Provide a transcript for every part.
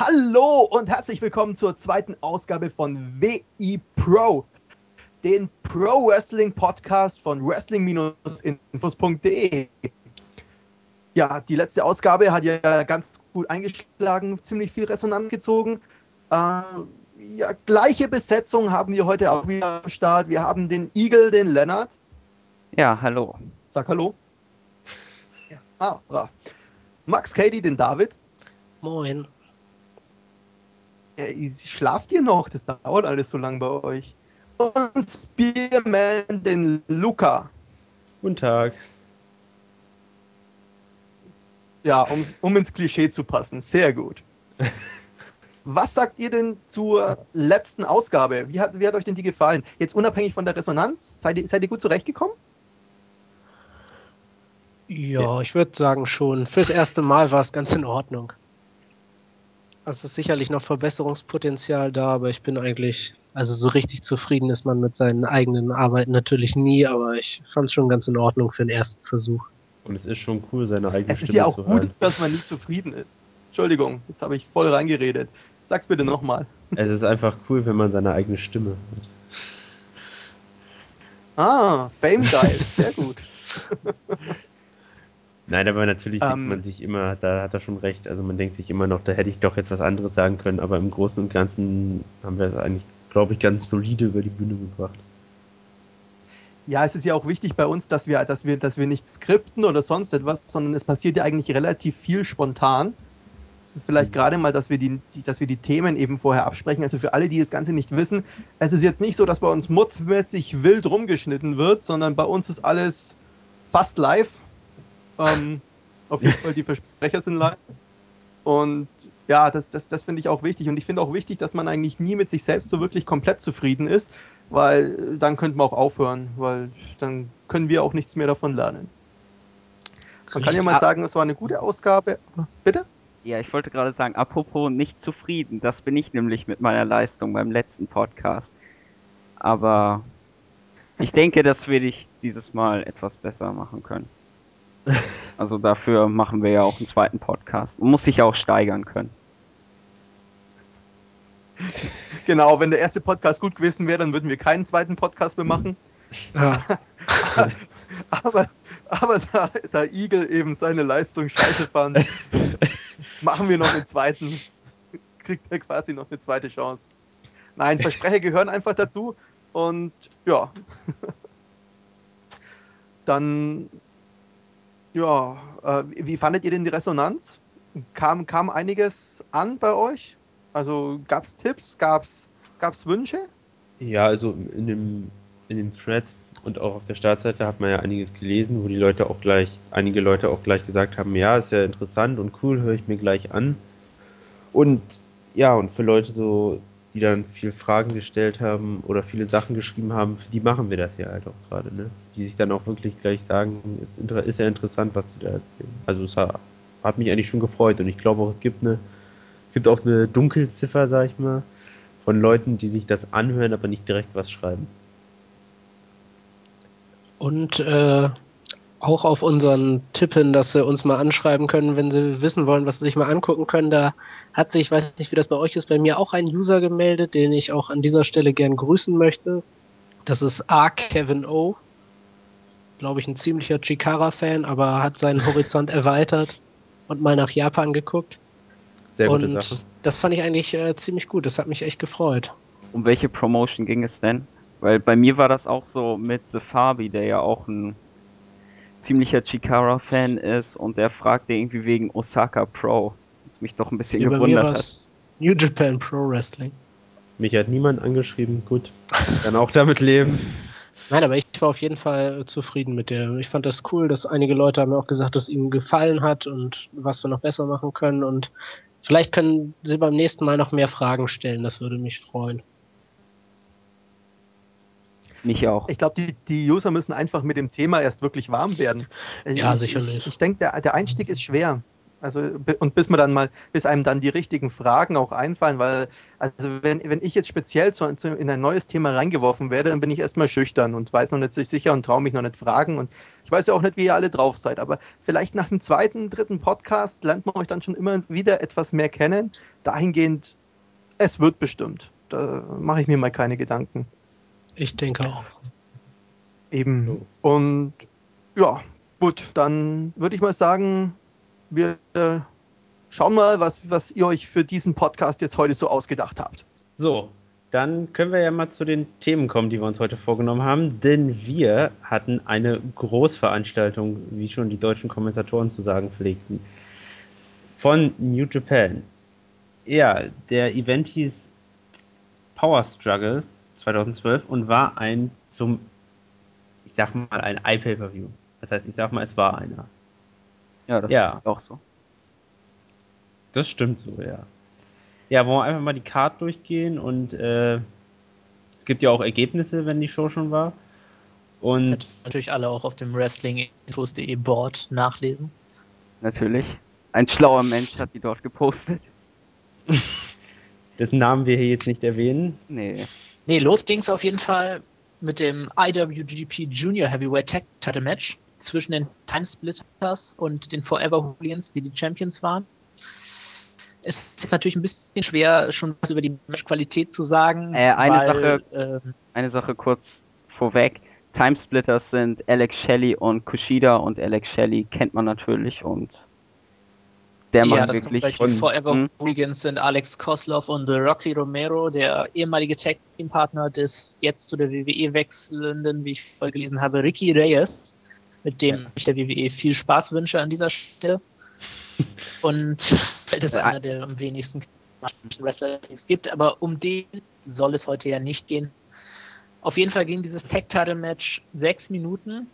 Hallo und herzlich willkommen zur zweiten Ausgabe von WI Pro, den Pro Wrestling Podcast von wrestling-infos.de. Ja, die letzte Ausgabe hat ja ganz gut eingeschlagen, ziemlich viel Resonanz gezogen. Äh, ja, gleiche Besetzung haben wir heute auch wieder am Start. Wir haben den Eagle, den Lennart. Ja, hallo. Sag hallo. Ja. Ah, brav. Max Cady, den David. Moin. Schlaft ihr noch? Das dauert alles so lang bei euch. Und Spearman, den Luca. Guten Tag. Ja, um, um ins Klischee zu passen. Sehr gut. Was sagt ihr denn zur letzten Ausgabe? Wie hat, wie hat euch denn die gefallen? Jetzt unabhängig von der Resonanz, seid ihr, seid ihr gut zurechtgekommen? Ja, ich würde sagen schon. Fürs erste Mal war es ganz in Ordnung. Also ist sicherlich noch Verbesserungspotenzial da, aber ich bin eigentlich, also so richtig zufrieden ist man mit seinen eigenen Arbeiten natürlich nie, aber ich fand es schon ganz in Ordnung für den ersten Versuch. Und es ist schon cool, seine eigene Es Stimme ist ja auch zu gut, hören. dass man nicht zufrieden ist. Entschuldigung, jetzt habe ich voll reingeredet. Sag's bitte nochmal. Es ist einfach cool, wenn man seine eigene Stimme hört. Ah, Fame Guy, sehr gut. Nein, aber natürlich Ähm. denkt man sich immer, da hat er schon recht. Also man denkt sich immer noch, da hätte ich doch jetzt was anderes sagen können, aber im Großen und Ganzen haben wir es eigentlich, glaube ich, ganz solide über die Bühne gebracht. Ja, es ist ja auch wichtig bei uns, dass wir, dass wir, dass wir nicht skripten oder sonst etwas, sondern es passiert ja eigentlich relativ viel spontan. Es ist vielleicht gerade mal, dass wir die, die, dass wir die Themen eben vorher absprechen. Also für alle, die das Ganze nicht wissen, es ist jetzt nicht so, dass bei uns mutzmäßig wild rumgeschnitten wird, sondern bei uns ist alles fast live. Ähm, auf jeden Fall die Versprecher sind live. Und ja, das, das, das finde ich auch wichtig. Und ich finde auch wichtig, dass man eigentlich nie mit sich selbst so wirklich komplett zufrieden ist, weil dann könnten wir auch aufhören, weil dann können wir auch nichts mehr davon lernen. Man kann ja mal sagen, es war eine gute Ausgabe. Bitte? Ja, ich wollte gerade sagen, apropos nicht zufrieden, das bin ich nämlich mit meiner Leistung beim letzten Podcast. Aber ich denke, das werde ich dieses Mal etwas besser machen können. Also dafür machen wir ja auch einen zweiten Podcast. Man muss sich auch steigern können. Genau, wenn der erste Podcast gut gewesen wäre, dann würden wir keinen zweiten Podcast mehr machen. Ja, aber aber da, da Igel eben seine Leistung scheiße fand, machen wir noch einen zweiten. Kriegt er quasi noch eine zweite Chance. Nein, Versprecher gehören einfach dazu. Und ja. Dann, ja, äh, wie fandet ihr denn die Resonanz? Kam, kam einiges an bei euch? Also gab es Tipps, gab es Wünsche? Ja, also in dem, in dem Thread und auch auf der Startseite hat man ja einiges gelesen, wo die Leute auch gleich, einige Leute auch gleich gesagt haben, ja, ist ja interessant und cool, höre ich mir gleich an. Und ja, und für Leute so, die dann viel Fragen gestellt haben oder viele Sachen geschrieben haben, für die machen wir das ja halt auch gerade, ne? Die sich dann auch wirklich gleich sagen, ist, ist ja interessant, was die da erzählen. Also es hat, hat mich eigentlich schon gefreut und ich glaube auch, es gibt eine, es gibt auch eine Dunkelziffer, sag ich mal, von Leuten, die sich das anhören, aber nicht direkt was schreiben. und äh, auch auf unseren Tipp hin, dass sie uns mal anschreiben können, wenn sie wissen wollen, was sie sich mal angucken können. Da hat sich, ich weiß nicht, wie das bei euch ist, bei mir auch ein User gemeldet, den ich auch an dieser Stelle gern grüßen möchte. Das ist A. Kevin O. Glaube ich, ein ziemlicher Chikara-Fan, aber hat seinen Horizont erweitert und mal nach Japan geguckt. Sehr gute und Sache. das fand ich eigentlich äh, ziemlich gut. Das hat mich echt gefreut. Um welche Promotion ging es denn? Weil bei mir war das auch so mit The Fabi, der ja auch ein ziemlicher Chikara-Fan ist und der fragte irgendwie wegen Osaka Pro. Was mich doch ein bisschen Ja, bei mir gewundert hat. New Japan Pro Wrestling. Mich hat niemand angeschrieben, gut. Kann auch damit leben. Nein, aber ich war auf jeden Fall zufrieden mit der. Ich fand das cool, dass einige Leute haben mir auch gesagt, dass es ihnen gefallen hat und was wir noch besser machen können. Und vielleicht können sie beim nächsten Mal noch mehr Fragen stellen. Das würde mich freuen. Mich auch. Ich glaube, die, die User müssen einfach mit dem Thema erst wirklich warm werden. Ja, ich, sicherlich. Ich, ich denke, der, der Einstieg ist schwer. Also und bis man dann mal, bis einem dann die richtigen Fragen auch einfallen, weil also wenn, wenn ich jetzt speziell zu, zu, in ein neues Thema reingeworfen werde, dann bin ich erstmal schüchtern und weiß noch nicht so sicher und traue mich noch nicht fragen und ich weiß ja auch nicht, wie ihr alle drauf seid, aber vielleicht nach dem zweiten, dritten Podcast lernt man euch dann schon immer wieder etwas mehr kennen. Dahingehend, es wird bestimmt. Da mache ich mir mal keine Gedanken. Ich denke auch. Eben. Und ja, gut, dann würde ich mal sagen, wir äh, schauen mal, was, was ihr euch für diesen Podcast jetzt heute so ausgedacht habt. So, dann können wir ja mal zu den Themen kommen, die wir uns heute vorgenommen haben, denn wir hatten eine Großveranstaltung, wie schon die deutschen Kommentatoren zu sagen pflegten, von New Japan. Ja, der Event hieß Power Struggle 2012 und war ein zum, ich sag mal, ein iPay-Per-View. Das heißt, ich sag mal, es war einer. Ja, das Ja. ist auch so. Das stimmt so, ja. Ja, wollen wir einfach mal die Card durchgehen und äh, es gibt ja auch Ergebnisse, wenn die Show schon war. Und ihr natürlich alle auch auf dem wrestlinginfos.de Board nachlesen. Natürlich. Ein schlauer Mensch hat die dort gepostet. dessen Namen wir hier jetzt nicht erwähnen. Nee. Nee, los ging's auf jeden Fall mit dem IWGP Junior Heavyweight Tag Title Match zwischen den Timesplitters und den Forever Hooligans, die die Champions waren. Es ist natürlich ein bisschen schwer, schon was über die Matchqualität zu sagen. Äh, eine weil, ähm, Eine Sache kurz vorweg. Timesplitters sind Alex Shelley und Kushida und Alex Shelley kennt man natürlich und der ja, macht das wirklich kommt gleich. Die Forever hm, Hooligans sind Alex Koslov und Rocky Romero, der ehemalige Tag Team Partner des jetzt zu der WWE wechselnden, wie ich vorher gelesen habe, Ricky Reyes, mit dem ich der WWE viel Spaß wünsche an dieser Stelle. Und es Ja. einer der am wenigsten Wrestler, die es gibt, aber um den soll es heute ja nicht gehen. Auf jeden Fall ging dieses Tag Title Match sechs Minuten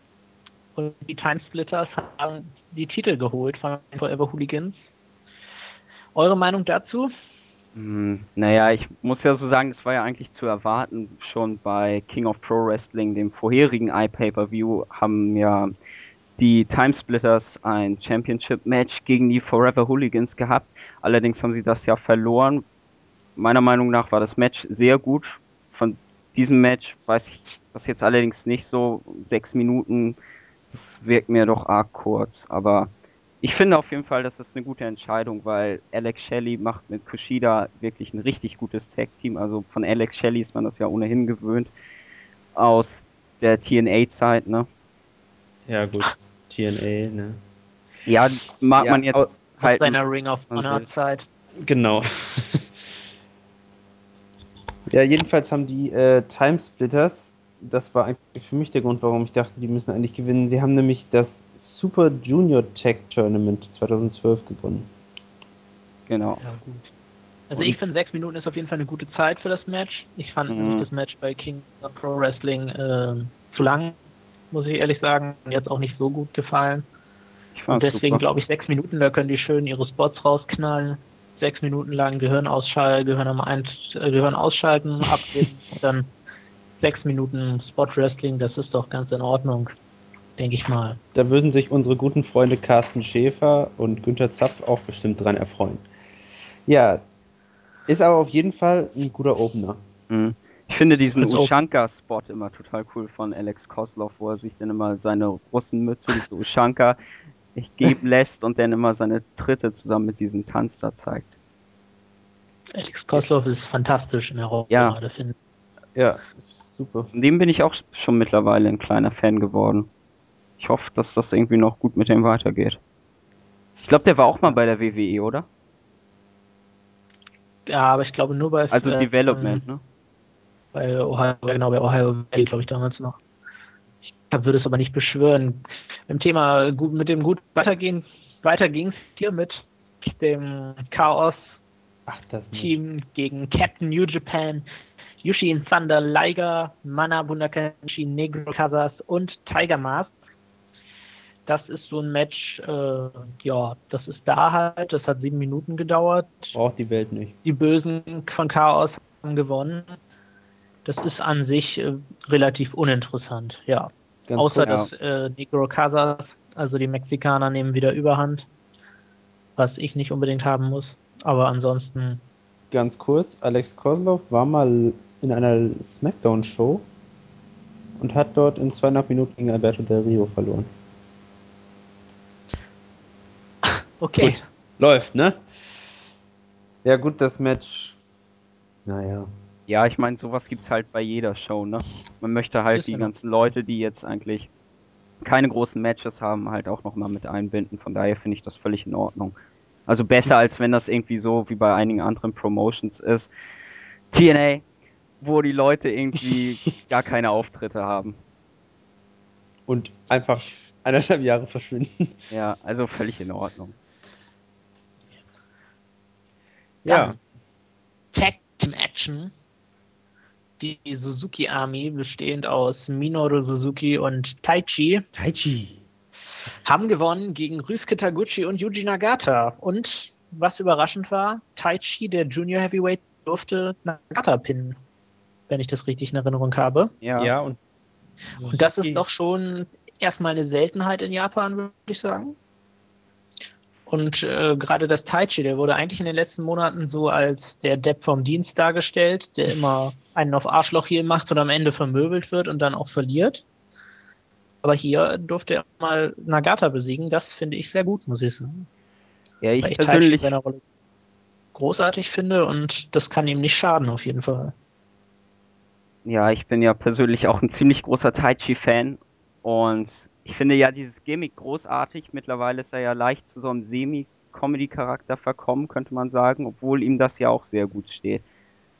und die Timesplitters haben die Titel geholt von Forever Hooligans. Eure Meinung dazu? Hm, Naja, ich muss ja so sagen, das war ja eigentlich zu erwarten. Schon bei King of Pro Wrestling, dem vorherigen iPay-Per-View, haben ja die Timesplitters ein Championship-Match gegen die Forever Hooligans gehabt. Allerdings haben sie das ja verloren. Meiner Meinung nach war das Match sehr gut. Von diesem Match weiß ich das jetzt allerdings nicht so. Sechs Minuten, wirkt mir doch arg kurz. Aber ich finde auf jeden Fall, das ist eine gute Entscheidung, weil Alex Shelley macht mit Kushida wirklich ein richtig gutes Tag-Team. Also von Alex Shelley ist man das ja ohnehin gewöhnt aus der TNA-Zeit, ne? Ja, gut. TNA, ne? Ja, mag Ja, man jetzt au- halt. Seiner Ring of man Honor will. Zeit. Genau. ja, jedenfalls haben die äh, Timesplitters, das war eigentlich für mich der Grund, warum ich dachte, die müssen eigentlich gewinnen. Sie haben nämlich das Super Junior Tag Tournament 2012 gewonnen. Genau. Ja, gut. Also ich finde, sechs Minuten ist auf jeden Fall eine gute Zeit für das Match. Ich fand Mhm. nämlich das Match bei King of Pro Wrestling ähm, zu lang, muss ich ehrlich sagen. Mir hat auch nicht so gut gefallen. Ich Und deswegen glaube ich, sechs Minuten, da können die schön ihre Spots rausknallen. Sechs Minuten lang Gehirn ausschalten, Gehirn, am Ein äh, Gehirn ausschalten, abgeben, und dann sechs Minuten Spot Wrestling, das ist doch ganz in Ordnung, denke ich mal. Da würden sich unsere guten Freunde Carsten Schäfer und Günther Zapf auch bestimmt dran erfreuen. Ja, ist aber auf jeden Fall ein guter Opener. Mhm. Ich finde diesen Ushanka-Spot immer total cool von Alex Koslov, wo er sich dann immer seine Russenmütze, diese Ushanka, ich geben lässt und dann immer seine Tritte zusammen mit diesem Tanz da zeigt. Alex Koslov ist fantastisch in der Rolle. Ja. Das finde Ja, ist super. Von dem bin ich auch schon mittlerweile ein kleiner Fan geworden. Ich hoffe, dass das irgendwie noch gut mit dem weitergeht. Ich glaube, der war auch mal bei der WWE, oder? Ja, aber ich glaube nur bei Also äh, Development, ne? bei Ohio, genau, bei Ohio Valley, glaube ich, damals noch. Ich würde es aber nicht beschwören. Im Thema gut, mit dem gut weitergehen, weiter ging es hier mit dem Chaos Ach. Team gegen Captain New Japan, Yushin Thunder Liger, Mana Bunakashi, Negro Casas und Tiger Mask. Das ist so ein Match, äh, ja, das ist da halt, das hat sieben Minuten gedauert. Braucht die Welt nicht. Die Bösen von Chaos haben gewonnen. Das ist an sich äh, relativ uninteressant, ja. Ganz Außer. Ja. dass äh, Negro Casas, also die Mexikaner, nehmen wieder Überhand. was ich nicht unbedingt haben muss. Aber ansonsten. Ganz kurz, Alex Kozlov war mal in einer Smackdown-Show und hat dort in zweieinhalb Minuten gegen Alberto Del Rio verloren. Okay. Gut, läuft, ne? Ja, gut, das Match. Naja. Ja, ich meine, sowas gibt's halt bei jeder Show, ne? Man möchte halt Ist die ja ganzen Leute, die jetzt eigentlich keine großen Matches haben, halt auch nochmal mit einbinden. Von daher finde ich das völlig in Ordnung. Also besser, als wenn das irgendwie so wie bei einigen anderen Promotions ist. TNA, wo die Leute irgendwie gar keine Auftritte haben. Und einfach eineinhalb Jahre verschwinden. Ja, also völlig in Ordnung. Ja. Tag Team Action. Die Suzuki Army, bestehend aus Minoru Suzuki und Taichi, Taichi. haben gewonnen gegen Ryusuke Taguchi und Yuji Nagata. Und was überraschend war, Taichi, der Junior Heavyweight, durfte Nagata pinnen, wenn ich das richtig in Erinnerung habe. Ja, Ja, und. Und das ist doch schon erstmal eine Seltenheit in Japan, würde ich sagen. Und äh, gerade das Taichi, der wurde eigentlich in den letzten Monaten so als der Depp vom Dienst dargestellt, der immer einen auf Arschloch hier macht und am Ende vermöbelt wird und dann auch verliert. Aber hier durfte er mal Nagata besiegen. Das finde ich sehr gut, muss ich sagen. ja ich Weil ich Taichi persönlich, in seiner Rolle großartig finde und das kann ihm nicht schaden, auf jeden Fall. Ja, ich bin ja persönlich auch ein ziemlich großer Taichi-Fan und ich finde ja dieses Gimmick großartig. Mittlerweile ist er ja leicht zu so einem Semi-Comedy-Charakter verkommen, könnte man sagen, obwohl ihm das ja auch sehr gut steht.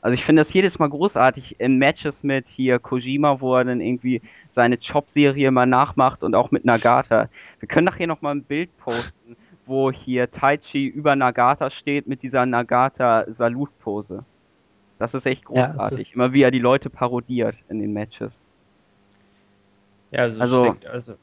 Also ich finde das jedes Mal großartig in Matches mit hier Kojima, wo er dann irgendwie seine Chop-Serie mal nachmacht und auch mit Nagata. Wir können nachher noch mal ein Bild posten, wo hier Taichi über Nagata steht mit dieser Nagata-Salut-Pose. Das ist echt Ja, großartig. Immer wie er die Leute parodiert in den Matches. Ja, also, Also- also.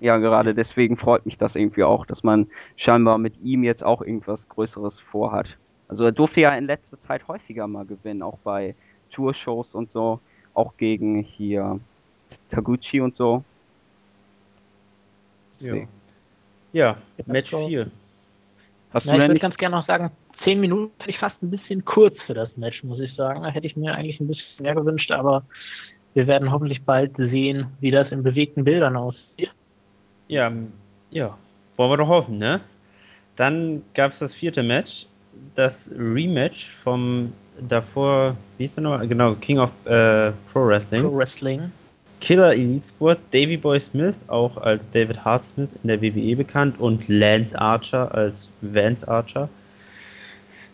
Ja, gerade deswegen freut mich das irgendwie auch, dass man scheinbar mit ihm jetzt auch irgendwas Größeres vorhat. Also er durfte ja in letzter Zeit häufiger mal gewinnen, auch bei Tour-Shows und so, auch gegen hier Taguchi und so. Ja. Ja, Ja, Match so. 4. Hast Na, du ich würde ganz gerne noch sagen, zehn Minuten finde ich fast ein bisschen kurz für das Match, muss ich sagen. Da hätte ich mir eigentlich ein bisschen mehr gewünscht, aber wir werden hoffentlich bald sehen, wie das in bewegten Bildern aussieht. Ja, ja. Wollen wir doch hoffen, ne? Dann gab es das vierte Match, das Rematch vom davor, wie hieß der nochmal? Genau, King of äh, Pro Wrestling. Pro Wrestling. Killer Elite Squad, Davy Boy Smith, auch als David Hart Smith in der WWE bekannt, und Lance Archer als Vance Archer.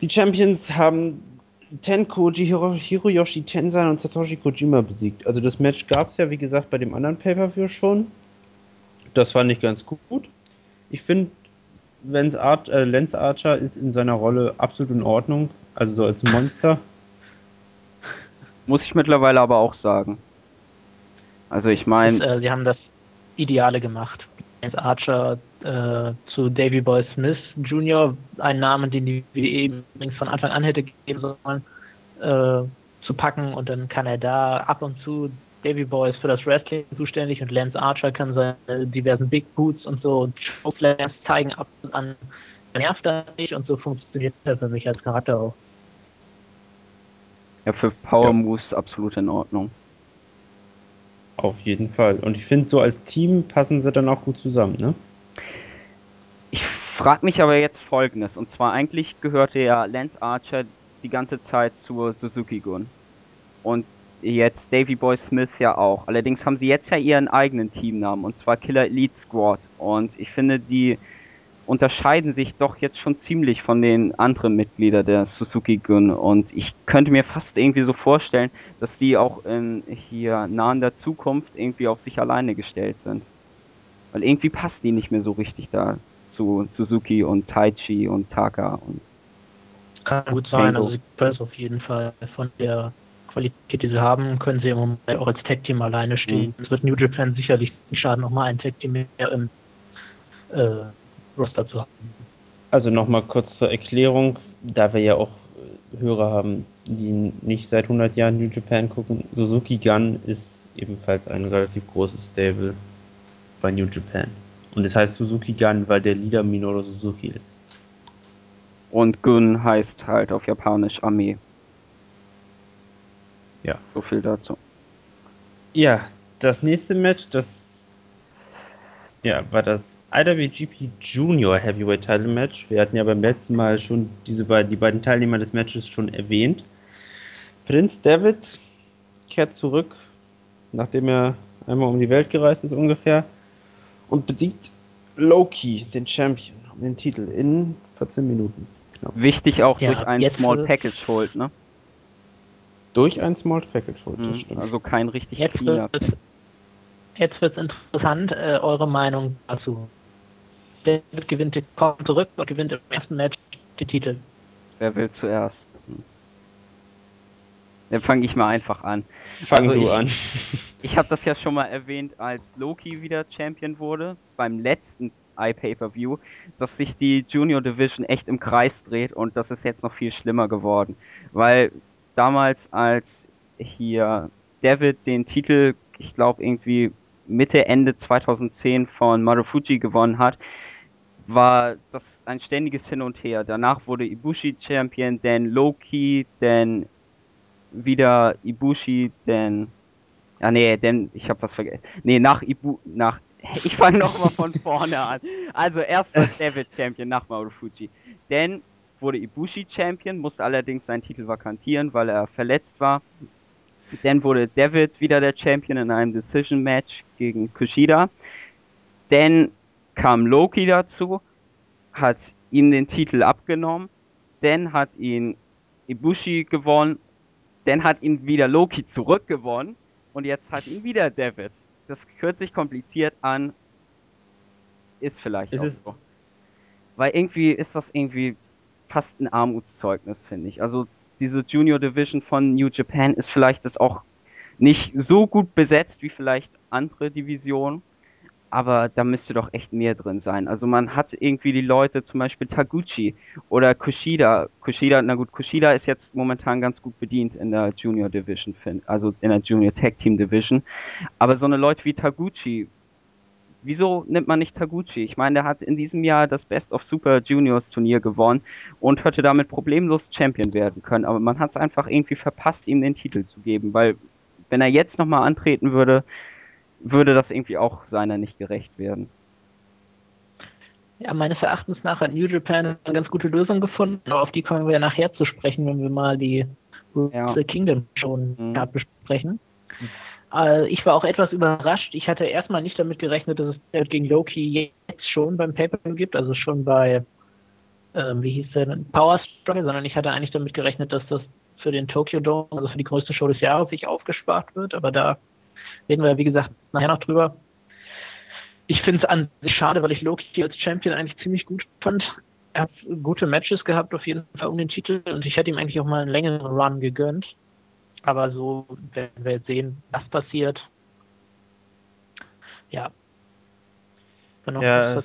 Die Champions haben Tenkoji, Hiro, Hiroyoshi Tenzan und Satoshi Kojima besiegt. Also das Match gab es ja, wie gesagt, bei dem anderen Pay-Per-View schon. Das fand ich ganz gut. Ich finde, Art, äh, Lance Archer ist in seiner Rolle absolut in Ordnung. Also so als Monster. Muss ich mittlerweile aber auch sagen. Also ich meine, äh, sie haben das Ideale gemacht. Lance Archer äh, zu Davy Boy Smith Jr., ein Name, den die WWE übrigens von Anfang an hätte geben sollen, äh, zu packen und dann kann er da ab und zu Davy Boy ist für das Wrestling zuständig und Lance Archer kann seine diversen Big Boots und so Showflares zeigen ab und an. Nervt das nicht und so funktioniert er für mich als Charakter auch. ja, für Power Ja. Moves absolut in Ordnung. Auf jeden Fall. Und ich finde, so als Team passen sie dann auch gut zusammen, ne? Ich frage mich aber jetzt folgendes. Und zwar eigentlich gehörte ja Lance Archer die ganze Zeit zur Suzuki Gun. Und jetzt Davy Boy Smith ja auch. Allerdings haben sie jetzt ja ihren eigenen Teamnamen und zwar Killer Elite Squad. Und ich finde, die unterscheiden sich doch jetzt schon ziemlich von den anderen Mitgliedern der Suzuki Gun. Und ich könnte mir fast irgendwie so vorstellen, dass die auch in hier nahender Zukunft irgendwie auf sich alleine gestellt sind. Weil irgendwie passt die nicht mehr so richtig da zu Suzuki und Taichi und Taka und Kann gut sein, Tango. also sie können es auf jeden Fall von der Qualität, die sie haben, können sie im Moment auch als Tag-Team alleine stehen. Es wird New Japan sicherlich nicht schaden, nochmal ein Tag-Team mehr im äh, Roster zu haben. Also nochmal kurz zur Erklärung, da wir ja auch Hörer haben, die nicht seit 100 Jahren New Japan gucken. Suzuki Gun ist ebenfalls ein relativ großes Stable bei New Japan. Und es heißt Suzuki Gun, weil der Leader Minoru Suzuki ist. Und Gun heißt halt auf Japanisch Armee. Ja. So viel dazu. Ja, das nächste Match, das ja, war das IWGP Junior Heavyweight Title Match. Wir hatten ja beim letzten Mal schon diese beiden, die beiden Teilnehmer des Matches schon erwähnt. Prinz David kehrt zurück, nachdem er einmal um die Welt gereist ist ungefähr und besiegt Loki, den Champion, um den Titel in 14 Minuten. Knapp. Wichtig auch Ja, durch ein jetzt, Small Package Hold, ne? Durch ein Small Package Hold, das Mhm, stimmt. Also kein richtig Jetzt wird jetzt wird's interessant, äh, eure Meinung dazu. David gewinnt, kommt zurück und gewinnt im ersten Match die Titel. Wer will zuerst? Hm. Dann fange ich mal einfach an. Fang also du ich- an. Ich habe das ja schon mal erwähnt, als Loki wieder Champion wurde, beim letzten iPay-Per-View, dass sich die Junior Division echt im Kreis dreht und das ist jetzt noch viel schlimmer geworden. Weil damals, als hier David den Titel, ich glaube irgendwie Mitte, Ende 2010 von Marufuji gewonnen hat, war das ein ständiges Hin und Her. Danach wurde Ibushi Champion, dann Loki, dann wieder Ibushi, dann ja, nee, denn ich habe was vergessen. Nee, nach Ibu, nach, ich fange nochmal von vorne an. Also erst war David Champion nach Marufuji. Dann wurde Ibushi Champion, musste allerdings seinen Titel vakantieren, weil er verletzt war. Dann wurde David wieder der Champion in einem Decision Match gegen Kushida. Dann kam Loki dazu, hat ihm den Titel abgenommen. Dann hat ihn Ibushi gewonnen. Dann hat ihn wieder Loki zurückgewonnen. Und jetzt hat ihn wieder David. Das hört sich kompliziert an. Ist vielleicht Ist auch es- so. Weil irgendwie ist das irgendwie fast ein Armutszeugnis, finde ich. Also diese Junior Division von New Japan ist vielleicht das auch nicht so gut besetzt wie vielleicht andere Divisionen. Aber da müsste doch echt mehr drin sein. Also man hat irgendwie die Leute, zum Beispiel Taguchi oder Kushida. Kushida, na gut, Kushida ist jetzt momentan ganz gut bedient in der Junior Division, also in der Junior Tag Team Division. Aber so eine Leute wie Taguchi, wieso nimmt man nicht Taguchi? Ich meine, der hat in diesem Jahr das Best of Super Juniors Turnier gewonnen und hätte damit problemlos Champion werden können. Aber man hat es einfach irgendwie verpasst, ihm den Titel zu geben, weil wenn er jetzt nochmal antreten würde, würde das irgendwie auch seiner nicht gerecht werden. Ja, meines Erachtens nach hat New Japan eine ganz gute Lösung gefunden. Aber auf die kommen wir nachher zu sprechen, wenn wir mal die Ja. Kingdom schon Mhm. besprechen. Äh, ich war auch etwas überrascht. Ich hatte erstmal nicht damit gerechnet, dass es gegen Loki jetzt schon beim Pay-Per-View gibt, also schon bei, ähm, wie hieß der denn, Power Struggle, sondern ich hatte eigentlich damit gerechnet, dass das für den Tokyo Dome, also für die größte Show des Jahres, sich aufgespart wird. Aber da reden wir, wie gesagt, nachher noch drüber. Ich finde es an sich schade, weil ich Loki als Champion eigentlich ziemlich gut fand. Er hat gute Matches gehabt, auf jeden Fall um den Titel und ich hätte ihm eigentlich auch mal einen längeren Run gegönnt. Aber so werden wir jetzt sehen, was passiert. Ja. Genau. Ja,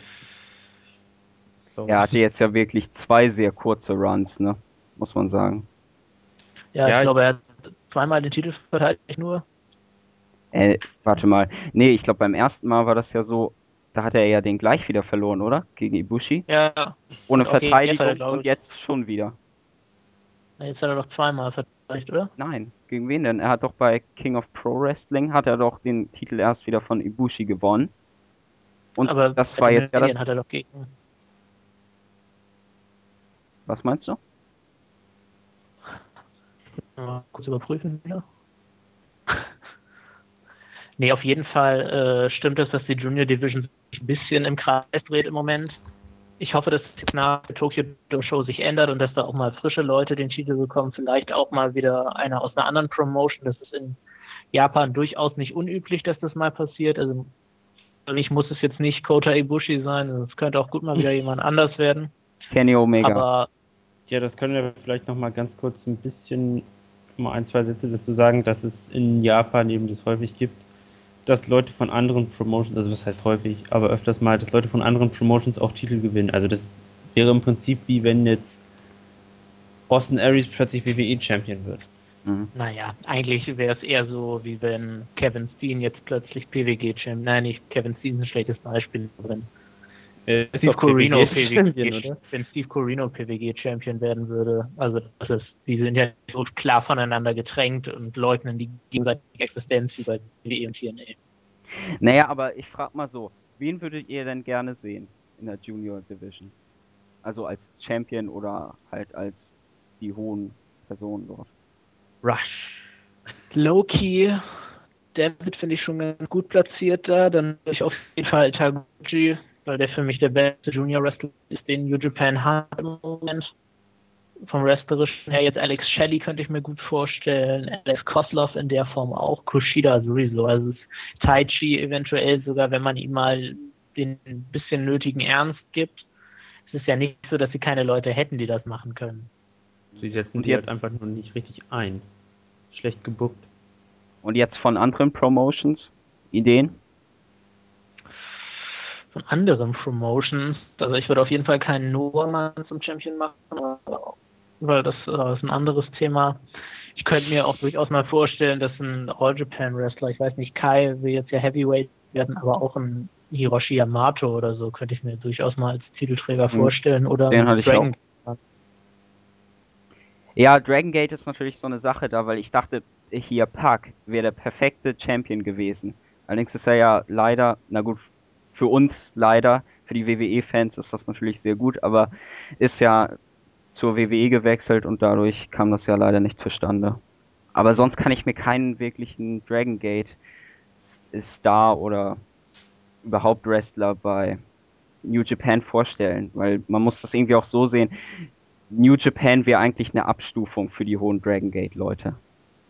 so. Er hatte jetzt ja wirklich zwei sehr kurze Runs, ne? Muss man sagen. ja, ja, ich ich- glaube, er hat zweimal den Titel verteidigt nur. Äh, warte mal. Nee, ich glaube beim ersten Mal war das ja so, da hat er ja den gleich wieder verloren, oder? Gegen Ibushi. Ja. Ohne auch gegen- jetzt er, Verteidigung und jetzt schon wieder. Jetzt hat er doch zweimal verteidigt, oder? Nein, gegen wen denn? Er hat doch bei King of Pro Wrestling hat er doch den Titel erst wieder von Ibushi gewonnen. Und Aber das war jetzt ja das, hat er doch gegen. was meinst du? Mal kurz überprüfen wieder. Nee, auf jeden Fall äh, stimmt es, dass die Junior Division sich ein bisschen im Kreis dreht im Moment. Ich hoffe, dass jetzt nach der Tokyo Dome Show sich ändert und dass da auch mal frische Leute den Titel bekommen. Vielleicht auch mal wieder einer aus einer anderen Promotion. Das ist in Japan durchaus nicht unüblich, dass das mal passiert. Also für mich muss es jetzt nicht Kota Ibushi sein. Es könnte auch gut mal wieder jemand anders werden. Kenny Omega. Aber Ja, das können wir vielleicht noch mal ganz kurz ein bisschen mal ein, zwei Sätze dazu sagen, dass es in Japan eben das häufig gibt, dass Leute von anderen Promotions, also was heißt häufig, aber öfters mal, dass Leute von anderen Promotions auch Titel gewinnen. Also das wäre im Prinzip wie wenn jetzt Austin Aries plötzlich WWE-Champion wird. Mhm. Naja, eigentlich wäre es eher so, wie wenn Kevin Steen jetzt plötzlich PWG-Champion, nein, nicht Kevin Steen ist ein schlechtes Beispiel, Er ist Steve Corino PWG-Champion, PWG, oder? wenn Steve Corino PWG-Champion werden würde. Also das ist, die sind ja so klar voneinander getrennt und leugnen die gegenseitige Existenz wie bei WWE und TNA. Naja, aber ich frag mal so, wen würdet ihr denn gerne sehen in der Junior Division? Also als Champion oder halt als die hohen Personen dort. Rush. Loki, David finde ich schon ganz gut platziert da. Dann würde ich auf jeden Fall Taguchi, weil der für mich der beste Junior Wrestler ist, den New Japan hat im Moment. Vom Wrestlerischen her jetzt Alex Shelley könnte ich mir gut vorstellen. Alex Koslov in der Form auch. Kushida sowieso. Also es ist Tai Chi eventuell sogar, wenn man ihm mal den bisschen nötigen Ernst gibt. Es ist ja nicht so, dass sie keine Leute hätten, die das machen können. Sie setzen sie jetzt- halt einfach nur nicht richtig ein. Schlecht gebuckt. Und jetzt von anderen Promotions? Ideen? Von anderen Promotions. Also ich würde auf jeden Fall keinen Norman zum Champion machen, weil das äh, ist ein anderes Thema. Ich könnte mir auch durchaus mal vorstellen, dass ein All Japan Wrestler, ich weiß nicht, Kai will jetzt ja Heavyweight werden, aber auch ein Hiroshi Yamato oder so könnte ich mir durchaus mal als Titelträger Mhm. vorstellen oder Den hatte ich Dragon. Ja, Dragon Gate ist natürlich so eine Sache da, weil ich dachte, hier Park wäre der perfekte Champion gewesen. Allerdings ist er ja leider, na gut, für uns leider, für die WWE-Fans ist das natürlich sehr gut, aber ist ja zur WWE gewechselt und dadurch kam das ja leider nicht zustande. Aber sonst kann ich mir keinen wirklichen Dragon Gate Star oder überhaupt Wrestler bei New Japan vorstellen, weil man muss das irgendwie auch so sehen. New Japan wäre eigentlich eine Abstufung für die hohen Dragon Gate Leute.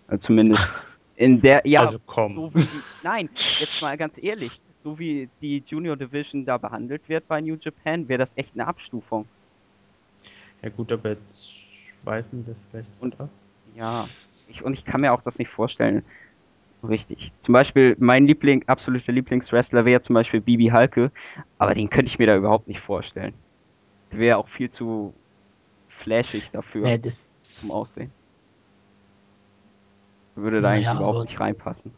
Also zumindest in der ja also komm. so wie die, nein, jetzt mal ganz ehrlich, so wie die Junior Division da behandelt wird bei New Japan, wäre das echt eine Abstufung. Ja gut, aber jetzt schweifen wir vielleicht Und- ab. Ja, ich und ich kann mir auch das nicht vorstellen. Richtig. Zum Beispiel mein Liebling, absoluter Lieblingswrestler wäre zum Beispiel Bibi Halke, aber den könnte ich mir da überhaupt nicht vorstellen. Der wäre auch viel zu flashig dafür Nee, das, zum Aussehen. Würde da Naja, eigentlich überhaupt nicht reinpassen.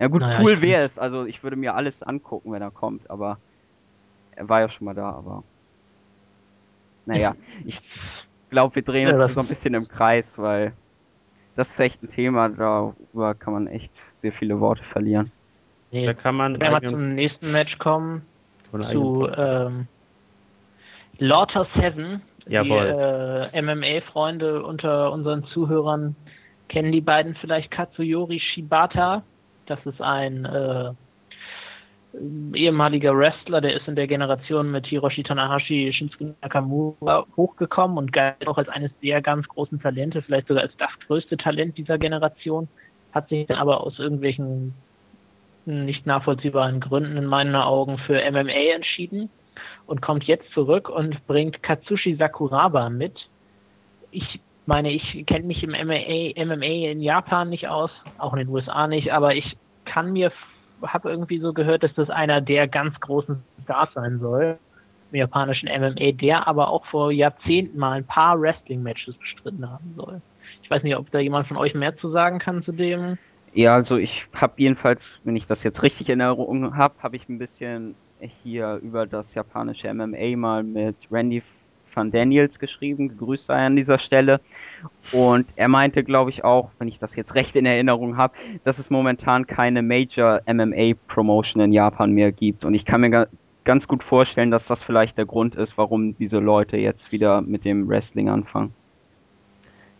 Ja gut, Naja, cool wäre es. Also ich würde mir alles angucken, wenn er kommt, aber er war ja schon mal da, aber naja, ich glaube, wir drehen Ja, uns das so ein bisschen im Kreis, weil das ist echt ein Thema, darüber kann man echt sehr viele Worte verlieren. nee, Da kann man wenn wir zum nächsten Match kommen, zu ähm, Lauter Seven. Jawohl. Die äh, MMA-Freunde unter unseren Zuhörern kennen die beiden vielleicht Katsuyori Shibata. Das ist ein äh, ehemaliger Wrestler, der ist in der Generation mit Hiroshi Tanahashi, Shinsuke Nakamura hochgekommen und galt auch als eines der ganz großen Talente, vielleicht sogar als das größte Talent dieser Generation, hat sich dann aber aus irgendwelchen nicht nachvollziehbaren Gründen in meinen Augen für MMA entschieden und kommt jetzt zurück und bringt Katsushi Sakuraba mit. Ich meine, ich kenne mich im MMA, MMA in Japan nicht aus, auch in den USA nicht, aber ich kann mir, habe irgendwie so gehört, dass das einer der ganz großen Stars sein soll im japanischen MMA, der aber auch vor Jahrzehnten mal ein paar Wrestling-Matches bestritten haben soll. Ich weiß nicht, ob da jemand von euch mehr zu sagen kann zu dem. Ja, also ich habe jedenfalls, wenn ich das jetzt richtig in Erinnerung habe, habe ich ein bisschen hier über das japanische MMA mal mit Randy van Daniels geschrieben. Gegrüßt sei an dieser Stelle. Und er meinte, glaube ich, auch, wenn ich das jetzt recht in Erinnerung habe, dass es momentan keine Major MMA Promotion in Japan mehr gibt. Und ich kann mir ga ganz gut vorstellen, dass das vielleicht der Grund ist, warum diese Leute jetzt wieder mit dem Wrestling anfangen.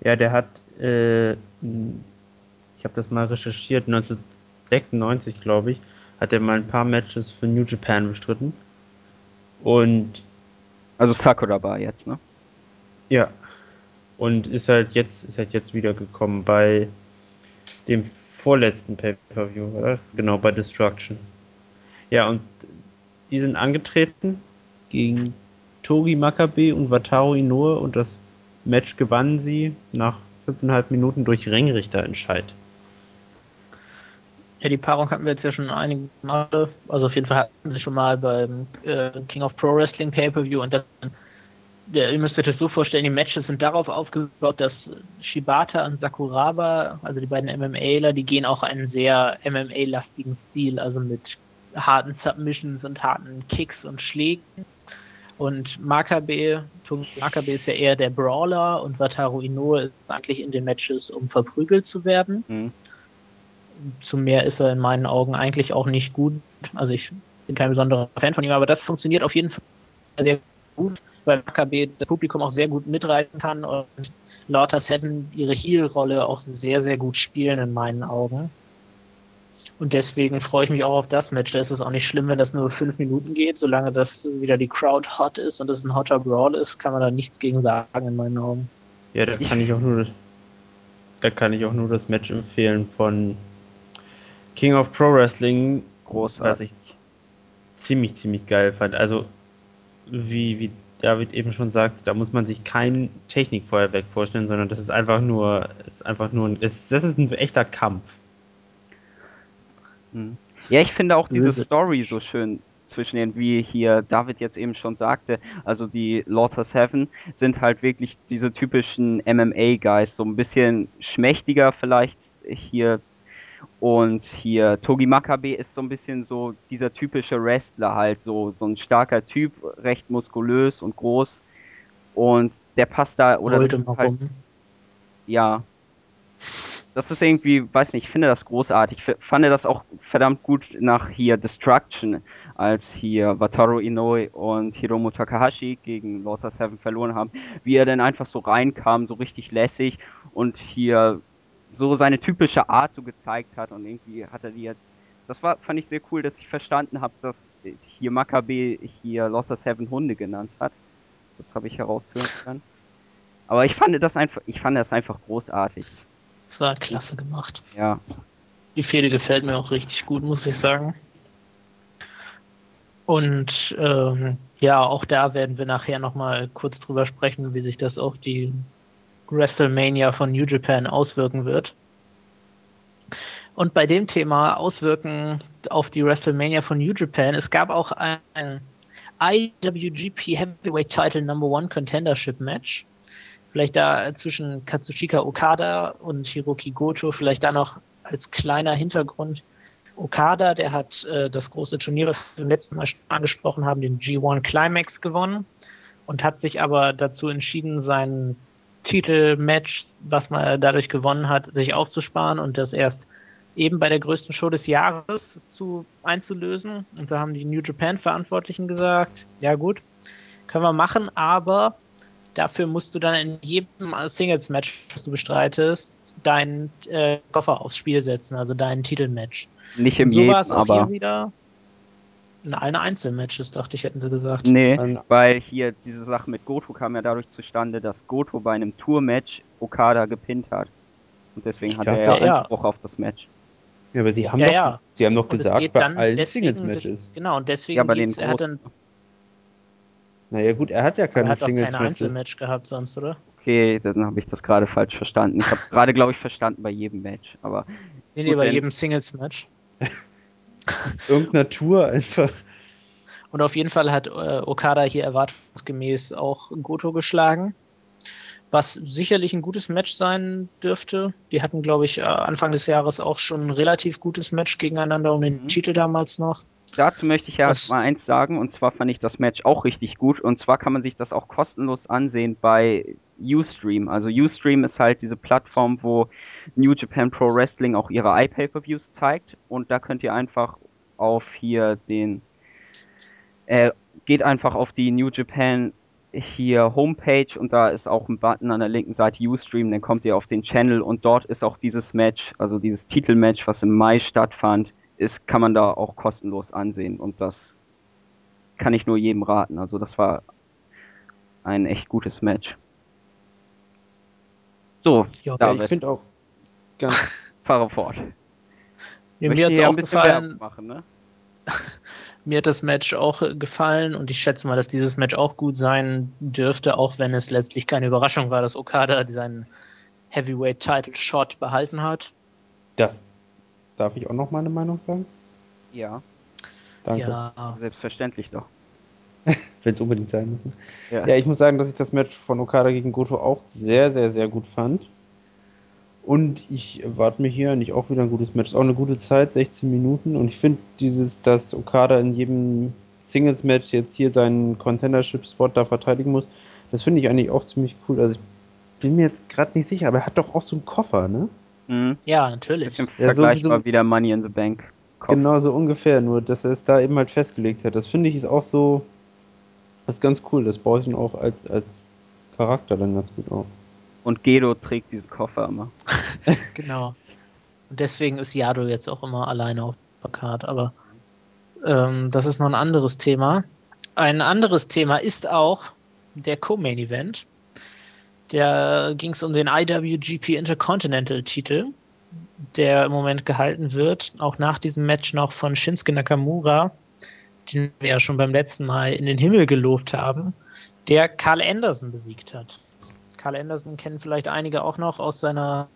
Ja, der hat, äh, ich habe das mal recherchiert, 1996, glaube ich, hat er mal ein paar Matches für New Japan bestritten. Und Also Sakuraba jetzt, ne? ja, und ist halt jetzt, ist halt jetzt wiedergekommen bei dem vorletzten Pay-Per-View? Genau, bei Destruction. Ja, und die sind angetreten gegen Togi Makabe und Wataru Inoue und das Match gewannen sie nach fünfeinhalb Minuten durch Ringrichterentscheid. Ja, die Paarung hatten wir jetzt ja schon einige Male. Also auf jeden Fall hatten sie schon mal beim äh, King of Pro Wrestling Pay-Per-View und dann, ja, ihr müsst euch das so vorstellen, die Matches sind darauf aufgebaut, dass Shibata und Sakuraba, also die beiden MMAler, die gehen auch einen sehr MMA-lastigen Stil, also mit harten Submissions und harten Kicks und Schlägen. Und Makabe, Makabe ist ja eher der Brawler und Wataru Inoue ist eigentlich in den Matches, um verprügelt zu werden. Mhm. Zu mehr ist er in meinen Augen eigentlich auch nicht gut. Also ich bin kein besonderer Fan von ihm, aber das funktioniert auf jeden Fall sehr gut, weil Makabe das Publikum auch sehr gut mitreiten kann und Lauter Seven ihre Heel-Rolle auch sehr, sehr gut spielen in meinen Augen. Und deswegen freue ich mich auch auf das Match. Da ist es auch nicht schlimm, wenn das nur fünf Minuten geht. Solange das wieder die Crowd hot ist und es ein hotter Brawl ist, kann man da nichts gegen sagen, in meinen Augen. Ja, da kann ich auch nur, da kann ich auch nur das Match empfehlen von King of Pro Wrestling, Großartig. was ich ziemlich, ziemlich geil fand. Also, wie, wie David eben schon sagt, da muss man sich kein Technikfeuerwerk vorstellen, sondern das ist einfach nur, ist einfach nur, ein- das, das ist ein echter Kampf. Mhm. Ja, ich finde auch diese. Story so schön zwischen den, wie hier David jetzt eben schon sagte, also die Laughter Seven sind halt wirklich diese typischen MMA-Guys, so ein bisschen schmächtiger vielleicht hier und hier Togi Makabe ist so ein bisschen so dieser typische Wrestler halt, so, so ein starker Typ, recht muskulös und groß und der passt da, oder immer ist halt, ja. Das ist irgendwie, weiß nicht, ich finde das großartig. Ich fand das auch verdammt gut nach hier Destruction, als hier Wataru Inoue und Hiromu Takahashi gegen Laughter Seven verloren haben, wie er dann einfach so reinkam, so richtig lässig und hier so seine typische Art so gezeigt hat und irgendwie hat er die jetzt, das war, fand ich sehr cool, dass ich verstanden habe, dass hier Makabe hier Laughter Seven Hunde genannt hat. Das habe ich heraushören können. Aber ich fand das einfach, ich fand das einfach großartig. Das war klasse gemacht. Ja. Die Fehde gefällt mir auch richtig gut, muss ich sagen. Und ähm, ja, auch da werden wir nachher nochmal kurz drüber sprechen, wie sich das auf die WrestleMania von New Japan auswirken wird. Und bei dem Thema Auswirken auf die WrestleMania von New Japan, es gab auch ein IWGP Heavyweight Title Number One Contendership Match. Vielleicht da zwischen Katsushika Okada und Hiroki Goto, vielleicht da noch als kleiner Hintergrund. Okada, der hat äh, das große Turnier, was wir im letzten Mal angesprochen haben, den G1 Climax gewonnen und hat sich aber dazu entschieden, sein Titelmatch, was man dadurch gewonnen hat, sich aufzusparen und das erst eben bei der größten Show des Jahres zu einzulösen. Und da haben die New Japan Verantwortlichen gesagt, ja gut, können wir machen, aber dafür musst du dann in jedem Singles-Match, das du bestreitest, deinen äh, Koffer aufs Spiel setzen, also deinen Titelmatch. Nicht im so jedem, aber hier wieder. In allen Einzelmatches, dachte ich, hätten sie gesagt. nee, Ähm, weil hier diese Sache mit Goto kam ja dadurch zustande, dass Goto bei einem Tour-Match Okada gepinnt hat. Und deswegen Ich hatte er dachte- ja Ja. Anspruch auf das Match. Ja, aber sie haben Ja, doch, ja. sie haben doch gesagt, geht bei dann allen Singles-Matches. Genau, und deswegen Ja, bei den er hat dann Naja, gut, er hat ja er keine hat auch keine Singles-Matches. Einzelmatch gehabt sonst, oder? Okay, dann habe ich das gerade falsch verstanden. Ich habe gerade, glaube ich, verstanden bei jedem Match. Aber Nee, nee, Gut, bei denn- jedem Singles-Match. Irgendeiner Tour einfach. Und auf jeden Fall hat äh, Okada hier erwartungsgemäß auch Goto geschlagen. Was sicherlich ein gutes Match sein dürfte. Die hatten, glaube ich, äh, Anfang des Jahres auch schon ein relativ gutes Match gegeneinander um den Mhm. Titel damals noch. dazu möchte ich ja Was- mal eins sagen. Und zwar fand ich das Match auch richtig gut. Und zwar kann man sich das auch kostenlos ansehen bei Ustream. Also Ustream ist halt diese Plattform, wo New Japan Pro Wrestling auch ihre iPay-Per-Views zeigt. Und da könnt ihr einfach auf hier den äh, geht einfach auf die New Japan hier Homepage und da ist auch ein Button an der linken Seite Ustream, dann kommt ihr auf den Channel und dort ist auch dieses Match, also dieses Titelmatch, was im Mai stattfand, ist, kann man da auch kostenlos ansehen und das kann ich nur jedem raten. Also das war ein echt gutes Match. So, Ja, Ja, ich David, finde auch ganz. fahre fort. Ja, mir hat auch gefallen. Machen, ne? Mir hat das Match auch äh, gefallen und ich schätze mal, dass dieses Match auch gut sein dürfte, auch wenn es letztlich keine Überraschung war, dass Okada seinen Heavyweight Title Shot behalten hat. Das. Darf ich auch noch meine Meinung sagen? Ja, Danke. Ja, selbstverständlich doch. Wenn es unbedingt sein muss. ne? Ja. Ja, ich muss sagen, dass ich das Match von Okada gegen Goto auch sehr, sehr, sehr gut fand. Und ich erwarte mir hier eigentlich auch wieder ein gutes Match. Ist auch eine gute Zeit, 16 Minuten. Und ich finde dieses, dass Okada in jedem Singles-Match jetzt hier seinen Contendership-Spot da verteidigen muss, das finde ich eigentlich auch ziemlich cool. Also ich bin mir jetzt gerade nicht sicher, aber er hat doch auch so einen Koffer, ne? Mhm. Ja, natürlich. Im Ja, Vergleich sowieso- war wieder Money in the Bank. Kopf. Genau so ungefähr, nur dass er es da eben halt festgelegt hat. Das finde ich ist auch so, das ist ganz cool. Das baue ich ihn auch als, als Charakter dann ganz gut auf. Und Gedo trägt diesen Koffer immer. Genau. Und deswegen ist Yado jetzt auch immer alleine auf der Card. Aber ähm, das ist noch ein anderes Thema. Ein anderes Thema ist auch der Co-Main Event. Der ging es um den IWGP Intercontinental Titel, der im Moment gehalten wird, auch nach diesem Match noch von Shinsuke Nakamura, den wir ja schon beim letzten Mal in den Himmel gelobt haben, der Carl Anderson besiegt hat. Carl Anderson kennen vielleicht einige auch noch aus seiner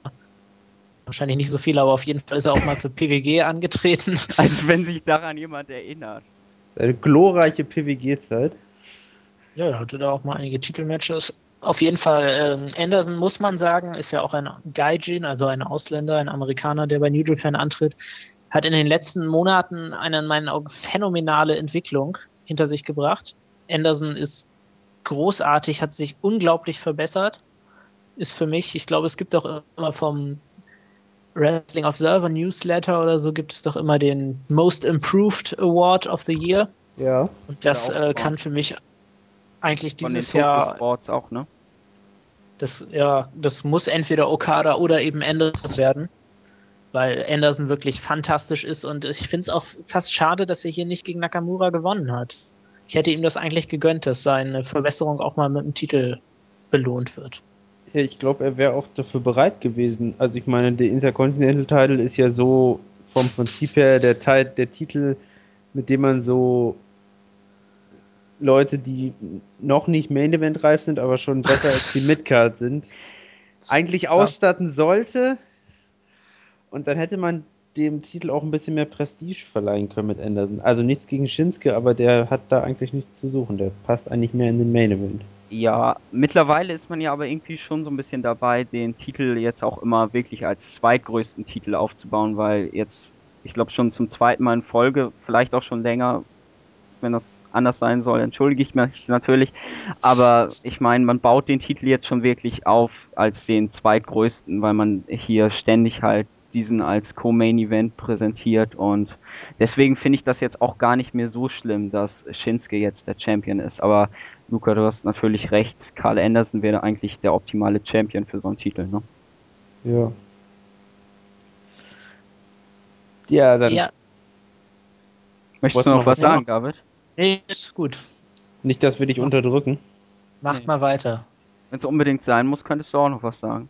wahrscheinlich nicht so viele, aber auf jeden Fall ist er auch mal für PWG angetreten. Als wenn sich daran jemand erinnert. Eine glorreiche PWG-Zeit. Ja, er hatte da auch mal einige Titelmatches. Auf jeden Fall, ähm, Anderson muss man sagen, ist ja auch ein Gaijin, also ein Ausländer, ein Amerikaner, der bei New Japan antritt, hat in den letzten Monaten eine in meinen Augen phänomenale Entwicklung hinter sich gebracht. Anderson ist großartig, hat sich unglaublich verbessert. Ist für mich, ich glaube, es gibt auch immer vom Wrestling Observer Newsletter oder so gibt es doch immer den Most Improved Award of the Year. Ja. Und das äh, kann für mich eigentlich Von den dieses Jahr, auch, ne? das, ja, das muss entweder Okada oder eben Anderson werden, weil Anderson wirklich fantastisch ist und ich finde es auch fast schade, dass er hier nicht gegen Nakamura gewonnen hat. Ich hätte ihm das eigentlich gegönnt, dass seine Verbesserung auch mal mit dem Titel belohnt wird. Ja, ich glaube, er wäre auch dafür bereit gewesen. Also ich meine, der Intercontinental Title ist ja so vom Prinzip her der Teil, der Titel, mit dem man so Leute, die noch nicht Main Event reif sind, aber schon besser als die Midcard sind, eigentlich ausstatten sollte. Und dann hätte man dem Titel auch ein bisschen mehr Prestige verleihen können mit Anderson. Also nichts gegen Shinsuke, aber der hat da eigentlich nichts zu suchen. Der passt eigentlich mehr in den Main Event. Ja, mittlerweile ist man ja aber irgendwie schon so ein bisschen dabei, den Titel jetzt auch immer wirklich als zweitgrößten Titel aufzubauen, weil jetzt, ich glaube schon zum zweiten Mal in Folge, vielleicht auch schon länger, wenn das anders sein soll, entschuldige ich mich natürlich, aber ich meine, man baut den Titel jetzt schon wirklich auf als den zweitgrößten, weil man hier ständig halt diesen als Co-Main-Event präsentiert und deswegen finde ich das jetzt auch gar nicht mehr so schlimm, dass Shinsuke jetzt der Champion ist, aber Luca, du hast natürlich recht. Carl Anderson wäre eigentlich der optimale Champion für so einen Titel, ne? Ja. Ja, dann Ja, Möchtest du noch noch was sagen, David? nee, ist gut. nicht, dass wir dich unterdrücken. Macht Nee. mal weiter. Wenn es unbedingt sein muss, könntest du auch noch was sagen.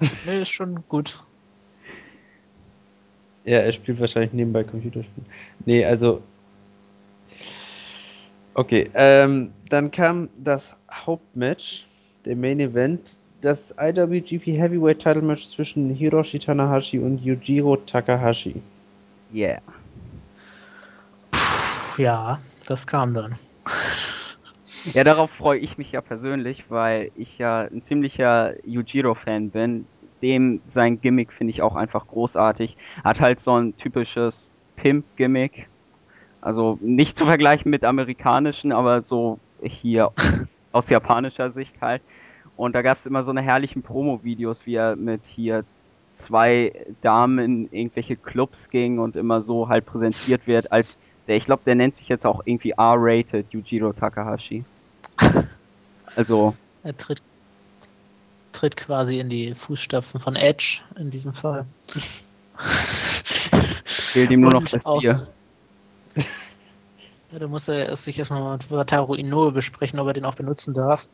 Nee, ist schon gut. Ja, er spielt wahrscheinlich nebenbei Computerspiele. Nee, also. Okay, ähm, dann kam das Hauptmatch, der Main Event, das IWGP Heavyweight Title Match zwischen Hiroshi Tanahashi und Yujiro Takahashi. Yeah. Ja, das kam dann. Ja, darauf freue ich mich ja persönlich, weil ich ja ein ziemlicher Yujiro-Fan bin. Dem sein Gimmick finde ich auch einfach großartig. Hat halt so ein typisches Pimp-Gimmick. Also nicht zu vergleichen mit amerikanischen, aber so hier aus japanischer Sicht halt. Und da gab es immer so eine herrlichen Promo-Videos, wie er mit hier zwei Damen in irgendwelche Clubs ging und immer so halt präsentiert wird als der, ich glaube, der nennt sich jetzt auch irgendwie R-rated Yujiro Takahashi. Also, Er tritt, tritt quasi in die Fußstapfen von Edge in diesem Fall. fehlt ihm nur noch das Bier. Ja, da muss er sich erstmal mit Wataru Inoue besprechen, ob er den auch benutzen darf.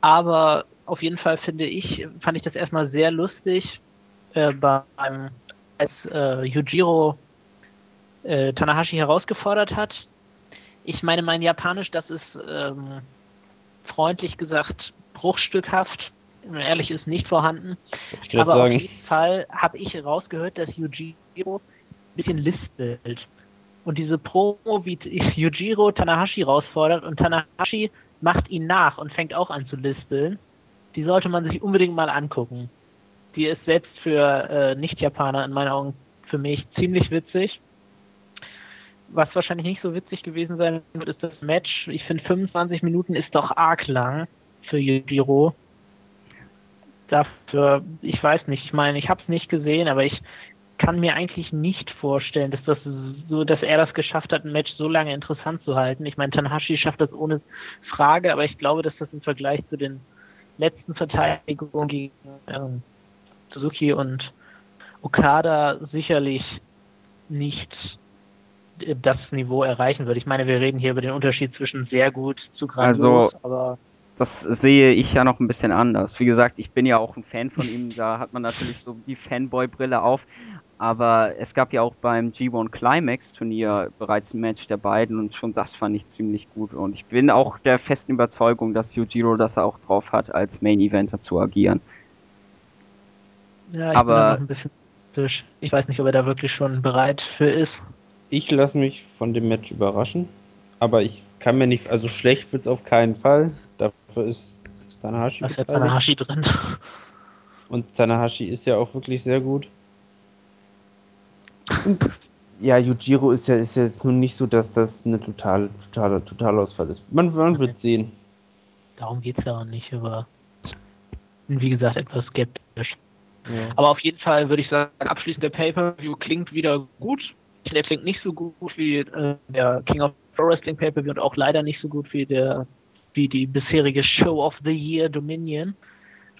Aber auf jeden Fall finde ich, fand ich das erstmal sehr lustig, äh, beim, als äh, Yujiro äh, Tanahashi herausgefordert hat. Ich meine, mein Japanisch, das ist ähm, freundlich gesagt bruchstückhaft. Ehrlich ist nicht vorhanden. Aber auf sagen. jeden Fall habe ich rausgehört, dass Yujiro ein bisschen lispelt. Und diese Promo, wie Yujiro Tanahashi herausfordert und Tanahashi macht ihn nach und fängt auch an zu lispeln, die sollte man sich unbedingt mal angucken. Die ist selbst für äh, Nicht-Japaner in meinen Augen für mich ziemlich witzig. Was wahrscheinlich nicht so witzig gewesen sein wird, ist das Match. Ich finde 25 Minuten ist doch arg lang für Yujiro. Dafür, ich weiß nicht, ich meine, ich habe es nicht gesehen, aber ich kann mir eigentlich nicht vorstellen, dass das so, dass er das geschafft hat, ein Match so lange interessant zu halten. Ich meine, Tanahashi schafft das ohne Frage, aber ich glaube, dass das im Vergleich zu den letzten Verteidigungen gegen ähm, Suzuki und Okada sicherlich nicht das Niveau erreichen wird. Ich meine, wir reden hier über den Unterschied zwischen sehr gut zu grandios, Also- aber Das sehe ich ja noch ein bisschen anders. Wie gesagt, ich bin ja auch ein Fan von ihm, da hat man natürlich so die Fanboy-Brille auf. Aber es gab ja auch beim G1 Climax Turnier bereits ein Match der beiden und schon das fand ich ziemlich gut. Und ich bin auch der festen Überzeugung, dass Yujiro das auch drauf hat, als Main Eventer zu agieren. ja, ich Aber- bin da noch ein bisschen skeptisch. Ich weiß nicht, ob er da wirklich schon bereit für ist. Ich lasse mich von dem Match überraschen, aber ich kann mir nicht, also schlecht wird es auf keinen Fall. Dafür ist Tanahashi ist. Tanahashi drin. Und Tanahashi ist ja auch wirklich sehr gut. Und ja, Yujiro ist ja, ist ja jetzt nun nicht so, dass das eine totale, totale, Totalausfall ist. Man, man wird sehen. Darum geht's ja auch nicht, aber wie gesagt, etwas skeptisch. Ja. Aber auf jeden Fall würde ich sagen, abschließend der Pay-Per-View klingt wieder gut. Der klingt nicht so gut wie äh, der King of Pro Wrestling Pay-Per-View und auch leider nicht so gut wie der wie die bisherige Show of the Year Dominion.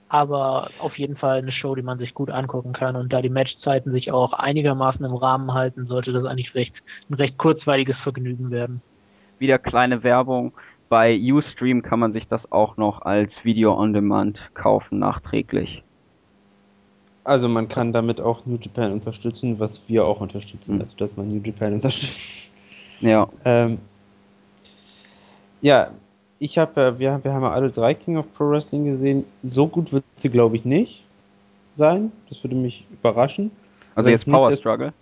Aber auf jeden Fall eine Show, die man sich gut angucken kann. Und da die Matchzeiten sich auch einigermaßen im Rahmen halten, sollte das eigentlich recht, ein recht kurzweiliges Vergnügen werden. Wieder kleine Werbung. Bei Ustream kann man sich das auch noch als Video on Demand kaufen, nachträglich. Also man kann damit auch New Japan unterstützen, was wir auch unterstützen, Mhm. also dass man New Japan unterstützt. Ja, Ähm, ja, ich habe, äh, wir, wir haben ja alle drei King of Pro Wrestling gesehen. So gut wird sie, glaube ich, nicht sein. Das würde mich überraschen. also Aber jetzt ist nicht Power das- Struggle.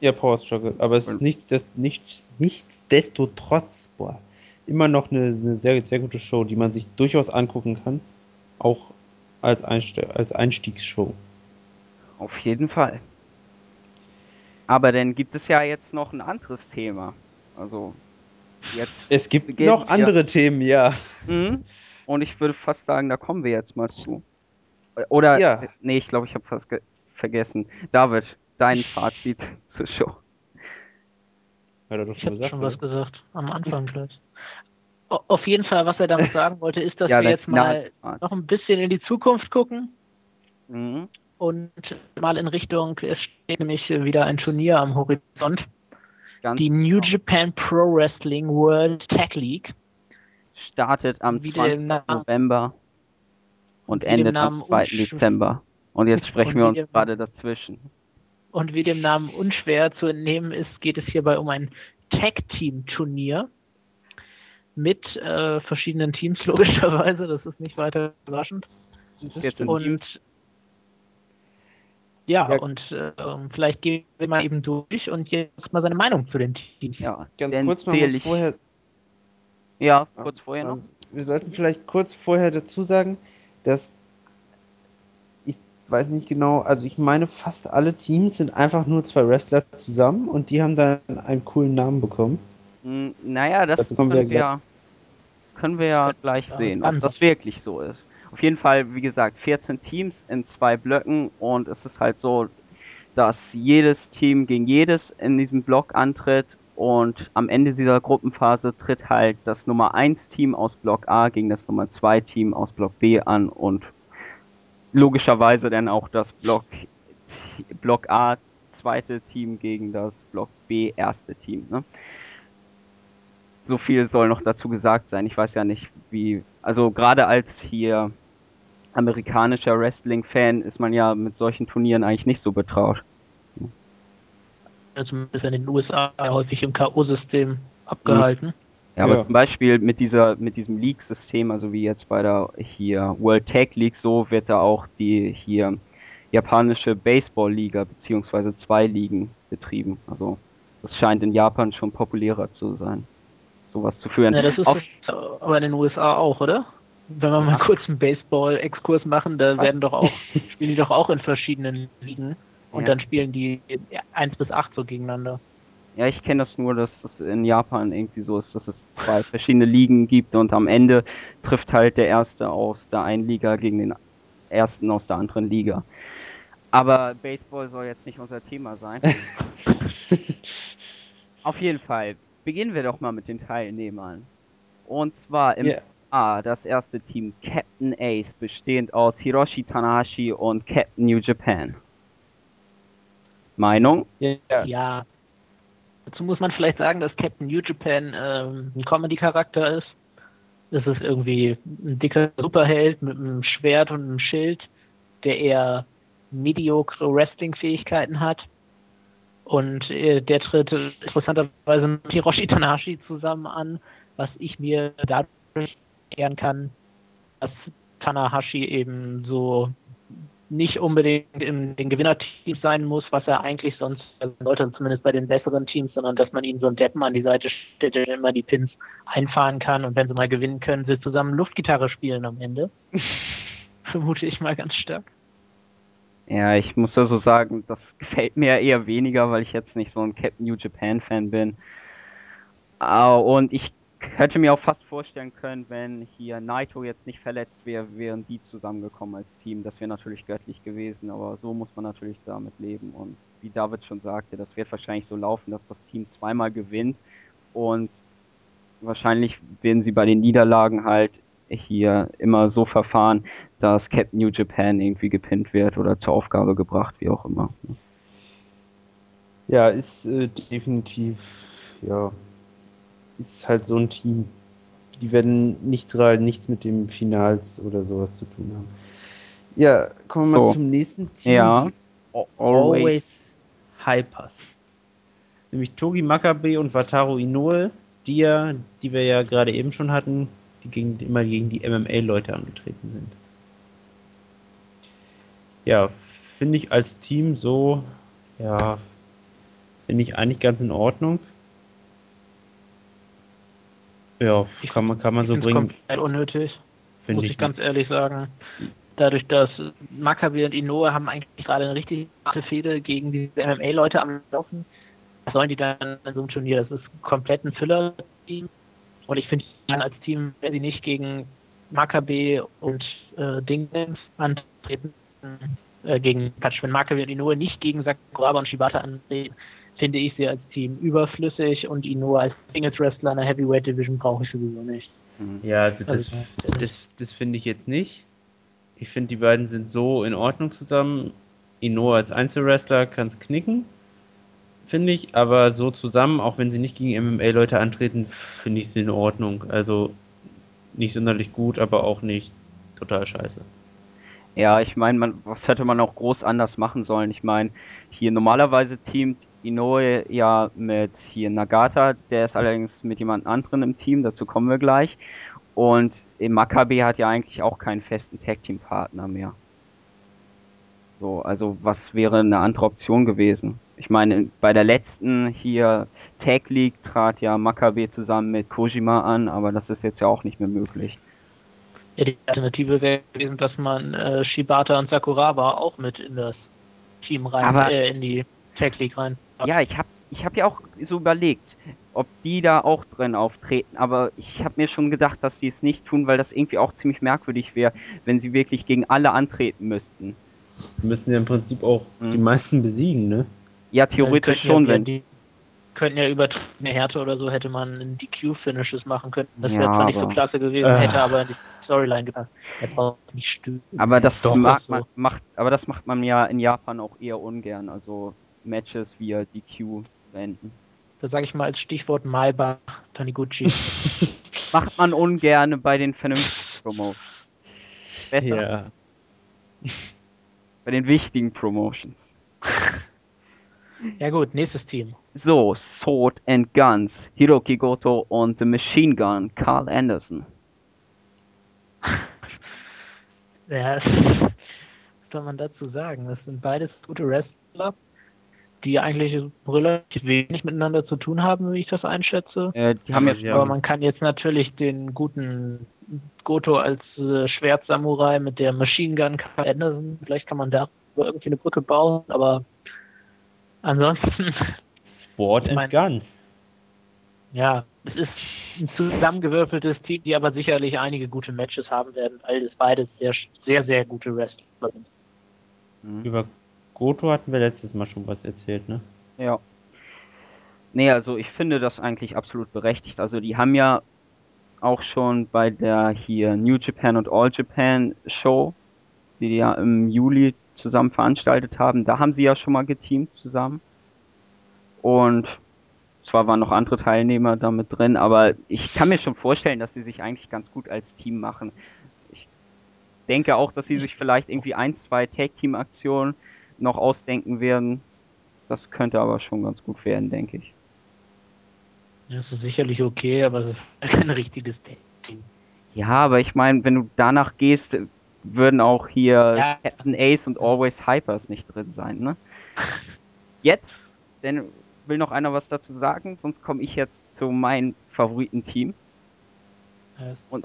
Ja, Power Struggle. Aber es ist Und- nichts, des, nichts, nichtsdestotrotz, boah, immer noch eine, eine sehr, sehr gute Show, die man sich durchaus angucken kann. Auch als, Einste als Einstiegsshow. Auf jeden Fall. Aber dann gibt es ja jetzt noch ein anderes Thema. Also jetzt. Es gibt noch wir. andere Themen, ja. Mhm. Und ich würde fast sagen, da kommen wir jetzt mal zu. Oder Ja. nee, ich glaube, ich habe fast ge- vergessen. David, dein Fazit zur Show. Hat er doch Ich schon habe gesagt. schon oder? was gesagt, am Anfang gleich. O- Auf jeden Fall, was er damit sagen wollte, ist, dass Ja, wir jetzt mal noch ein bisschen in die Zukunft gucken Mhm. und mal in Richtung, es steht nämlich wieder ein Turnier am Horizont, Ganz die New genau. Japan Pro Wrestling World Tag League. startet am Wie 20. dem Namen- November und endet am 2. unsch- Dezember. Und jetzt sprechen Und wir uns gerade dazwischen. Und wie dem Namen unschwer zu entnehmen ist, geht es hierbei um ein Tag-Team-Turnier mit äh, verschiedenen Teams, logischerweise. Das ist nicht weiter überraschend. Und ja, Ja. und äh, vielleicht gehen wir mal eben durch und jetzt mal seine Meinung zu den Teams. Ja, Ganz kurz, man muss vorher. Ja, kurz vorher noch. Also, wir sollten vielleicht kurz vorher dazu sagen, dass ich weiß nicht genau, also ich meine, fast alle Teams sind einfach nur zwei Wrestler zusammen und die haben dann einen coolen Namen bekommen. Hm, naja, das wir können, wir, gleich. können wir ja gleich Ja, sehen, ob das wirklich so ist. Auf jeden Fall, wie gesagt, 14 Teams in zwei Blöcken und es ist halt so, dass jedes Team gegen jedes in diesem Block antritt und am Ende dieser Gruppenphase tritt halt das Nummer 1 Team aus Block A gegen das Nummer 2 Team aus Block B an und logischerweise dann auch das Block, Block A zweite Team gegen das Block B erste Team. Ne? So viel soll noch dazu gesagt sein. Ich weiß ja nicht, wie. Also gerade als hier amerikanischer Wrestling-Fan ist man ja mit solchen Turnieren eigentlich nicht so betraut. Zumindest in den USA häufig im K.O.-System abgehalten. Ja, aber Ja. zum Beispiel mit dieser, mit diesem League-System, also wie jetzt bei der hier World Tag League, so wird da auch die hier japanische Baseball-Liga beziehungsweise zwei Ligen betrieben. Also das scheint in Japan schon populärer zu sein, sowas zu führen. Ja, das ist Auf, es aber in den USA auch, oder? Wenn wir mal kurz einen Baseball-Exkurs machen, da werden doch auch, spielen die doch auch in verschiedenen Ligen und Ja. dann spielen die 1 bis 8 so gegeneinander. Ja, ich kenne das nur, dass es in Japan irgendwie so ist, dass es zwei verschiedene Ligen gibt und am Ende trifft halt der Erste aus der einen Liga gegen den Ersten aus der anderen Liga. Aber Baseball soll jetzt nicht unser Thema sein. Auf jeden Fall, beginnen wir doch mal mit den Teilnehmern. Und zwar im Ja. A, das erste Team Captain Ace, bestehend aus Hiroshi Tanahashi und Captain New Japan. Meinung? Ja. Ja. Dazu muss man vielleicht sagen, dass Captain New Japan ähm, ein Comedy-Charakter ist. Das ist irgendwie ein dicker Superheld mit einem Schwert und einem Schild, der eher mediocre Wrestling-Fähigkeiten hat. Und äh, der tritt interessanterweise mit Hiroshi Tanahashi zusammen an, was ich mir dadurch erklären kann, dass Tanahashi eben so nicht unbedingt in den Gewinnerteams sein muss, was er eigentlich sonst sollte, zumindest bei den besseren Teams, sondern dass man ihnen so einen Deppen an die Seite stellt, der immer die Pins einfahren kann und wenn sie mal gewinnen können, sie zusammen Luftgitarre spielen am Ende. Vermute ich mal ganz stark. Ja, ich muss also sagen, das gefällt mir eher weniger, weil ich jetzt nicht so ein Captain New Japan Fan bin. Ah, Und ich hätte mir auch fast vorstellen können, wenn hier Naito jetzt nicht verletzt wäre, wären die zusammengekommen als Team. Das wäre natürlich göttlich gewesen, aber so muss man natürlich damit leben. Und wie David schon sagte, das wird wahrscheinlich so laufen, dass das Team zweimal gewinnt und wahrscheinlich werden sie bei den Niederlagen halt hier immer so verfahren, dass Captain New Japan irgendwie gepinnt wird oder zur Aufgabe gebracht, wie auch immer. Ja, ist äh, definitiv, ja, ist halt so ein Team. Die werden nichts rein, nichts mit dem Finals oder sowas zu tun haben. Ja, kommen wir mal So. zum nächsten Team. Ja. Always Hypers. Nämlich Togi Makabe und Wataru Inoue, die ja, die wir ja gerade eben schon hatten, die gegen, immer gegen die MMA-Leute angetreten sind. Ja, finde ich als Team so, ja, finde ich eigentlich ganz in Ordnung. Ja, kann man, kann man Ich so bringen, komplett unnötig, finde muss ich. ich ganz ehrlich sagen. Dadurch, dass Maccabi und Inoue haben eigentlich gerade eine richtig harte Fehde gegen diese MMA-Leute am Laufen. Was sollen die dann in so einem Turnier? Das ist komplett ein Filler-Team. Und ich finde, als Team, wenn sie nicht gegen Maccabi und äh, Dingens antreten, äh, gegen Quatsch, wenn Maccabi und Inoue nicht gegen Sakuraba und Shibata antreten, finde ich sie als Team überflüssig und Inoue als Singles-Wrestler in der Heavyweight Division brauche ich sowieso nicht. Ja, also das, Also, das, das finde ich jetzt nicht. Ich finde, die beiden sind so in Ordnung zusammen. Inoue als Einzelwrestler kann es knicken, finde ich, aber so zusammen, auch wenn sie nicht gegen MMA-Leute antreten, finde ich sie in Ordnung. Also nicht sonderlich gut, aber auch nicht total scheiße. Ja, ich meine, was hätte man auch groß anders machen sollen? Ich meine, hier normalerweise teamt Inoue ja mit hier Nagata, der ist allerdings mit jemand anderen im Team, dazu kommen wir gleich. Und im Maccabi hat ja eigentlich auch keinen festen Tag-Team-Partner mehr. So, also was wäre eine andere Option gewesen? Ich meine, bei der letzten hier Tag League trat ja Maccabi zusammen mit Kojima an, aber das ist jetzt ja auch nicht mehr möglich. Ja, die Alternative wäre gewesen, dass man äh, Shibata und Sakuraba auch mit in das Team rein, Aber- äh, in die Tag League rein. Ja, ich hab, ich hab ja auch so überlegt, ob die da auch drin auftreten, aber ich habe mir schon gedacht, dass sie es nicht tun, weil das irgendwie auch ziemlich merkwürdig wäre, wenn sie wirklich gegen alle antreten müssten. Wir müssen ja im Prinzip auch Mhm. die meisten besiegen, ne? Ja, theoretisch schon, ja, wenn. Die könnten ja übertriebene Härte oder so hätte man in DQ-Finishes machen können. Das wäre Ja, zwar nicht so klasse gewesen, Äh. hätte aber in die Storyline gepasst. Aber das Doch, mag so. man, macht, aber das macht man ja in Japan auch eher ungern, also Matches via DQ beenden. Da sage ich mal als Stichwort Maibach, Taniguchi. Macht man ungern bei den vernünftigen Promotions. Besser Ja. bei den wichtigen Promotions. ja gut, nächstes Team. So, Sword and Guns, Hiroki Goto und The Machine Gun, Carl Anderson. Ja, was soll man dazu sagen? Das sind beides gute Wrestler, die eigentlich relativ wenig miteinander zu tun haben, wie ich das einschätze. Äh, die haben Aber jetzt Aber man kann jetzt natürlich den guten Goto als äh, Schwertsamurai mit der Machine Gun Carl Anderson. Vielleicht kann man da irgendwie eine Brücke bauen, aber ansonsten, Sport Ich and mein- Guns. ja, es ist ein zusammengewürfeltes Team, die aber sicherlich einige gute Matches haben werden, weil es beides sehr, sehr, sehr gute Wrestler sind. Über Goto hatten wir letztes Mal schon was erzählt, ne? Ja. Nee, also ich finde das eigentlich absolut berechtigt. Also die haben ja auch schon bei der hier New Japan und All Japan Show, die die ja im Juli zusammen veranstaltet haben, da haben sie ja schon mal geteamt zusammen. Und zwar waren noch andere Teilnehmer da mit drin, aber ich kann mir schon vorstellen, dass sie sich eigentlich ganz gut als Team machen. Ich denke auch, dass sie sich vielleicht irgendwie ein, zwei Tag-Team-Aktionen noch ausdenken werden. Das könnte aber schon ganz gut werden, denke ich. Das ist sicherlich okay, aber es ist kein richtiges Team. Ja, aber ich meine, wenn du danach gehst, würden auch hier Ja. Captain Ace und Always Hypers nicht drin sein, ne? Jetzt, denn will noch einer was dazu sagen, sonst komme ich jetzt zu meinem Favoritenteam. Das Und-.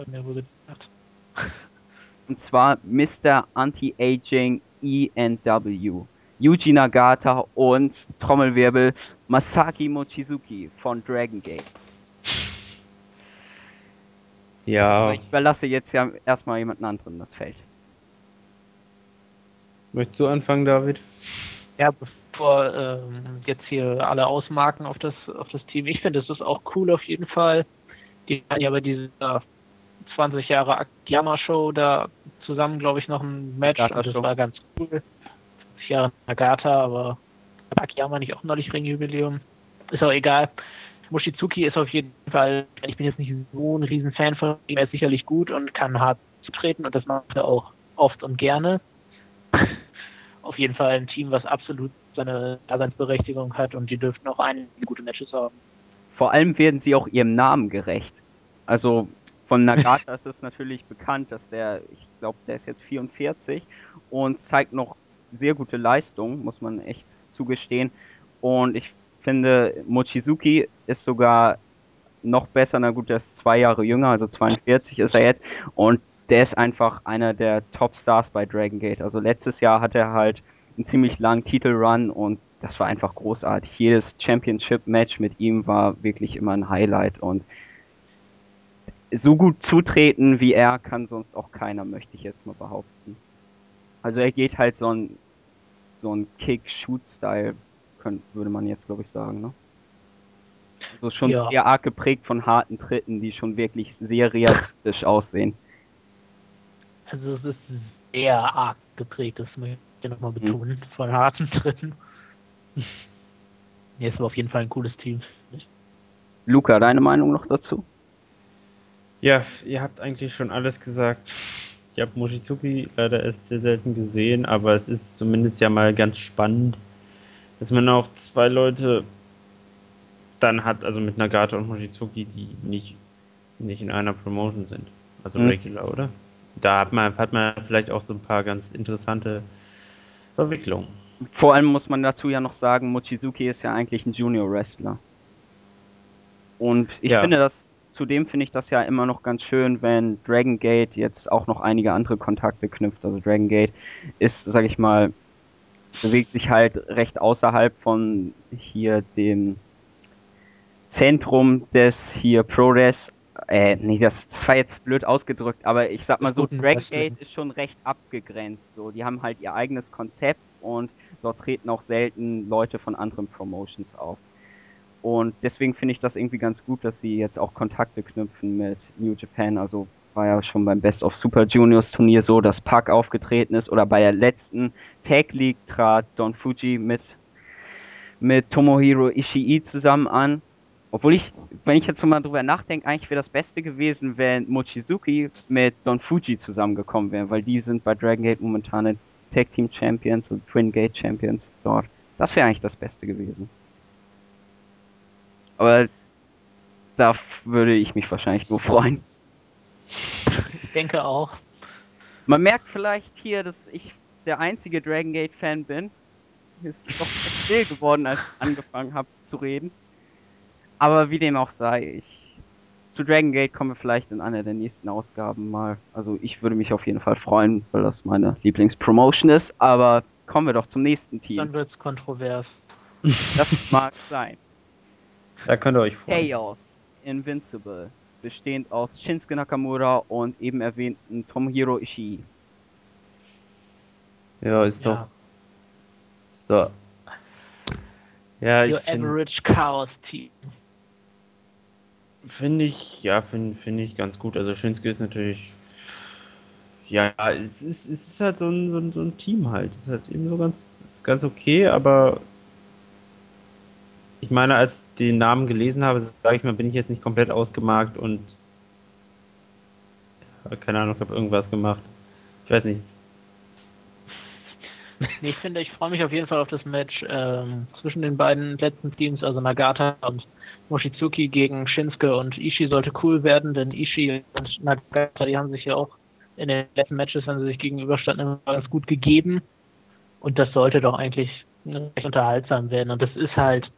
Und zwar Mr. Anti-Aging ENW. Yuji Nagata und Trommelwirbel Masaki Mochizuki von Dragon Gate. Ja, Aber ich überlasse jetzt ja erstmal jemanden anderen das Feld. möchtest du anfangen, David? Ja, bevor ähm, jetzt hier alle ausmarken auf das auf das Team. Ich finde, es ist auch cool auf jeden Fall. Die hatten ja bei dieser 20 Jahre Akiyama-Show da zusammen, glaube ich, noch ein Match und das Nagata-Show. war ganz cool. 20 Jahre Nagata, aber Akiyama nicht auch neulich Ringjubiläum? Ist auch egal. Mochizuki ist auf jeden Fall, ich bin jetzt nicht so ein riesen Fan von ihm, er ist sicherlich gut und kann hart zutreten und das macht er auch oft und gerne. auf jeden Fall ein Team, was absolut seine Daseinsberechtigung hat und die dürften auch einige gute Matches haben. Vor allem werden sie auch ihrem Namen gerecht. Also von Nagata ist es natürlich bekannt, dass der, ich glaube, der ist jetzt 44 und zeigt noch sehr gute Leistung, muss man echt zugestehen. Und ich finde, Mochizuki ist sogar noch besser, na gut, der ist zwei Jahre jünger, also 42 ist er jetzt. Und der ist einfach einer der Top-Stars bei Dragon Gate. Also letztes Jahr hat er halt einen ziemlich langen Titelrun und das war einfach großartig. Jedes Championship-Match mit ihm war wirklich immer ein Highlight und so gut zutreten wie er kann sonst auch keiner, möchte ich jetzt mal behaupten. Also er geht halt so ein so ein Kick-Shoot-Style, könnt- würde man jetzt glaube ich sagen, ne? Also schon Ja. sehr arg geprägt von harten Tritten, die schon wirklich sehr realistisch aussehen. Also es ist sehr arg geprägt, das möchte ich nochmal betonen, von harten Tritten. Ist aber auf jeden Fall ein cooles Team. Luca, deine Meinung noch dazu? Ja, ihr habt eigentlich schon alles gesagt. Ich habe Mochizuki leider erst sehr selten gesehen, aber es ist zumindest ja mal ganz spannend, dass man auch zwei Leute dann hat, also mit Nagata und Mochizuki, die nicht, nicht in einer Promotion sind. Also Mhm. regular, oder? Da hat man, hat man vielleicht auch so ein paar ganz interessante Verwicklungen. Vor allem muss man dazu ja noch sagen, Mochizuki ist ja eigentlich ein Junior-Wrestler. Und ich Ja. finde das, zudem finde ich das ja immer noch ganz schön, wenn Dragon Gate jetzt auch noch einige andere Kontakte knüpft. Also Dragon Gate ist, sag ich mal, bewegt sich halt recht außerhalb von hier dem Zentrum des hier ProRes. Äh, nee, das, das war jetzt blöd ausgedrückt, aber ich sag mal so, Dragon. Gate ist schon recht abgegrenzt. So, die haben halt ihr eigenes Konzept und dort treten auch selten Leute von anderen Promotions auf. Und deswegen finde ich das irgendwie ganz gut, dass sie jetzt auch Kontakte knüpfen mit New Japan. Also war ja schon beim Best of Super Juniors Turnier so, dass Park aufgetreten ist oder bei der letzten Tag League trat Don Fuji mit mit Tomohiro Ishii zusammen an. Obwohl ich, wenn ich jetzt mal drüber nachdenke, eigentlich wäre das Beste gewesen, wenn Mochizuki mit Don Fuji zusammengekommen wäre, weil die sind bei Dragon Gate momentan Tag Team Champions und Twin Gate Champions dort. Das wäre eigentlich das Beste gewesen. Aber da würde ich mich wahrscheinlich nur freuen. Ich denke auch. Man merkt vielleicht hier, dass ich der einzige Dragon Gate Fan bin. Ist doch still geworden, als ich angefangen habe zu reden. Aber wie dem auch sei, ich zu Dragon Gate kommen wir vielleicht in einer der nächsten Ausgaben mal. Also ich würde mich auf jeden Fall freuen, weil das meine Lieblingspromotion ist. Aber kommen wir doch zum nächsten Team. Dann wird's kontrovers. Das mag sein. Da könnt ihr euch freuen. Chaos Invincible, bestehend aus Shinsuke Nakamura und eben erwähnten Tomohiro Ishii. Ja, ist Ja. doch. Ist doch. Ja, ich Your finde average Chaos Team. find ich, ja, finde find ich ganz gut. Also Shinsuke ist natürlich. Ja, es ist, es ist halt so ein, so, ein, so ein Team halt. Es ist halt eben so ganz, ist ganz okay, aber ich meine, als ich den Namen gelesen habe, sage ich mal, bin ich jetzt nicht komplett ausgemarkt und keine Ahnung, habe irgendwas gemacht. Ich weiß nicht. Nee, ich finde, ich freue mich auf jeden Fall auf das Match ähm, zwischen den beiden letzten Teams, also Nagata und Mochizuki gegen Shinsuke und Ishii sollte cool werden, denn Ishii und Nagata, die haben sich ja auch in den letzten Matches, wenn sie sich gegenüberstanden, immer ganz gut gegeben. Und das sollte doch eigentlich recht unterhaltsam werden. Und das ist halt,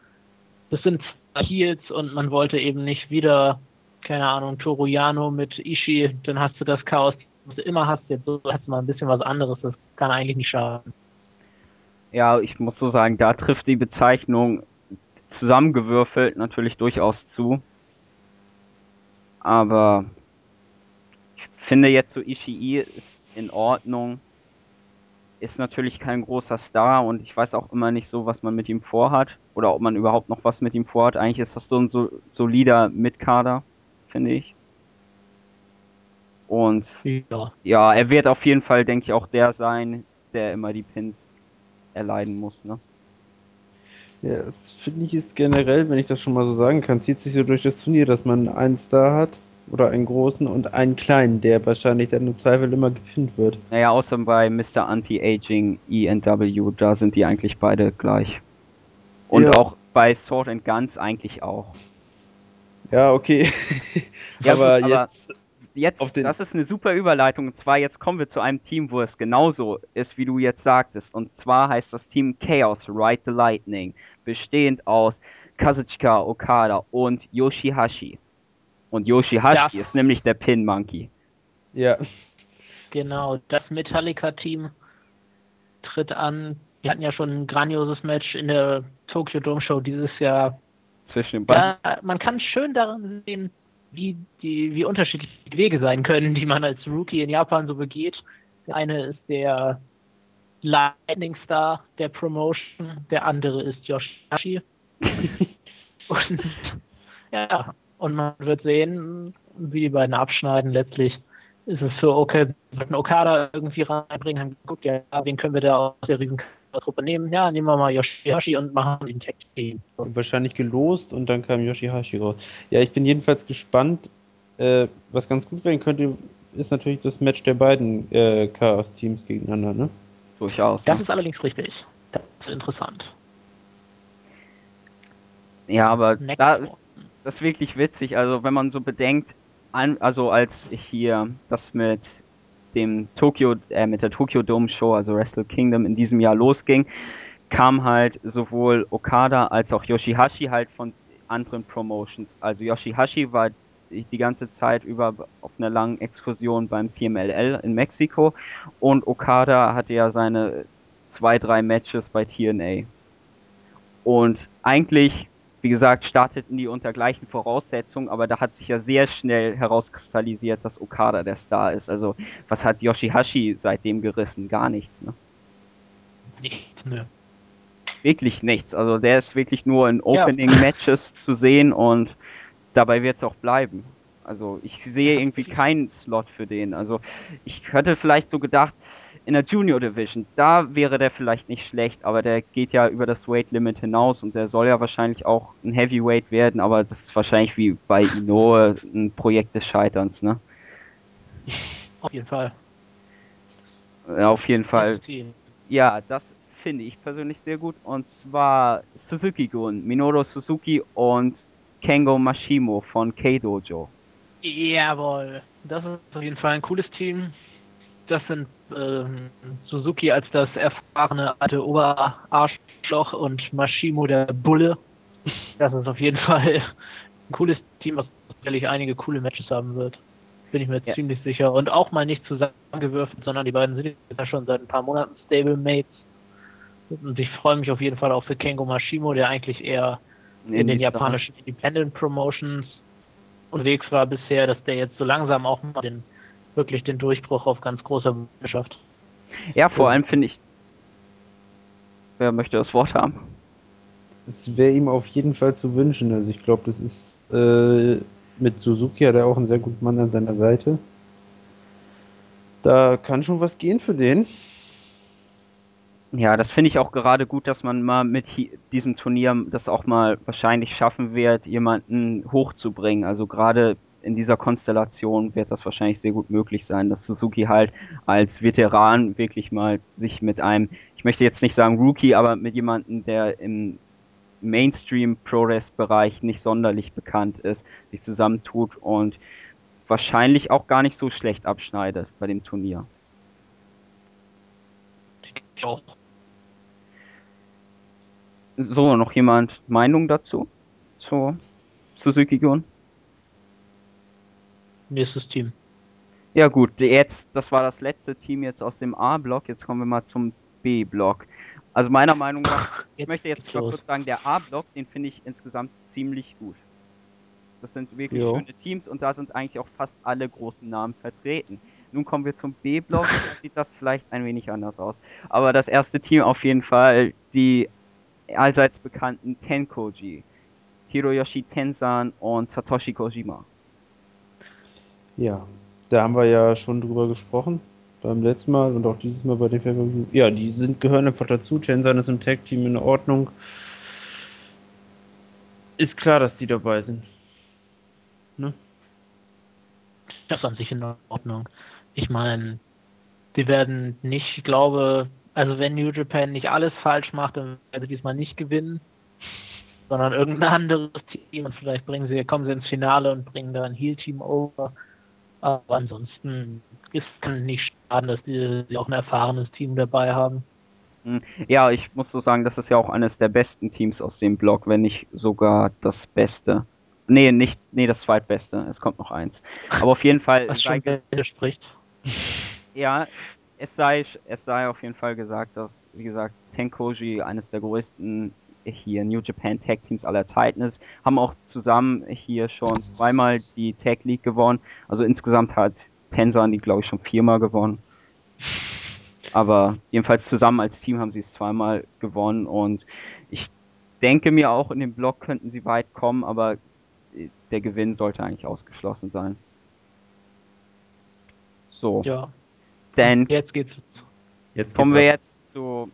das sind Heels und man wollte eben nicht wieder, keine Ahnung, Toru Yano mit Ishii, dann hast du das Chaos, was du immer hast, jetzt hast du mal ein bisschen was anderes, das kann eigentlich nicht schaden. Ja, ich muss so sagen, da trifft die Bezeichnung zusammengewürfelt natürlich durchaus zu. Aber ich finde jetzt so Ishii ist in Ordnung. Ist natürlich kein großer Star und ich weiß auch immer nicht so, was man mit ihm vorhat. Oder ob man überhaupt noch was mit ihm vorhat. Eigentlich ist das so ein so, solider Mitkader, finde ich. Und Ja. ja, er wird auf jeden Fall, denke ich, auch der sein, der immer die Pins erleiden muss, ne? Ja, das finde ich ist generell, wenn ich das schon mal so sagen kann, zieht sich so durch das Turnier, dass man einen Star hat oder einen großen und einen kleinen, der wahrscheinlich dann im Zweifel immer gepinnt wird. Naja, außer bei Mr. Anti-Aging ENW, da sind die eigentlich beide gleich. Und Ja. auch bei Sword and Guns eigentlich auch. Ja, okay. Ja, aber gut, aber- jetzt, Jetzt, das ist eine super Überleitung. Und zwar, jetzt kommen wir zu einem Team, wo es genauso ist, wie du jetzt sagtest. Und zwar heißt das Team Chaos Ride the Lightning, bestehend aus Kazuchika Okada und Yoshihashi. Und Yoshihashi Das- ist nämlich der Pin Monkey. ja, Genau, das Metallica-Team tritt an. Wir hatten ja schon ein grandioses Match in der Tokyo Dome Show dieses Jahr. Zwischen den beiden. Ja, man kann schön daran sehen, wie, die, wie unterschiedlich die Wege sein können, die man als Rookie in Japan so begeht. Der eine ist der Lightning Star der Promotion, der andere ist Yoshihashi. und ja, und man wird sehen, wie die beiden abschneiden. Letztlich ist es für okay, wir wollten Okada irgendwie reinbringen, haben geguckt, ja, wen können wir da aus der riesen Truppe nehmen? Ja, nehmen wir mal Yoshihashi und machen den Tag Team. So. wahrscheinlich gelost und dann kam Yoshihashi raus. Ja, ich bin jedenfalls gespannt. Äh, was ganz gut werden könnte, ist natürlich das Match der beiden äh, Chaos-Teams gegeneinander, ne? Durchaus. Das ne? ist allerdings richtig. Das ist interessant. Ja, aber Next da, one. Das ist wirklich witzig. Also wenn man so bedenkt, also als ich hier das mit dem Tokyo, äh, mit der Tokyo Dome Show, also Wrestle Kingdom in diesem Jahr losging, kam halt sowohl Okada als auch Yoshihashi halt von anderen Promotions. Also Yoshihashi war die ganze Zeit über auf einer langen Exkursion beim TMLL in Mexiko und Okada hatte ja seine zwei, drei Matches bei TNA. Und eigentlich, wie gesagt, starteten die unter gleichen Voraussetzungen, aber da hat sich ja sehr schnell herauskristallisiert, dass Okada der Star ist. Also, was hat Yoshihashi seitdem gerissen? Gar nichts, ne? Nichts, nö. Wirklich nichts. Also, der ist wirklich nur in Ja. Opening-Matches zu sehen und dabei wird es auch bleiben. Also, ich sehe irgendwie keinen Slot für den. Also, ich hätte vielleicht so gedacht, in der Junior Division, da wäre der vielleicht nicht schlecht, aber der geht ja über das Weight Limit hinaus und der soll ja wahrscheinlich auch ein Heavyweight werden, aber das ist wahrscheinlich wie bei Inoue ein Projekt des Scheiterns, ne? Auf jeden Fall. Ja, auf jeden Fall. Ja, das finde ich persönlich sehr gut und zwar Suzuki-Gun, Minoru Suzuki und Kengo Mashimo von K-Dojo. Jawohl. Das ist auf jeden Fall ein cooles Team. Das sind ähm, Suzuki als das erfahrene alte Oberarschloch und Mashimo der Bulle. Das ist auf jeden Fall ein cooles Team, was sicherlich einige coole Matches haben wird. Bin ich mir Ja. ziemlich sicher. Und auch mal nicht zusammengewürfelt, sondern die beiden sind ja schon seit ein paar Monaten Stablemates. Und ich freue mich auf jeden Fall auch für Kengo Mashimo, der eigentlich eher in, den die- japanischen Independent Promotions unterwegs war bisher, dass der jetzt so langsam auch mal den, wirklich den Durchbruch auf ganz großer Bühne schafft. Ja, vor allem finde ich. Wer möchte das Wort haben? Es wäre ihm auf jeden Fall zu wünschen. Also ich glaube, das ist äh, mit Suzuki hat er auch einen sehr guten Mann an seiner Seite. Da kann schon was gehen für den. Ja, das finde ich auch gerade gut, dass man mal mit diesem Turnier das auch mal wahrscheinlich schaffen wird, jemanden hochzubringen. Also gerade in dieser Konstellation wird das wahrscheinlich sehr gut möglich sein, dass Suzuki halt als Veteran wirklich mal sich mit einem, ich möchte jetzt nicht sagen Rookie, aber mit jemandem, der im Mainstream ProRes Bereich nicht sonderlich bekannt ist, sich zusammentut und wahrscheinlich auch gar nicht so schlecht abschneidet bei dem Turnier. Auch. So, noch jemand Meinung dazu? Zu Suzuki-Gun? Nächstes Team. Ja gut, jetzt, das war das letzte Team jetzt aus dem A-Block, jetzt kommen wir mal zum B-Block. Also meiner Meinung nach, ich möchte jetzt mal kurz sagen, der A-Block, den finde ich insgesamt ziemlich gut. Das sind wirklich Jo. schöne Teams und da sind eigentlich auch fast alle großen Namen vertreten. Nun kommen wir zum B-Block, da sieht das vielleicht ein wenig anders aus. Aber das erste Team auf jeden Fall, die allseits bekannten Tenkoji. Hiroyoshi Tensan und Satoshi Kojima. Ja, da haben wir ja schon drüber gesprochen. Beim letzten Mal und auch dieses Mal bei den pay Ja, die sind, gehören einfach dazu. Tensan ist im Tag-Team in Ordnung. Ist klar, dass die dabei sind. Das ist an sich in Ordnung. Ich meine, sie werden nicht, ich glaube, also wenn New Japan nicht alles falsch macht, dann werden sie diesmal nicht gewinnen, sondern irgendein anderes Team und vielleicht bringen sie, kommen sie ins Finale und bringen da ein Heal-Team over. Aber ansonsten es kann nicht schaden, dass die, die auch ein erfahrenes Team dabei haben. Hm, Ja, ich muss so sagen, das ist ja auch eines der besten Teams aus dem Block, wenn nicht sogar das Beste. Nee, nicht, nee, das zweitbeste. Es kommt noch eins. Aber auf jeden Fall Was sei schon widerspricht. ja, es sei, es sei auf jeden Fall gesagt, dass, wie gesagt, Tenkoji eines der größten hier New Japan Tag Teams aller Zeiten ist. Haben auch zusammen hier schon zweimal die Tag League gewonnen. Also insgesamt hat Tensan die, glaube ich, schon viermal gewonnen. Aber jedenfalls zusammen als Team haben sie es zweimal gewonnen und ich denke mir auch in dem Block könnten sie weit kommen, aber äh, der Gewinn sollte eigentlich ausgeschlossen sein. So, Ja, dann jetzt geht's. Jetzt kommen geht's wir ab. jetzt zu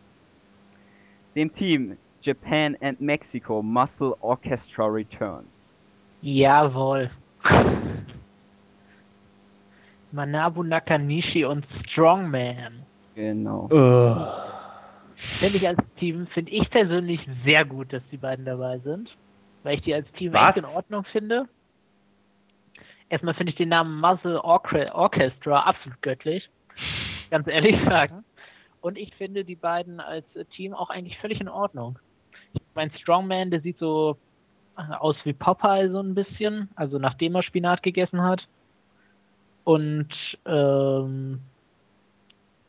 dem Team Japan and Mexico Muscle Orchestra Return. Jawohl. Manabu Nakanishi und Strongman. Genau. Finde ich als Team, finde ich persönlich sehr gut, dass die beiden dabei sind. Weil ich die als Team Was? echt in Ordnung finde. Erstmal finde ich den Namen Muzzle Orchestra, absolut göttlich. Ganz ehrlich sagen. Und ich finde die beiden als Team auch eigentlich völlig in Ordnung. Mein Strongman, der sieht so äh, aus wie Popeye so ein bisschen, also nachdem er Spinat gegessen hat. Und ähm,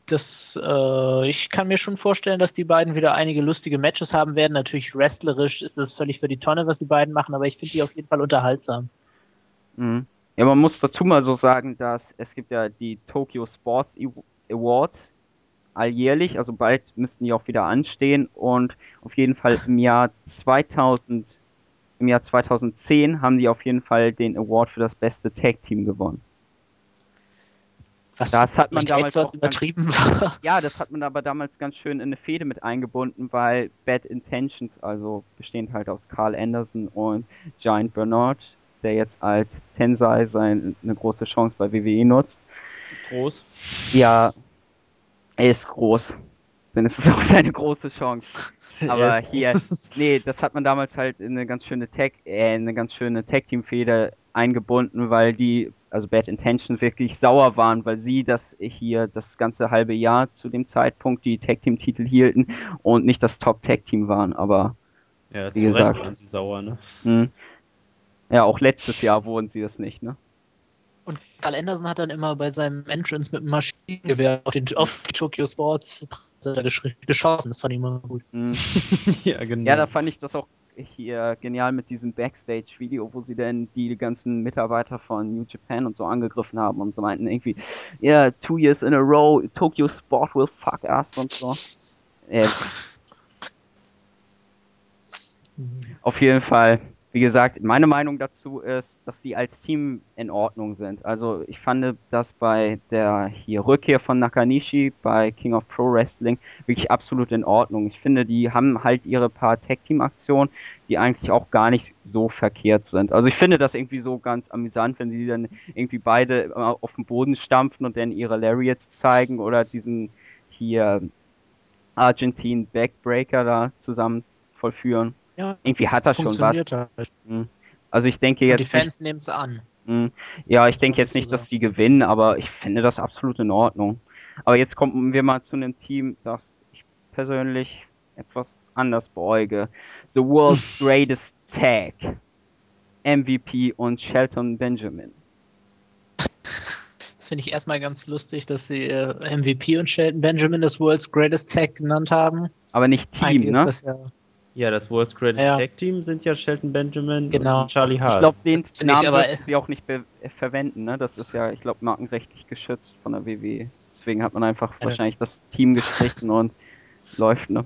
das, äh, ich kann mir schon vorstellen, dass die beiden wieder einige lustige Matches haben werden. Natürlich wrestlerisch ist das völlig für die Tonne, was die beiden machen, aber ich finde die auf jeden Fall unterhaltsam. Mhm. Ja, man muss dazu mal so sagen, dass es gibt ja die Tokyo Sports Aw- Awards alljährlich, also bald müssten die auch wieder anstehen und auf jeden Fall im Jahr 2000, im Jahr 2010 haben die auf jeden Fall den Award für das beste Tag Team gewonnen. Was Das hat man damals etwas auch ganz- übertrieben war. Ja, das hat man aber damals ganz schön in eine Fehde mit eingebunden, weil Bad Intentions, also bestehend halt aus Carl Anderson und Giant Bernard, der jetzt als Tensei seine eine große Chance bei WWE nutzt, Groß. ja, er ist groß. Dann ist es auch seine große Chance. Aber Er ist hier, nee, das hat man damals halt in eine ganz schöne Tag, äh, in eine ganz schöne Tag Team Fehde eingebunden, weil die, also Bad Intentions wirklich sauer waren, weil sie das hier das ganze halbe Jahr zu dem Zeitpunkt die Tag Team Titel hielten und nicht das Top Tag Team waren, aber Ja, Wie zu Recht gesagt. waren sie sauer, ne? mh. Ja, auch letztes Jahr wurden sie das nicht, ne? Carl Anderson hat dann immer bei seinem Entrance mit dem Maschinengewehr auf, den, auf die Tokyo Sports gesch geschossen. Das fand ich immer gut. Mhm. ja, genau. Ja, da fand ich das auch hier genial mit diesem Backstage-Video, wo sie dann die ganzen Mitarbeiter von New Japan und so angegriffen haben und so meinten irgendwie, ja, yeah, two years in a row, Tokyo Sport will fuck us und so. Äh, auf jeden Fall, wie gesagt, meine Meinung dazu ist, dass sie als Team in Ordnung sind. Also ich fand das bei der hier Rückkehr von Nakanishi bei King of Pro Wrestling wirklich absolut in Ordnung. Ich finde, die haben halt ihre paar Tag-Team-Aktionen, die eigentlich auch gar nicht so verkehrt sind. Also ich finde das irgendwie so ganz amüsant, wenn sie dann irgendwie beide auf den Boden stampfen und dann ihre Lariats zeigen oder diesen hier Argentine Backbreaker da zusammen vollführen. Ja, irgendwie hat das schon was. halt. Mhm. Also ich denke Und jetzt die nicht, Fans nehmen es an. Mhm. ja, ich denke jetzt nicht, dass die gewinnen, aber ich finde das absolut in Ordnung. Aber jetzt kommen wir mal zu einem Team, das ich persönlich etwas anders beäuge. The World's Greatest Tag. MVP und Shelton Benjamin. Das finde ich erstmal ganz lustig, dass sie äh, MVP und Shelton Benjamin das World's Greatest Tag genannt haben. Aber nicht Team, Eigentlich ne? ist das ja. Ja, das World's Greatest Ja. Tag Team sind ja Shelton Benjamin Genau. und Charlie Ich Haas. glaube, den ich Namen aber- sie auch nicht äh, verwenden, ne? Das ist ja, ich glaube, markenrechtlich geschützt von der WWE. Deswegen hat man einfach Ja. wahrscheinlich das Team gestrichen und läuft, ne?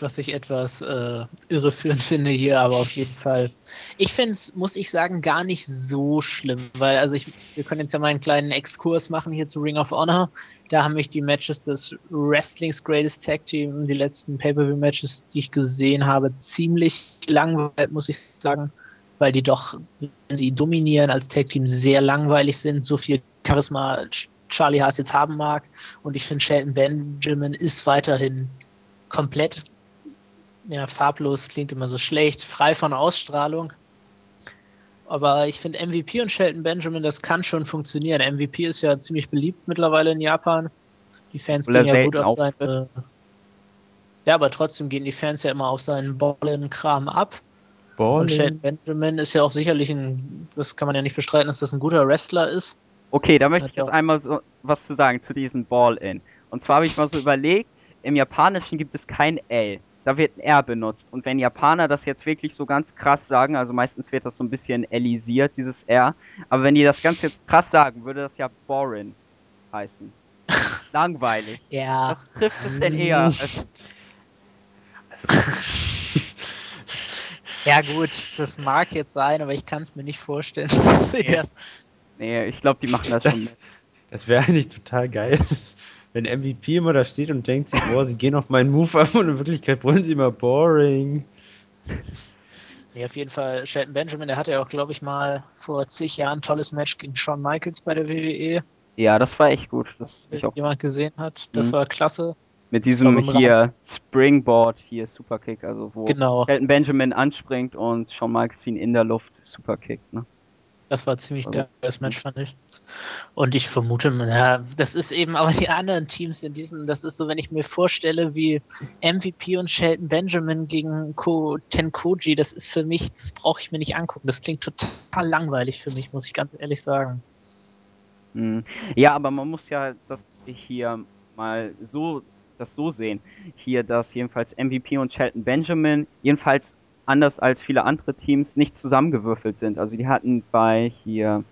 was ich etwas äh, irreführend finde hier, aber auf jeden Fall. Ich finde es, muss ich sagen, gar nicht so schlimm, weil, also ich, wir können jetzt ja mal einen kleinen Exkurs machen hier zu Ring of Honor. Da haben mich die Matches des Wrestlings Greatest Tag Team, die letzten Pay-Per-View-Matches, die ich gesehen habe, ziemlich langweilig, muss ich sagen, weil die doch, wenn sie dominieren als Tag Team, sehr langweilig sind, so viel Charisma Ch- Charlie Haas jetzt haben mag. Und ich finde, Shelton Benjamin ist weiterhin komplett ja, farblos klingt immer so schlecht, frei von Ausstrahlung. Aber ich finde MVP und Shelton Benjamin, das kann schon funktionieren. MVP ist ja ziemlich beliebt mittlerweile in Japan. Die Fans Obwohl er gehen ja gut auf seine. Ja, aber trotzdem gehen die Fans ja immer auf seinen Ballen-Kram ab. Und Shelton. Benjamin ist ja auch sicherlich ein, das kann man ja nicht bestreiten, dass das ein guter Wrestler ist. Okay, da möchte ich jetzt einmal so was zu sagen zu diesem Ball-In. Und zwar habe ich mal so überlegt, im Japanischen gibt es kein L. Da wird ein R benutzt. Und wenn Japaner das jetzt wirklich so ganz krass sagen, also meistens wird das so ein bisschen elisiert, dieses R, aber wenn die das ganz jetzt krass sagen, würde das ja boring heißen. Langweilig. Ja. Das trifft es denn eher. als- Ja gut, das mag jetzt sein, aber ich kann es mir nicht vorstellen, dass sie Ja. das Nee, ich glaube, die machen das schon mit. Das wäre eigentlich total geil. Wenn MVP immer da steht und denkt sich, boah, sie gehen auf meinen Move ab und in Wirklichkeit wollen sie immer boring. Nee, auf jeden Fall, Shelton Benjamin, der hatte ja auch, glaube ich, mal vor zig Jahren ein tolles Match gegen Shawn Michaels bei der WWE. Ja, das war echt gut. Das Wenn ich auch jemand gesehen hat. Das Mhm. war klasse. mit diesem hier Springboard, hier Superkick, also wo Genau. Shelton Benjamin anspringt und Shawn Michaels ihn in der Luft Superkickt, ne? Das war ziemlich Also, geiles Match, fand ich. Und ich vermute, ja, das ist eben aber die anderen Teams in diesem, das ist so, wenn ich mir vorstelle, wie MVP und Shelton Benjamin gegen Ko, Tenkoji, das ist für mich, das brauche ich mir nicht angucken. Das klingt total langweilig für mich, muss ich ganz ehrlich sagen. Mhm. Ja, aber man muss ja das hier mal so das so sehen. Hier, dass jedenfalls MVP und Shelton Benjamin jedenfalls anders als viele andere Teams nicht zusammengewürfelt sind. Also die hatten bei hier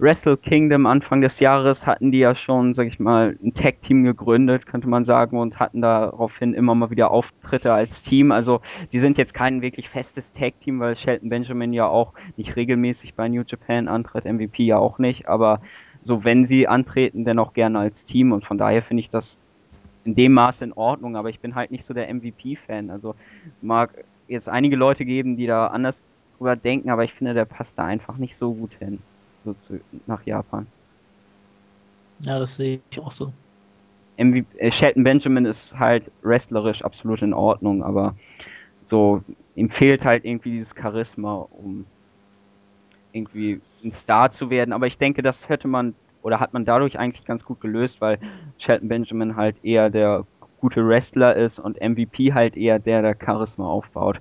Wrestle Kingdom Anfang des Jahres hatten die ja schon, sag ich mal, ein Tag-Team gegründet, könnte man sagen, und hatten daraufhin immer mal wieder Auftritte als Team. Also die sind jetzt kein wirklich festes Tag-Team, weil Shelton Benjamin ja auch nicht regelmäßig bei New Japan antritt, MVP ja auch nicht, aber so wenn sie antreten, dann auch gerne als Team und von daher finde ich das in dem Maße in Ordnung, aber ich bin halt nicht so der MVP-Fan. Also mag jetzt einige Leute geben, die da anders drüber denken, aber ich finde, der passt da einfach nicht so gut hin, so zu, nach Japan. Ja, das sehe ich auch so. MVP, äh, Shelton Benjamin ist halt wrestlerisch absolut in Ordnung, aber so, ihm fehlt halt irgendwie dieses Charisma, um irgendwie ein Star zu werden. Aber ich denke, das hätte man oder hat man dadurch eigentlich ganz gut gelöst, weil Shelton Benjamin halt eher der gute Wrestler ist und MVP halt eher der, der Charisma aufbaut.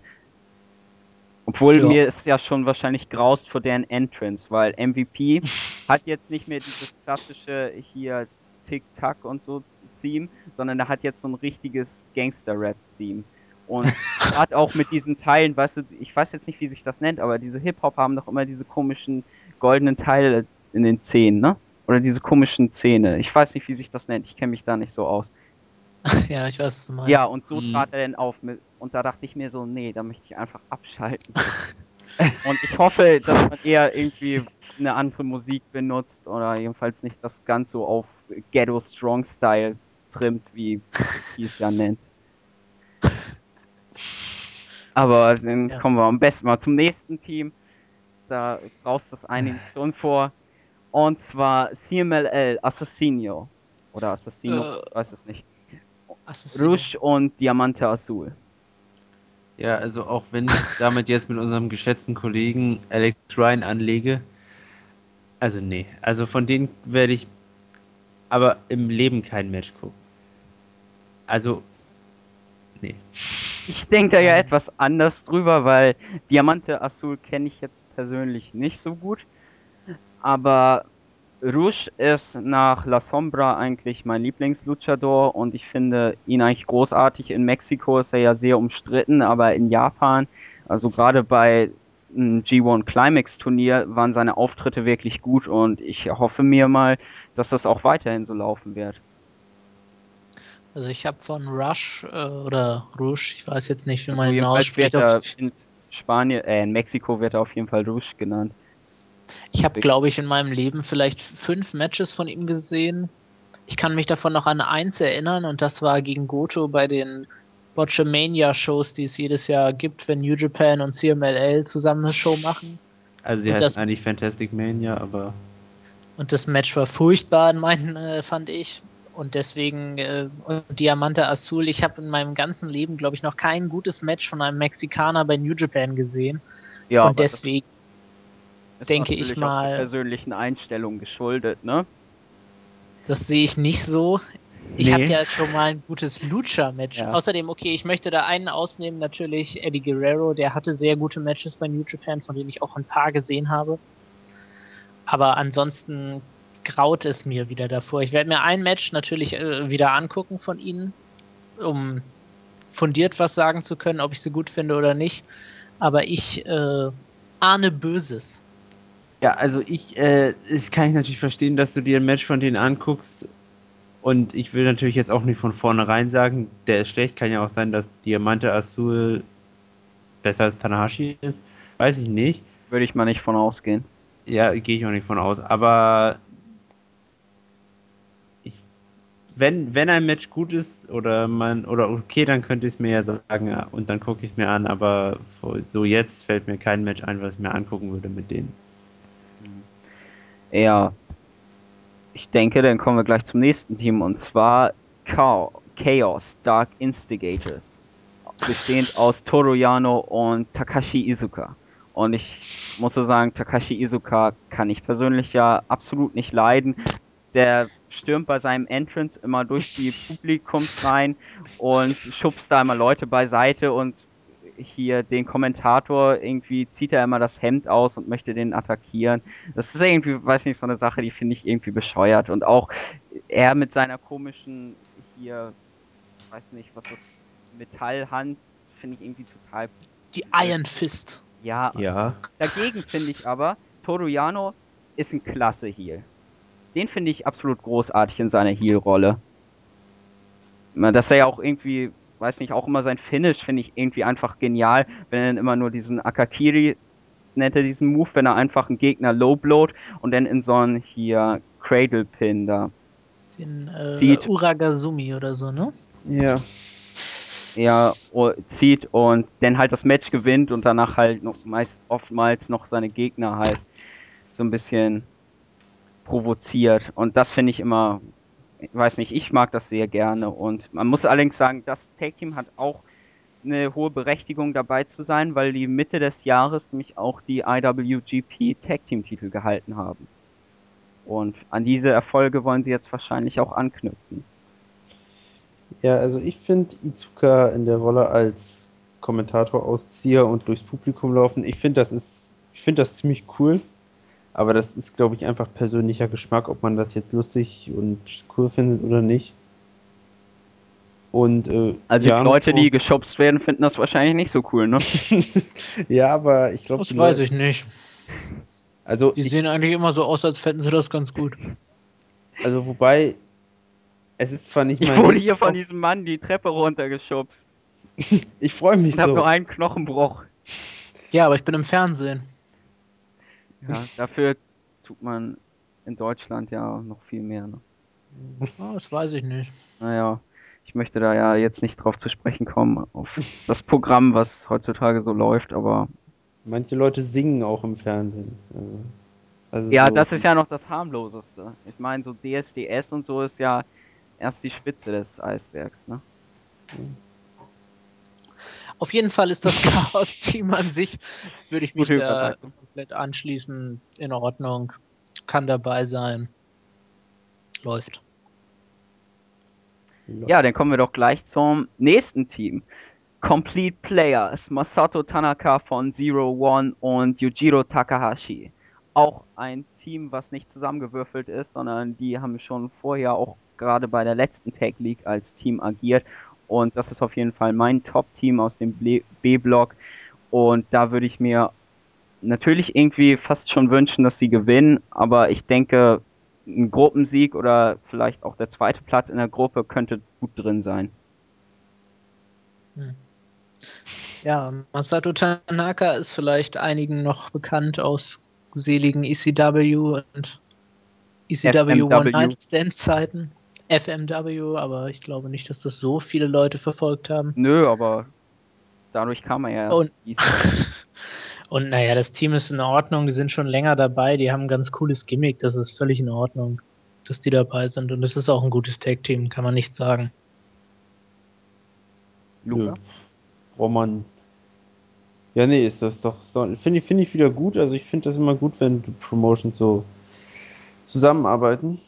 Obwohl Ja. mir ist ja schon wahrscheinlich graust vor deren Entrance, weil MVP hat jetzt nicht mehr dieses klassische hier Tick-Tack und so Theme, sondern er hat jetzt so ein richtiges Gangster-Rap-Theme. Und hat auch mit diesen Teilen, weißt du, ich weiß jetzt nicht, wie sich das nennt, aber diese Hip-Hop haben doch immer diese komischen goldenen Teile in den Zähnen, ne? Oder diese komischen Zähne. Ich weiß nicht, wie sich das nennt. Ich kenne mich da nicht so aus. ja, ich weiß, was du meinst. Ja, und so Mhm. trat er dann auf. Mit, und da dachte ich mir so, nee, da möchte ich einfach abschalten. und ich hoffe, dass man eher irgendwie eine andere Musik benutzt oder jedenfalls nicht das ganz so auf Ghetto Strong Style trimmt, wie die es ja nennt. Aber dann Ja. kommen wir am besten mal zum nächsten Team. Da brauchst das einiges schon vor. Und zwar CMLL Assassinio. Oder Assassino, Äh, ich weiß es nicht. Assassino. Rouge und Diamante Azul. Ja, also auch wenn ich damit jetzt mit unserem geschätzten Kollegen Alex Ryan anlege, also nee, also von denen werde ich aber im Leben kein Match gucken. Also, nee. Ich denke da ja etwas anders drüber, weil Diamante Azul kenne ich jetzt persönlich nicht so gut. Aber Rouge ist nach La Sombra eigentlich mein Lieblingsluchador und ich finde ihn eigentlich großartig. In Mexiko ist er ja sehr umstritten, aber in Japan, also gerade bei einem G1 Climax Turnier, waren seine Auftritte wirklich gut und ich hoffe mir mal, dass das auch weiterhin so laufen wird. Also ich habe von Rush äh, oder Rouge, ich weiß jetzt nicht, wie man ihn ausspricht. er in Spanien, äh, in Mexiko wird er auf jeden Fall Rouge genannt. Ich habe, glaube ich, in meinem Leben vielleicht fünf Matches von ihm gesehen. Ich kann mich davon noch an eins erinnern und das war gegen Goto bei den Botchamania-Shows, die es jedes Jahr gibt, wenn New Japan und CMLL zusammen eine Show machen. Also sie Und heißt das- eigentlich Fantastic Mania, aber Und das Match war furchtbar in meinen, äh, fand ich. Und deswegen, äh, und Diamante Azul, ich habe in meinem ganzen Leben, glaube ich, noch kein gutes Match von einem Mexikaner bei New Japan gesehen. Ja, und deswegen, denke ich auch mal- der persönlichen Einstellung geschuldet, ne? das sehe ich nicht so. Ich Nee. habe ja schon mal ein gutes Lucha-Match. Ja. Außerdem, okay, ich möchte da einen ausnehmen, natürlich Eddie Guerrero, der hatte sehr gute Matches bei New Japan, von denen ich auch ein paar gesehen habe. Aber ansonsten graut es mir wieder davor. Ich werde mir ein Match natürlich äh, wieder angucken von ihnen, um fundiert was sagen zu können, ob ich sie gut finde oder nicht. Aber ich äh, ahne Böses. Ja, also ich, äh, das kann ich natürlich verstehen, dass du dir ein Match von denen anguckst. Und ich will natürlich jetzt auch nicht von vornherein sagen, der ist schlecht. Kann ja auch sein, dass Diamante Azul besser als Tanahashi ist. Weiß ich nicht. Würde ich mal nicht von ausgehen. Ja, gehe ich auch nicht von aus. Aber ich, wenn, wenn ein Match gut ist oder man oder okay, dann könnte ich es mir ja sagen und dann gucke ich es mir an. Aber so jetzt fällt mir kein Match ein, was ich mir angucken würde mit denen. Ja. Ich denke, dann kommen wir gleich zum nächsten Team und zwar Chao- Chaos Dark Instigators. Bestehend aus Toru Yano und Takashi Izuka. Und ich muss so sagen, Takashi Izuka kann ich persönlich ja absolut nicht leiden. Der stürmt bei seinem Entrance immer durch die Publikumsreihen und schubst da immer Leute beiseite und hier den Kommentator irgendwie zieht er immer das Hemd aus und möchte den attackieren. Das ist irgendwie, weiß nicht, so eine Sache, die finde ich irgendwie bescheuert. Und auch er mit seiner komischen hier, weiß nicht, was das, Metallhand, finde ich irgendwie total, Die Iron Fist. ja, Ja. Dagegen finde ich aber, Toru Yano ist ein klasse Heel. Den finde ich absolut großartig in seiner Heel-Rolle. Na, Dass er ja auch irgendwie, weiß nicht, auch immer sein Finish finde ich irgendwie einfach genial, wenn er dann immer nur diesen Akakiri nennt er diesen Move, wenn er einfach einen Gegner low-blowt und dann in so einen hier Cradle-Pin da. Den äh, Uragazumi oder so, ne? Ja. er o- zieht und dann halt das Match gewinnt und danach halt noch meist oftmals noch seine Gegner halt so ein bisschen provoziert und das finde ich immer ich weiß nicht, ich mag das sehr gerne und man muss allerdings sagen, das Tag Team hat auch eine hohe Berechtigung dabei zu sein, weil die Mitte des Jahres nämlich auch die IWGP Tag Team Titel gehalten haben. Und an diese Erfolge wollen sie jetzt wahrscheinlich auch anknüpfen. Ja, also ich finde Izuka in der Rolle als Kommentator ausziehe und durchs Publikum laufen. Ich finde, das ist, ich finde das ziemlich cool. Aber das ist, glaube ich, einfach persönlicher Geschmack, ob man das jetzt lustig und cool findet oder nicht. Und, äh, Also ja, die Leute, die geschubst werden, finden das wahrscheinlich nicht so cool, ne? ja, aber ich glaube, Das weiß ich nicht. Also, Die ich, sehen eigentlich immer so aus, als fänden sie das ganz gut. also wobei, es ist zwar nicht Ich mein wurde hier von diesem Mann die Treppe runtergeschubst Ich freue mich und habe so. nur einen Knochenbruch. Ja, aber ich bin im Fernsehen. Ja, dafür tut man in Deutschland ja noch viel mehr. Ne? Oh, das weiß ich nicht. Naja, ich möchte da ja jetzt nicht drauf zu sprechen kommen, auf das Programm, was heutzutage so läuft, aber Manche Leute singen auch im Fernsehen. Also, also ja, so, das ist ja noch das harmloseste. Ich meine, so DSDS und so ist ja erst die Spitze des Eisbergs, ne? Auf jeden Fall ist das Chaos-Team an sich, würde ich mich Gute da komplett anschließen, in Ordnung, kann dabei sein, läuft. Ja, dann kommen wir doch gleich zum nächsten Team. Complete Players, Masato Tanaka von Zero One und Yujiro Takahashi. Auch ein Team, was nicht zusammengewürfelt ist, sondern die haben schon vorher auch gerade bei der letzten Tag League als Team agiert. Und das ist auf jeden Fall mein Top-Team aus dem B-Block. Und da würde ich mir natürlich irgendwie fast schon wünschen, dass sie gewinnen. Aber ich denke, ein Gruppensieg oder vielleicht auch der zweite Platz in der Gruppe könnte gut drin sein. Ja, Masato Tanaka ist vielleicht einigen noch bekannt aus seligen ECW und ECW FMW. One-Night-Stand-Zeiten. FMW, aber ich glaube nicht, dass das so viele Leute verfolgt haben. Nö, aber dadurch kam er ja. Und- Und naja, das Team ist in Ordnung, die sind schon länger dabei, die haben ein ganz cooles Gimmick, das ist völlig in Ordnung, dass die dabei sind. Und es ist auch ein gutes Tag-Team, kann man nicht sagen. Luca? braucht man. Ja, nee, ist das doch. Finde ich, finde ich wieder gut. Also ich finde das immer gut, wenn die Promotions so zusammenarbeiten.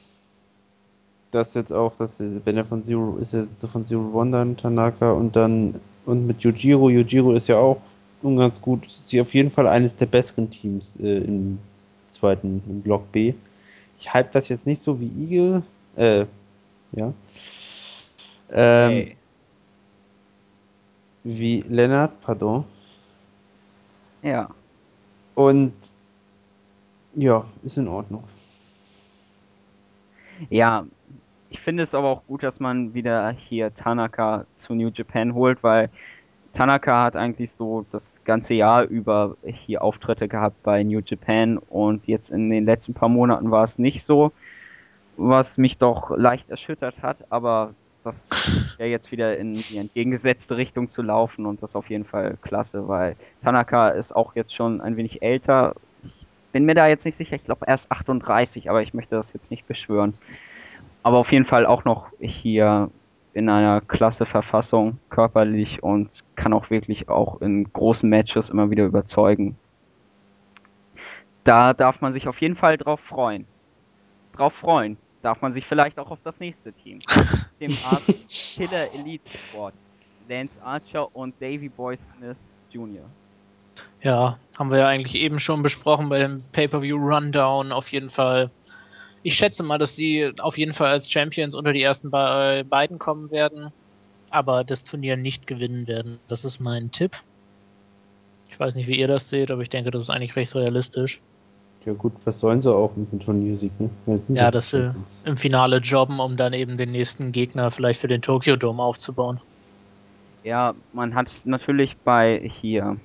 Das jetzt auch, dass wenn er von Zero ist, er so von Zero One dann Tanaka und dann und mit Yujiro. Yujiro ist ja auch nun ganz gut. Ist sie auf jeden Fall eines der besseren Teams äh, im zweiten im Block B. Ich hype das jetzt nicht so wie Igel. Äh, ja. Ähm, Hey. Wie Lennart, pardon. Ja. Und ja, ist in Ordnung. Ja, ich finde es aber auch gut, dass man wieder hier Tanaka zu New Japan holt, weil Tanaka hat eigentlich so das ganze Jahr über hier Auftritte gehabt bei New Japan und jetzt in den letzten paar Monaten war es nicht so, was mich doch leicht erschüttert hat, aber das ja jetzt wieder in die entgegengesetzte Richtung zu laufen und das ist auf jeden Fall klasse, weil Tanaka ist auch jetzt schon ein wenig älter. Ich bin mir da jetzt nicht sicher, ich glaube erst 38, aber ich möchte das jetzt nicht beschwören. Aber auf jeden Fall auch noch hier in einer klasse Verfassung, körperlich und kann auch wirklich auch in großen Matches immer wieder überzeugen. Da darf man sich auf jeden Fall drauf freuen. Drauf freuen darf man sich vielleicht auch auf das nächste Team. Dem Art Killer Elite Squad. Lance Archer und Davy Boy Smith Jr. Ja, haben wir ja eigentlich eben schon besprochen bei dem Pay-Per-View Rundown auf jeden Fall. Ich schätze mal, dass die auf jeden Fall als Champions unter die ersten be beiden kommen werden, aber das Turnier nicht gewinnen werden. Das ist mein Tipp. Ich weiß nicht, wie ihr das seht, aber ich denke, das ist eigentlich recht realistisch. Ja gut, was sollen sie auch mit dem Turniersieg, ne? Ja, sie dass sie im Finale jobben, um dann eben den nächsten Gegner vielleicht für den Tokyo Dome aufzubauen. Ja, man hat natürlich bei hier,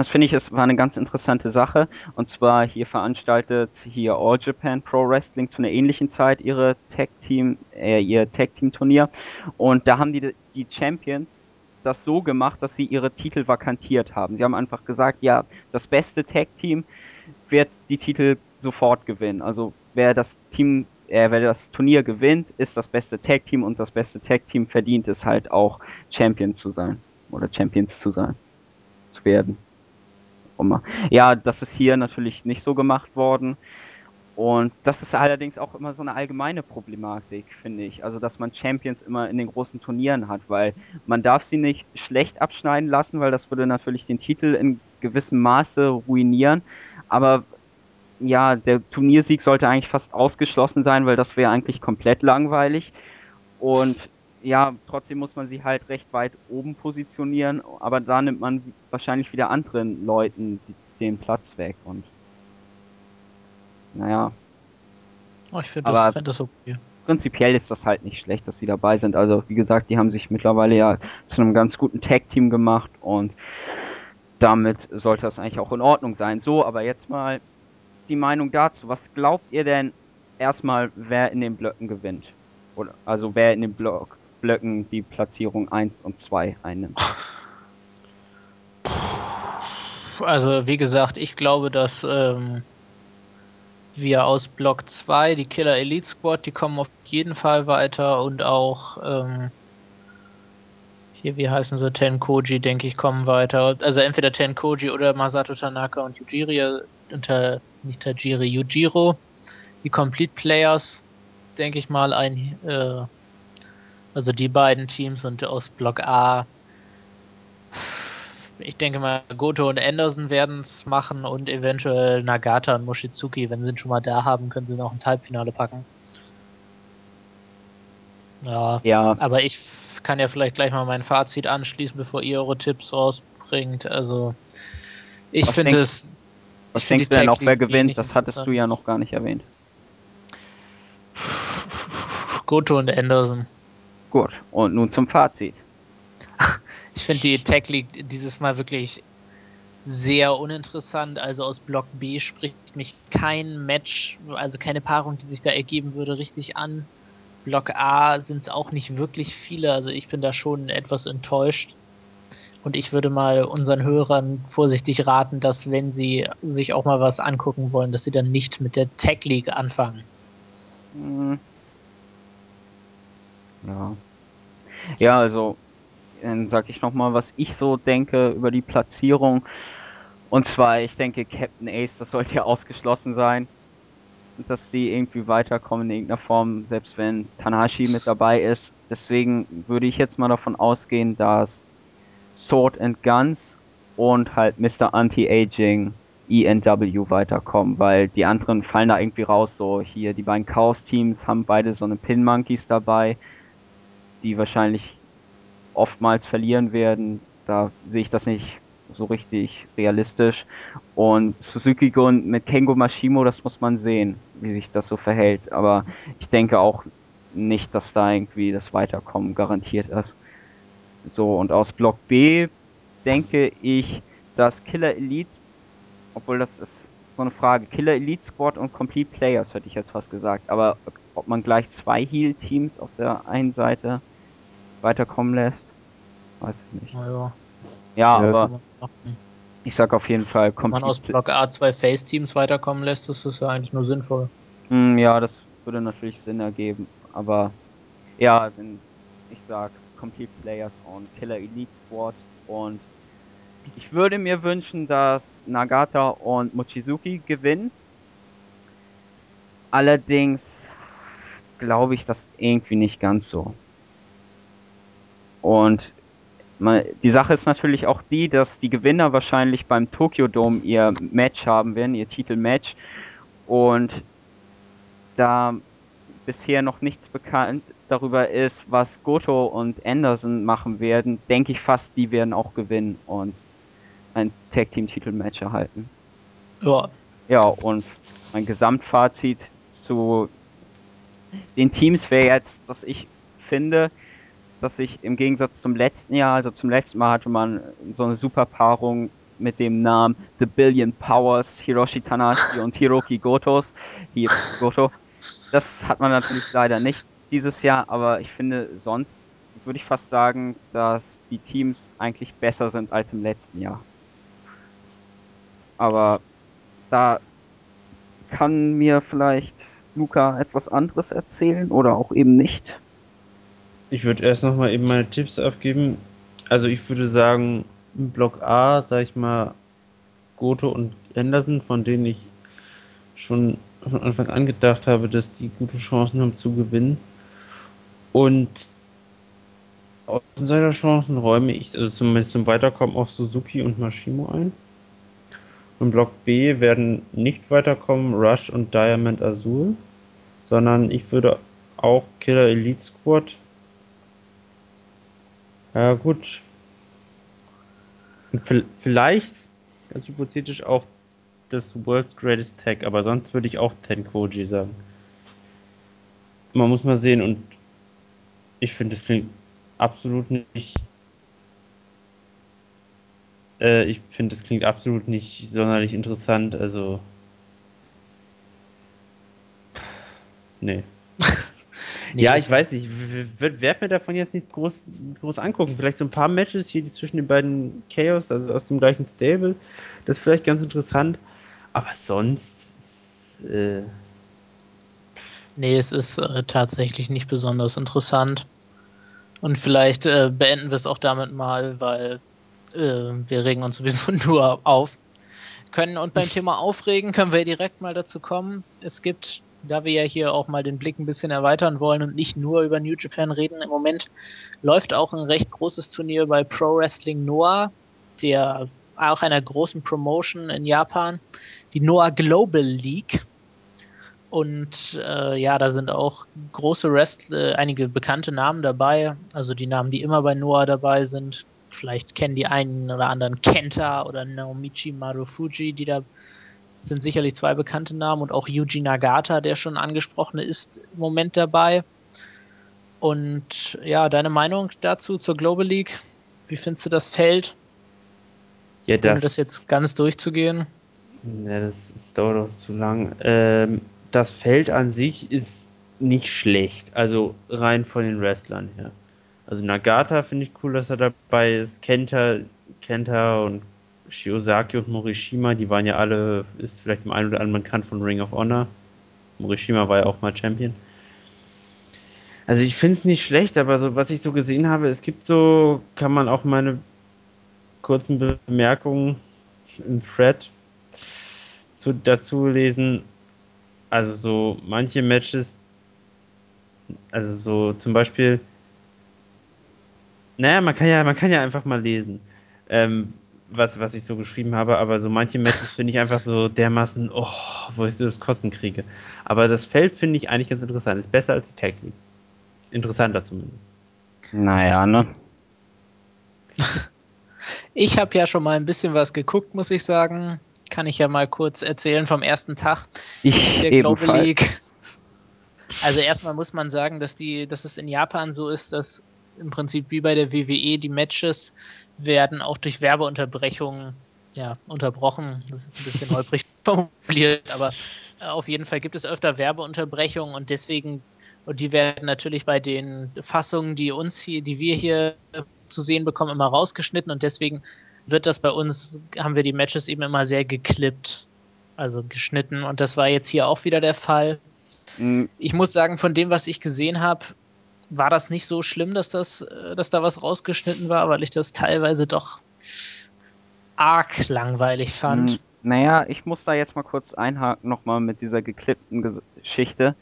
das finde ich, es war eine ganz interessante Sache. Und zwar hier veranstaltet hier All Japan Pro Wrestling zu einer ähnlichen Zeit ihre Tag Team, äh, ihr Tag Team Turnier. Und da haben die die Champions das so gemacht, dass sie ihre Titel vakantiert haben. Sie haben einfach gesagt, ja, das beste Tag Team wird die Titel sofort gewinnen. Also wer das Team, äh, wer das Turnier gewinnt, ist das beste Tag Team und das beste Tag Team verdient es halt auch Champion zu sein oder Champions zu sein, zu werden. Immer. Ja, das ist hier natürlich nicht so gemacht worden Und das ist allerdings auch immer so eine allgemeine Problematik, finde ich. Also, dass man Champions immer in den großen Turnieren hat, weil man darf sie nicht schlecht abschneiden lassen, weil das würde natürlich den Titel in gewissem Maße ruinieren. Aber ja, der Turniersieg sollte eigentlich fast ausgeschlossen sein, weil das wäre eigentlich komplett langweilig. Und ja, trotzdem muss man sie halt recht weit oben positionieren, aber da nimmt man wahrscheinlich wieder anderen Leuten den Platz weg und naja. Oh, ich finde das, find das okay. Prinzipiell ist das halt nicht schlecht, dass sie dabei sind. Also, wie gesagt, die haben sich mittlerweile ja zu einem ganz guten Tag-Team gemacht und damit sollte das eigentlich auch in Ordnung sein. So, aber jetzt mal die Meinung dazu. Was glaubt ihr denn erstmal, wer in den Blöcken gewinnt? Oder, also, wer in den Block, Blöcken die Platzierung 1 und 2 einnimmt? Also, wie gesagt, ich glaube, dass ähm, wir aus Block 2, die Killer Elite Squad, die kommen auf jeden Fall weiter und auch ähm, hier, wie heißen sie, Tenkoji, denke ich, kommen weiter. Also entweder Tenkoji oder Masato Tanaka und Yujiri, unter, nicht Tajiri, Yujiro, die Complete Players, denke ich mal, ein, äh, also die beiden Teams und aus Block A ich denke mal, Goto und Anderson werden es machen und eventuell Nagata und Mochizuki, wenn sie ihn schon mal da haben, können sie noch ins Halbfinale packen. Ja, ja. aber ich kann ja vielleicht gleich mal mein Fazit anschließen, bevor ihr eure Tipps rausbringt. Also, ich finde es. Was denkst du denn auch, wer gewinnt? Das hattest du ja noch gar nicht erwähnt. Goto und Anderson. Gut, und nun zum Fazit. Ich finde die Tech League dieses Mal wirklich sehr uninteressant. Also aus Block B spricht mich kein Match, also keine Paarung, die sich da ergeben würde, richtig an. Block A sind es auch nicht wirklich viele, also ich bin da schon etwas enttäuscht. Und ich würde mal unseren Hörern vorsichtig raten, dass wenn sie sich auch mal was angucken wollen, dass sie dann nicht mit der Tech League anfangen. Hm. Ja. Ja, also dann sag ich nochmal, was ich so denke über die Platzierung. Und zwar, ich denke, Captain Ace, das sollte ja ausgeschlossen sein, dass sie irgendwie weiterkommen in irgendeiner Form, selbst wenn Tanahashi mit dabei ist. Deswegen würde ich jetzt mal davon ausgehen, dass Sword and Guns und halt Mr. Anti-Aging ENW weiterkommen, weil die anderen fallen da irgendwie raus. So hier, die beiden Chaos-Teams haben beide so eine Pin-Monkeys dabei, die wahrscheinlich oftmals verlieren werden. Da sehe ich das nicht so richtig realistisch. Und Suzuki Gun mit Kengo Mashimo, das muss man sehen, wie sich das so verhält. Aber ich denke auch nicht, dass da irgendwie das Weiterkommen garantiert ist. So, und aus Block B denke ich, dass Killer Elite, obwohl das ist so eine Frage, Killer Elite Squad und Complete Players hätte ich jetzt fast gesagt, aber ob man gleich zwei Heal-Teams auf der einen Seite weiterkommen lässt, weiß ich nicht. Naja. Ja, ja, aber ich sag auf jeden Fall, Wenn man aus Block A zwei Face-Teams weiterkommen lässt, ist das ja eigentlich nur sinnvoll. Mm, ja, das würde natürlich Sinn ergeben, aber ja, ich sag Complete Players und Killer Elite Squad und ich würde mir wünschen, dass Nagata und Mochizuki gewinnen. Allerdings glaube ich das irgendwie nicht ganz so. Und die Sache ist natürlich auch die, dass die Gewinner wahrscheinlich beim Tokyo Dome ihr Match haben werden, ihr Titelmatch. Und da bisher noch nichts bekannt darüber ist, was Goto und Anderson machen werden, denke ich fast, die werden auch gewinnen und ein Tag Team Titelmatch erhalten. Ja. Ja, und mein Gesamtfazit zu den Teams wäre jetzt, dass ich finde, dass sich im Gegensatz zum letzten Jahr, also zum letzten Mal hatte man so eine super Paarung mit dem Namen The Billion Powers, Hiroshi Tanashi und Hiroki Gotos, hier Goto. Das hat man natürlich leider nicht dieses Jahr, aber ich finde sonst würde ich fast sagen, dass die Teams eigentlich besser sind als im letzten Jahr. Aber da kann mir vielleicht Luca etwas anderes erzählen oder auch eben nicht. Ich würde erst nochmal eben meine Tipps abgeben. Also ich würde sagen, Block A, sag ich mal, Goto und Anderson, von denen ich schon von Anfang an gedacht habe, dass die gute Chancen haben zu gewinnen. Und Außenseiterchancen räume ich also zumindest zum Weiterkommen auf Suzuki und Mashimo ein. Im Block B werden nicht weiterkommen Rush und Diamond Azul, sondern ich würde auch Killer Elite Squad. Ja, gut. Und vielleicht, ganz hypothetisch, auch das World's Greatest Tag, aber sonst würde ich auch Tenkoji sagen. Man muss mal sehen und ich finde, es klingt absolut nicht. Äh, ich finde, es klingt absolut nicht sonderlich interessant. Also. Nee. nee ja, ich weiß nicht. Ich werde mir davon jetzt nichts groß, groß angucken. Vielleicht so ein paar Matches hier zwischen den beiden Chaos, also aus dem gleichen Stable. Das ist vielleicht ganz interessant. Aber sonst. Äh nee, es ist äh, tatsächlich nicht besonders interessant. Und vielleicht äh, beenden wir es auch damit mal, weil äh, wir regen uns sowieso nur auf. Können und beim Thema Aufregen können wir direkt mal dazu kommen. Es gibt, da wir ja hier auch mal den Blick ein bisschen erweitern wollen und nicht nur über New Japan reden, im Moment läuft auch ein recht großes Turnier bei Pro Wrestling Noah, der auch einer großen Promotion in Japan, die Noah Global League. Und äh, ja, da sind auch große Wrestler, äh, einige bekannte Namen dabei. Also die Namen, die immer bei Noah dabei sind. Vielleicht kennen die einen oder anderen Kenta oder Naomichi Marufuji, die da sind sicherlich zwei bekannte Namen und auch Yuji Nagata, der schon angesprochene, ist im Moment dabei. Und ja, deine Meinung dazu zur Global League? Wie findest du das Feld? Ja, das, Ohne das jetzt ganz durchzugehen. Ja, das, das dauert auch zu lang. Ähm, das Feld an sich ist nicht schlecht, also rein von den Wrestlern her. Also Nagata finde ich cool, dass er dabei ist. Kenta, Kenta und Shiozaki und Morishima, die waren ja alle, ist vielleicht im einen oder anderen bekannt von Ring of Honor. Morishima war ja auch mal Champion. Also ich finde es nicht schlecht, aber so was ich so gesehen habe, es gibt so, kann man auch meine kurzen Bemerkungen im Thread zu, dazu lesen, also so manche Matches, also so zum Beispiel, naja, man kann ja, man kann ja einfach mal lesen, ähm, was, was ich so geschrieben habe, aber so manche Matches finde ich einfach so dermaßen, oh, wo ich so das Kotzen kriege. Aber das Feld finde ich eigentlich ganz interessant. Ist besser als die Tag League. Interessanter zumindest. Naja, ne? Ich habe ja schon mal ein bisschen was geguckt, muss ich sagen kann ich ja mal kurz erzählen vom ersten Tag ich der Global League. Also erstmal muss man sagen, dass die, dass es in Japan so ist, dass im Prinzip wie bei der WWE die Matches werden auch durch Werbeunterbrechungen ja, unterbrochen. Das ist ein bisschen holprig formuliert, aber äh, auf jeden Fall gibt es öfter Werbeunterbrechungen und deswegen, und die werden natürlich bei den Fassungen, die uns hier, die wir hier zu sehen bekommen, immer rausgeschnitten und deswegen wird das bei uns, haben wir die Matches eben immer sehr geklippt, also geschnitten. Und das war jetzt hier auch wieder der Fall. Mhm. Ich muss sagen, von dem, was ich gesehen habe, war das nicht so schlimm, dass das, äh, dass da was rausgeschnitten war, weil ich das teilweise doch arg langweilig fand. Mhm. Naja, ich muss da jetzt mal kurz einhaken, nochmal mit dieser geklippten Geschichte.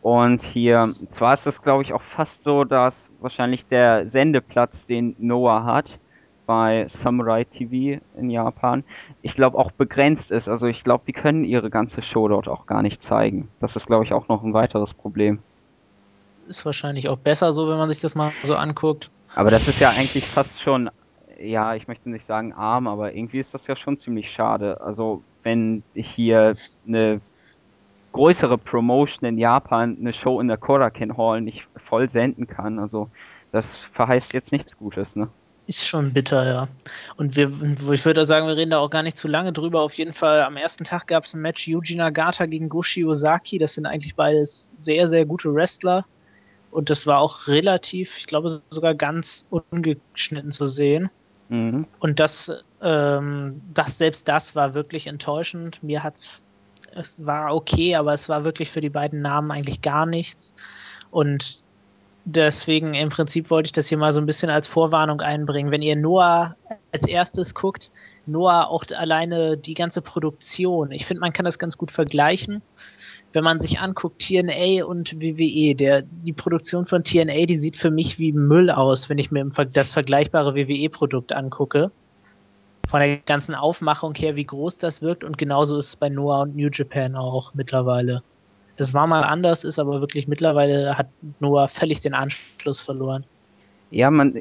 Und hier, zwar ist es, glaube ich, auch fast so, dass wahrscheinlich der Sendeplatz, den Noah hat, bei Samurai TV in Japan, ich glaube auch begrenzt ist. Also ich glaube, die können ihre ganze Show dort auch gar nicht zeigen. Das ist, glaube ich, auch noch ein weiteres Problem. Ist wahrscheinlich auch besser so, wenn man sich das mal so anguckt. Aber das ist ja eigentlich fast schon, ja, ich möchte nicht sagen arm, aber irgendwie ist das ja schon ziemlich schade. Also wenn ich hier eine größere Promotion in Japan eine Show in der Koraken Hall nicht voll senden kann, also das verheißt jetzt nichts Gutes, ne? Ist schon bitter, ja. Und wir, ich würde sagen, wir reden da auch gar nicht zu lange drüber. Auf jeden Fall, am ersten Tag gab es ein Match Yuji Nagata gegen Goshi Ozaki. Das sind eigentlich beides sehr, sehr gute Wrestler. Und das war auch relativ, ich glaube, sogar ganz ungeschnitten zu sehen. Mhm. Und das, ähm, das, selbst das war wirklich enttäuschend. Mir hat's, es war okay, aber es war wirklich für die beiden Namen eigentlich gar nichts. Und Deswegen im Prinzip wollte ich das hier mal so ein bisschen als Vorwarnung einbringen. Wenn ihr Noah als erstes guckt, Noah auch alleine die ganze Produktion. Ich finde, man kann das ganz gut vergleichen. Wenn man sich anguckt, TNA und WWE, der, die Produktion von TNA, die sieht für mich wie Müll aus, wenn ich mir das vergleichbare WWE-Produkt angucke. Von der ganzen Aufmachung her, wie groß das wirkt und genauso ist es bei Noah und New Japan auch mittlerweile. Es war mal anders, ist aber wirklich mittlerweile hat Noah völlig den Anschluss verloren. Ja, man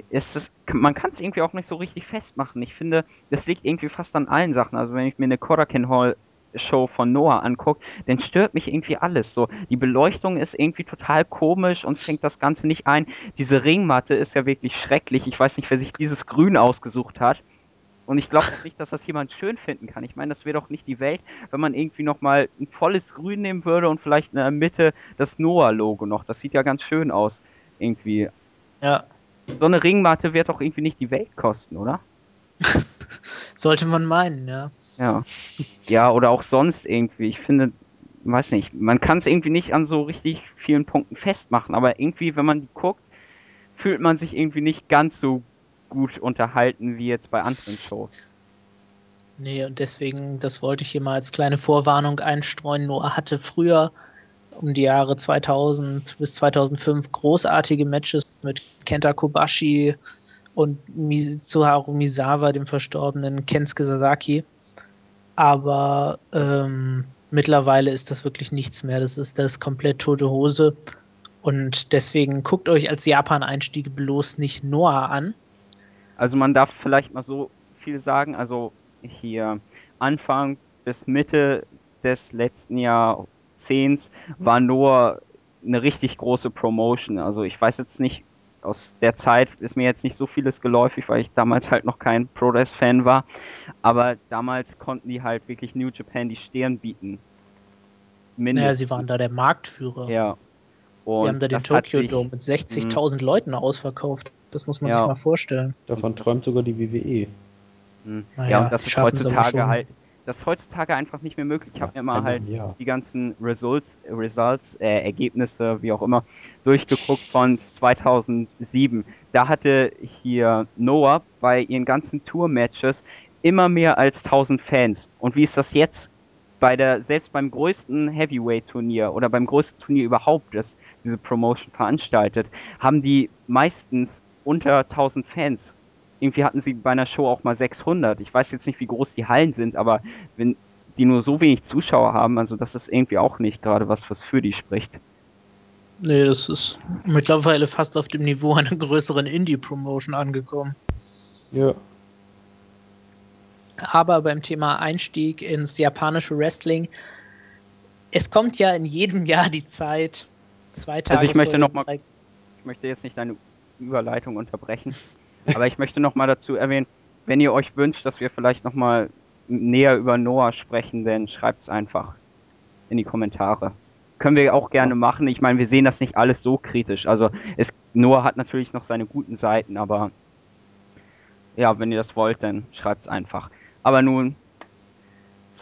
man kann es irgendwie auch nicht so richtig festmachen. Ich finde, das liegt irgendwie fast an allen Sachen. Also wenn ich mir eine Korakin Hall Show von Noah anguckt, dann stört mich irgendwie alles. So, die Beleuchtung ist irgendwie total komisch und fängt das Ganze nicht ein. Diese Ringmatte ist ja wirklich schrecklich. Ich weiß nicht, wer sich dieses Grün ausgesucht hat. Und ich glaube auch nicht, dass das jemand schön finden kann. Ich meine, das wäre doch nicht die Welt, wenn man irgendwie nochmal ein volles Grün nehmen würde und vielleicht in der Mitte das Noah-Logo noch. Das sieht ja ganz schön aus. Irgendwie. Ja. So eine Ringmatte wird doch irgendwie nicht die Welt kosten, oder? Sollte man meinen, ja. Ja. Ja, oder auch sonst irgendwie. Ich finde, weiß nicht, man kann es irgendwie nicht an so richtig vielen Punkten festmachen, aber irgendwie, wenn man die guckt, fühlt man sich irgendwie nicht ganz so gut unterhalten wie jetzt bei anderen Shows. Nee, und deswegen, das wollte ich hier mal als kleine Vorwarnung einstreuen. Noah hatte früher um die Jahre 2000 bis 2005 großartige Matches mit Kenta Kobashi und Mitsuharu Misawa, dem verstorbenen Kensuke Sasaki. Aber ähm, mittlerweile ist das wirklich nichts mehr. Das ist das komplett tote Hose. Und deswegen guckt euch als Japan-Einstieg bloß nicht Noah an. Also man darf vielleicht mal so viel sagen. Also hier Anfang bis Mitte des letzten Jahrzehnts war Noah eine richtig große Promotion. Also ich weiß jetzt nicht, aus der Zeit ist mir jetzt nicht so vieles geläufig, weil ich damals halt noch kein Pro-Wrestling-Fan war. Aber damals konnten die halt wirklich New Japan die Stirn bieten. Mindestens. Naja, sie waren da der Marktführer. Ja. Und Wir haben da den Tokyo Dome mit 60.000 Leuten ausverkauft. Das muss man ja. sich mal vorstellen. Davon träumt sogar die WWE. Mhm. Naja, ja, und das ist heutzutage halt, das ist heutzutage einfach nicht mehr möglich. Ich habe mir immer halt ja. die ganzen Results, Results äh, Ergebnisse, wie auch immer, durchgeguckt von 2007. Da hatte hier Noah bei ihren ganzen Tour-Matches immer mehr als 1000 Fans. Und wie ist das jetzt? Bei der, selbst beim größten Heavyweight-Turnier oder beim größten Turnier überhaupt, das diese Promotion veranstaltet, haben die meistens unter 1000 Fans. Irgendwie hatten sie bei einer Show auch mal 600. Ich weiß jetzt nicht, wie groß die Hallen sind, aber wenn die nur so wenig Zuschauer haben, also das ist irgendwie auch nicht gerade was, was für die spricht. Nee, das ist mittlerweile fast auf dem Niveau einer größeren Indie-Promotion angekommen. Ja. Aber beim Thema Einstieg ins japanische Wrestling, es kommt ja in jedem Jahr die Zeit, zwei Tage also ich möchte noch mal, ich möchte jetzt nicht deine Überleitung unterbrechen, aber ich möchte noch mal dazu erwähnen, wenn ihr euch wünscht, dass wir vielleicht noch mal näher über Noah sprechen, dann schreibt es einfach in die Kommentare. Können wir auch gerne machen. Ich meine, wir sehen das nicht alles so kritisch. Also es, Noah hat natürlich noch seine guten Seiten, aber ja, wenn ihr das wollt, dann schreibt es einfach. Aber nun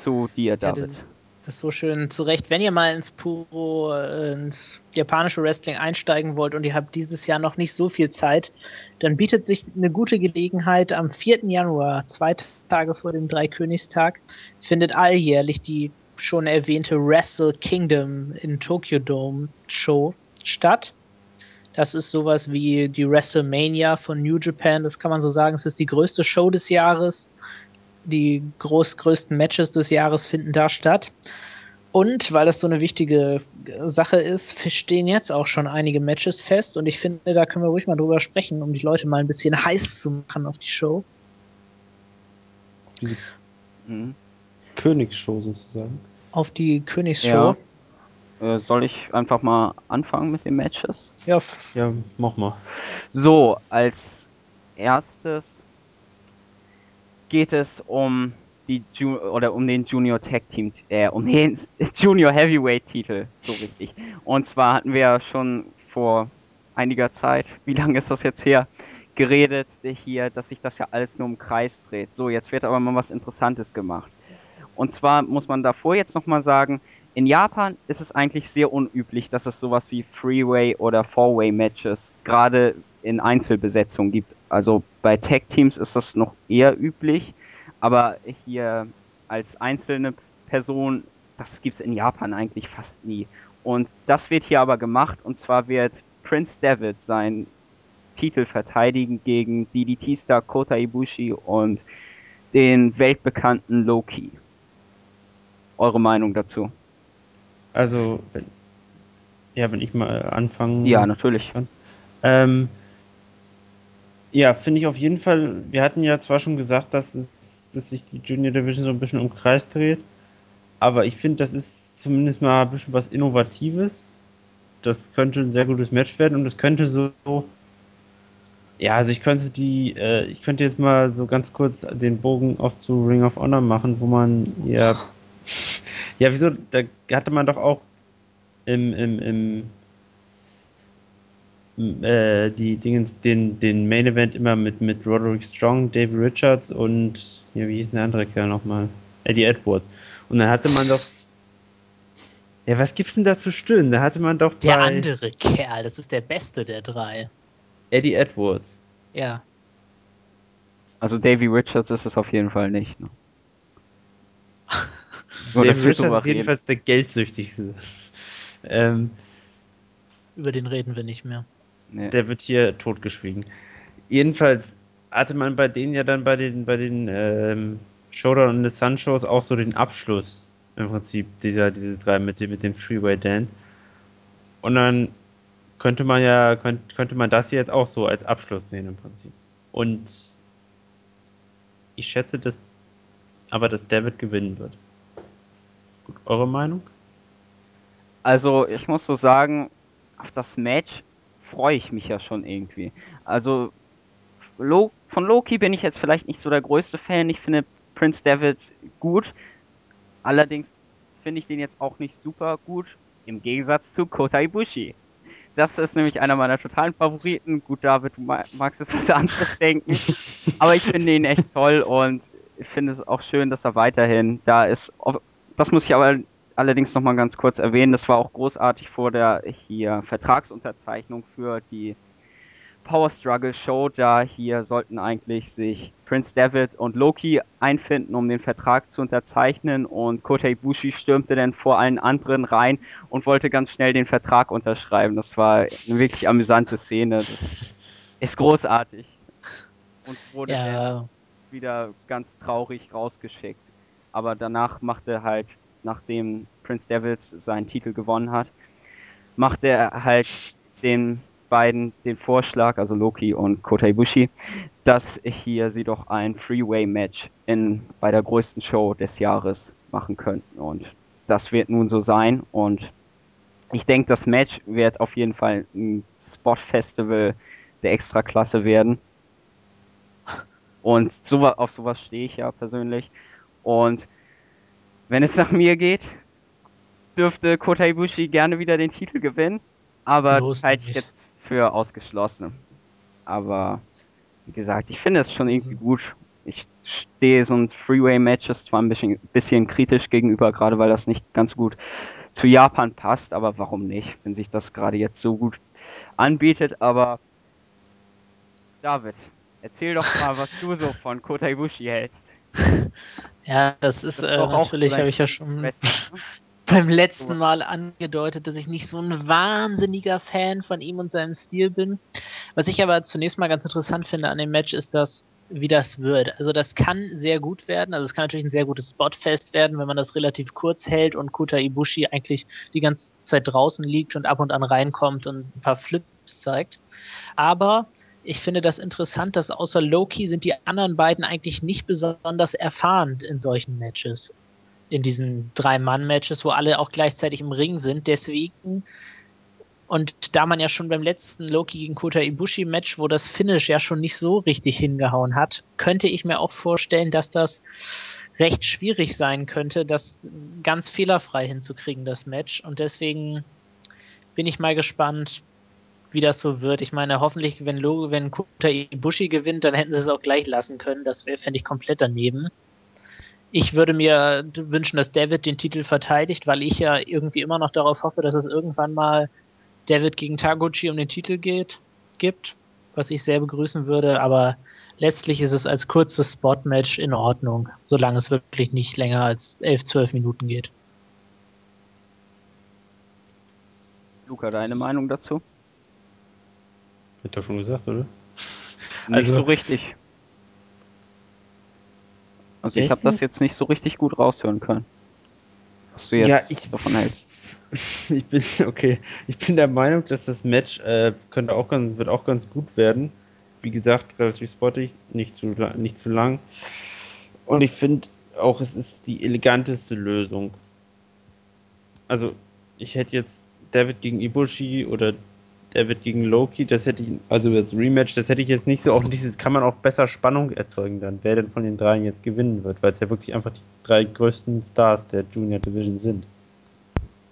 zu dir, David. Das so schön zurecht. Wenn ihr mal ins Puro, äh, ins japanische Wrestling einsteigen wollt und ihr habt dieses Jahr noch nicht so viel Zeit, dann bietet sich eine gute Gelegenheit. Am 4. Januar, zwei Tage vor dem Dreikönigstag, findet alljährlich die schon erwähnte Wrestle Kingdom in Tokyo Dome Show statt. Das ist sowas wie die WrestleMania von New Japan, das kann man so sagen. Es ist die größte Show des Jahres die groß, größten Matches des Jahres finden da statt. Und weil das so eine wichtige Sache ist, stehen jetzt auch schon einige Matches fest und ich finde, da können wir ruhig mal drüber sprechen, um die Leute mal ein bisschen heiß zu machen auf die Show. Auf diese mhm. Königsshow sozusagen. Auf die Königsshow. Ja. Äh, soll ich einfach mal anfangen mit den Matches? Ja, ja mach mal. So, als erstes geht es um die Ju oder um den Junior Tag Team, äh, um den Junior Heavyweight Titel, so richtig. Und zwar hatten wir schon vor einiger Zeit, wie lange ist das jetzt her, geredet hier, dass sich das ja alles nur im Kreis dreht. So, jetzt wird aber mal was Interessantes gemacht. Und zwar muss man davor jetzt nochmal sagen, in Japan ist es eigentlich sehr unüblich, dass es sowas wie Freeway oder Four-Way Matches gerade in Einzelbesetzung gibt. Also bei Tag Teams ist das noch eher üblich, aber hier als einzelne Person das gibt's in Japan eigentlich fast nie. Und das wird hier aber gemacht und zwar wird Prince David seinen Titel verteidigen gegen DDT-Star Kota Ibushi und den weltbekannten Loki. Eure Meinung dazu? Also, wenn, ja, wenn ich mal anfangen. Ja, natürlich. kann. Ähm, ja, finde ich auf jeden Fall. Wir hatten ja zwar schon gesagt, dass, es, dass sich die Junior Division so ein bisschen im Kreis dreht, aber ich finde, das ist zumindest mal ein bisschen was Innovatives. Das könnte ein sehr gutes Match werden und es könnte so. Ja, also ich könnte die, äh, ich könnte jetzt mal so ganz kurz den Bogen auch zu Ring of Honor machen, wo man ja. Ja, wieso? Da hatte man doch auch im, im, im äh, die Dingens, den, den Main Event immer mit, mit Roderick Strong, Dave Richards und ja, wie hieß denn der andere Kerl nochmal? Eddie Edwards. Und dann hatte man doch. Ja, was gibt's denn da zu stöhnen? Da hatte man doch Der andere Kerl, das ist der beste der drei. Eddie Edwards. Ja. Also Davy Richards ist es auf jeden Fall nicht. Ne? Wir Richards ist jedenfalls der geldsüchtigste. ähm, Über den reden wir nicht mehr. Nee. der wird hier totgeschwiegen. Jedenfalls hatte man bei denen ja dann bei den, bei den ähm, Showdown und the Sun Shows auch so den Abschluss im Prinzip dieser, diese drei mit dem, mit dem Freeway Dance. Und dann könnte man ja, könnte, könnte man das hier jetzt auch so als Abschluss sehen im Prinzip. Und ich schätze, dass aber dass David gewinnen wird. Gut, eure Meinung? Also ich muss so sagen, auf das Match freue ich mich ja schon irgendwie. Also Lo von Loki bin ich jetzt vielleicht nicht so der größte Fan. Ich finde Prince David gut. Allerdings finde ich den jetzt auch nicht super gut. Im Gegensatz zu Kota Ibushi. Das ist nämlich einer meiner totalen Favoriten. Gut, David, du ma- magst es was anderes denken. Aber ich finde ihn echt toll und ich finde es auch schön, dass er weiterhin da ist. Das muss ich aber allerdings nochmal ganz kurz erwähnen. Das war auch großartig vor der hier Vertragsunterzeichnung für die Power Struggle Show. Da hier sollten eigentlich sich Prince David und Loki einfinden, um den Vertrag zu unterzeichnen. Und Kota Ibushi stürmte dann vor allen anderen rein und wollte ganz schnell den Vertrag unterschreiben. Das war eine wirklich amüsante Szene. Das ist großartig. Und wurde dann Ja, wieder ganz traurig rausgeschickt. Aber danach machte halt, nachdem Prince David seinen Titel gewonnen hat, machte er halt den beiden den Vorschlag, also Loki und Kota Ibushi, dass hier sie doch ein Freeway-Match in bei der größten Show des Jahres machen könnten. Und das wird nun so sein. Und ich denke, das Match wird auf jeden Fall ein Spot-Festival der Extraklasse werden. Und so, auf sowas stehe ich ja persönlich. Und wenn es nach mir geht, dürfte Kota Ibushi gerne wieder den Titel gewinnen. Aber das halte ich jetzt für ausgeschlossen. Aber wie gesagt, ich finde es schon irgendwie gut. Ich stehe so ein Freeway-Matches zwar ein bisschen, bisschen kritisch gegenüber, gerade weil das nicht ganz gut zu Japan passt, aber warum nicht, wenn sich das gerade jetzt so gut anbietet. Aber David, erzähl doch mal, was du so von Kota Ibushi hältst. ja, das ist Das äh, natürlich, habe ich ja schon ne? beim letzten Mal angedeutet, dass ich nicht so ein wahnsinniger Fan von ihm und seinem Stil bin. Was ich aber zunächst mal ganz interessant finde an dem Match ist das, wie das wird. Also das kann sehr gut werden. Also es kann natürlich ein sehr gutes Spotfest werden, wenn man das relativ kurz hält und Kota Ibushi eigentlich die ganze Zeit draußen liegt und ab und an reinkommt und ein paar Flips zeigt. Aber ich finde das interessant, dass außer Loki sind die anderen beiden eigentlich nicht besonders erfahren in solchen Matches in diesen Drei-Mann-Matches, wo alle auch gleichzeitig im Ring sind. Deswegen, und da man ja schon beim letzten Loki gegen Kota Ibushi-Match, wo das Finish ja schon nicht so richtig hingehauen hat, könnte ich mir auch vorstellen, dass das recht schwierig sein könnte, das ganz fehlerfrei hinzukriegen, das Match. Und deswegen bin ich mal gespannt, wie das so wird. Ich meine, hoffentlich, wenn, Lo wenn Kota Ibushi gewinnt, dann hätten sie es auch gleich lassen können. Das wäre, fände ich, komplett daneben. Ich würde mir wünschen, dass David den Titel verteidigt, weil ich ja irgendwie immer noch darauf hoffe, dass es irgendwann mal David gegen Taguchi um den Titel geht, gibt, was ich sehr begrüßen würde, aber letztlich ist es als kurzes Spot-Match in Ordnung, solange es wirklich nicht länger als 11, 12 Minuten geht. Luca, deine Meinung dazu? Hat doch schon gesagt, oder? Nicht Also- so richtig. Also ich habe das jetzt nicht so richtig gut raushören können. Was du jetzt Ja, ich- davon hältst. Ich bin, okay, ich bin der Meinung, dass das Match äh, könnte auch ganz, wird auch ganz gut werden. Wie gesagt, relativ spottig, nicht zu, nicht zu lang. Und ich finde auch, es ist die eleganteste Lösung. Also, ich hätte jetzt David gegen Ibushi oder David gegen Loki, das hätte ich, also das Rematch, das hätte ich jetzt nicht so auch dieses, kann man auch besser Spannung erzeugen dann, wer denn von den dreien jetzt gewinnen wird, weil es ja wirklich einfach die drei größten Stars der Junior Division sind.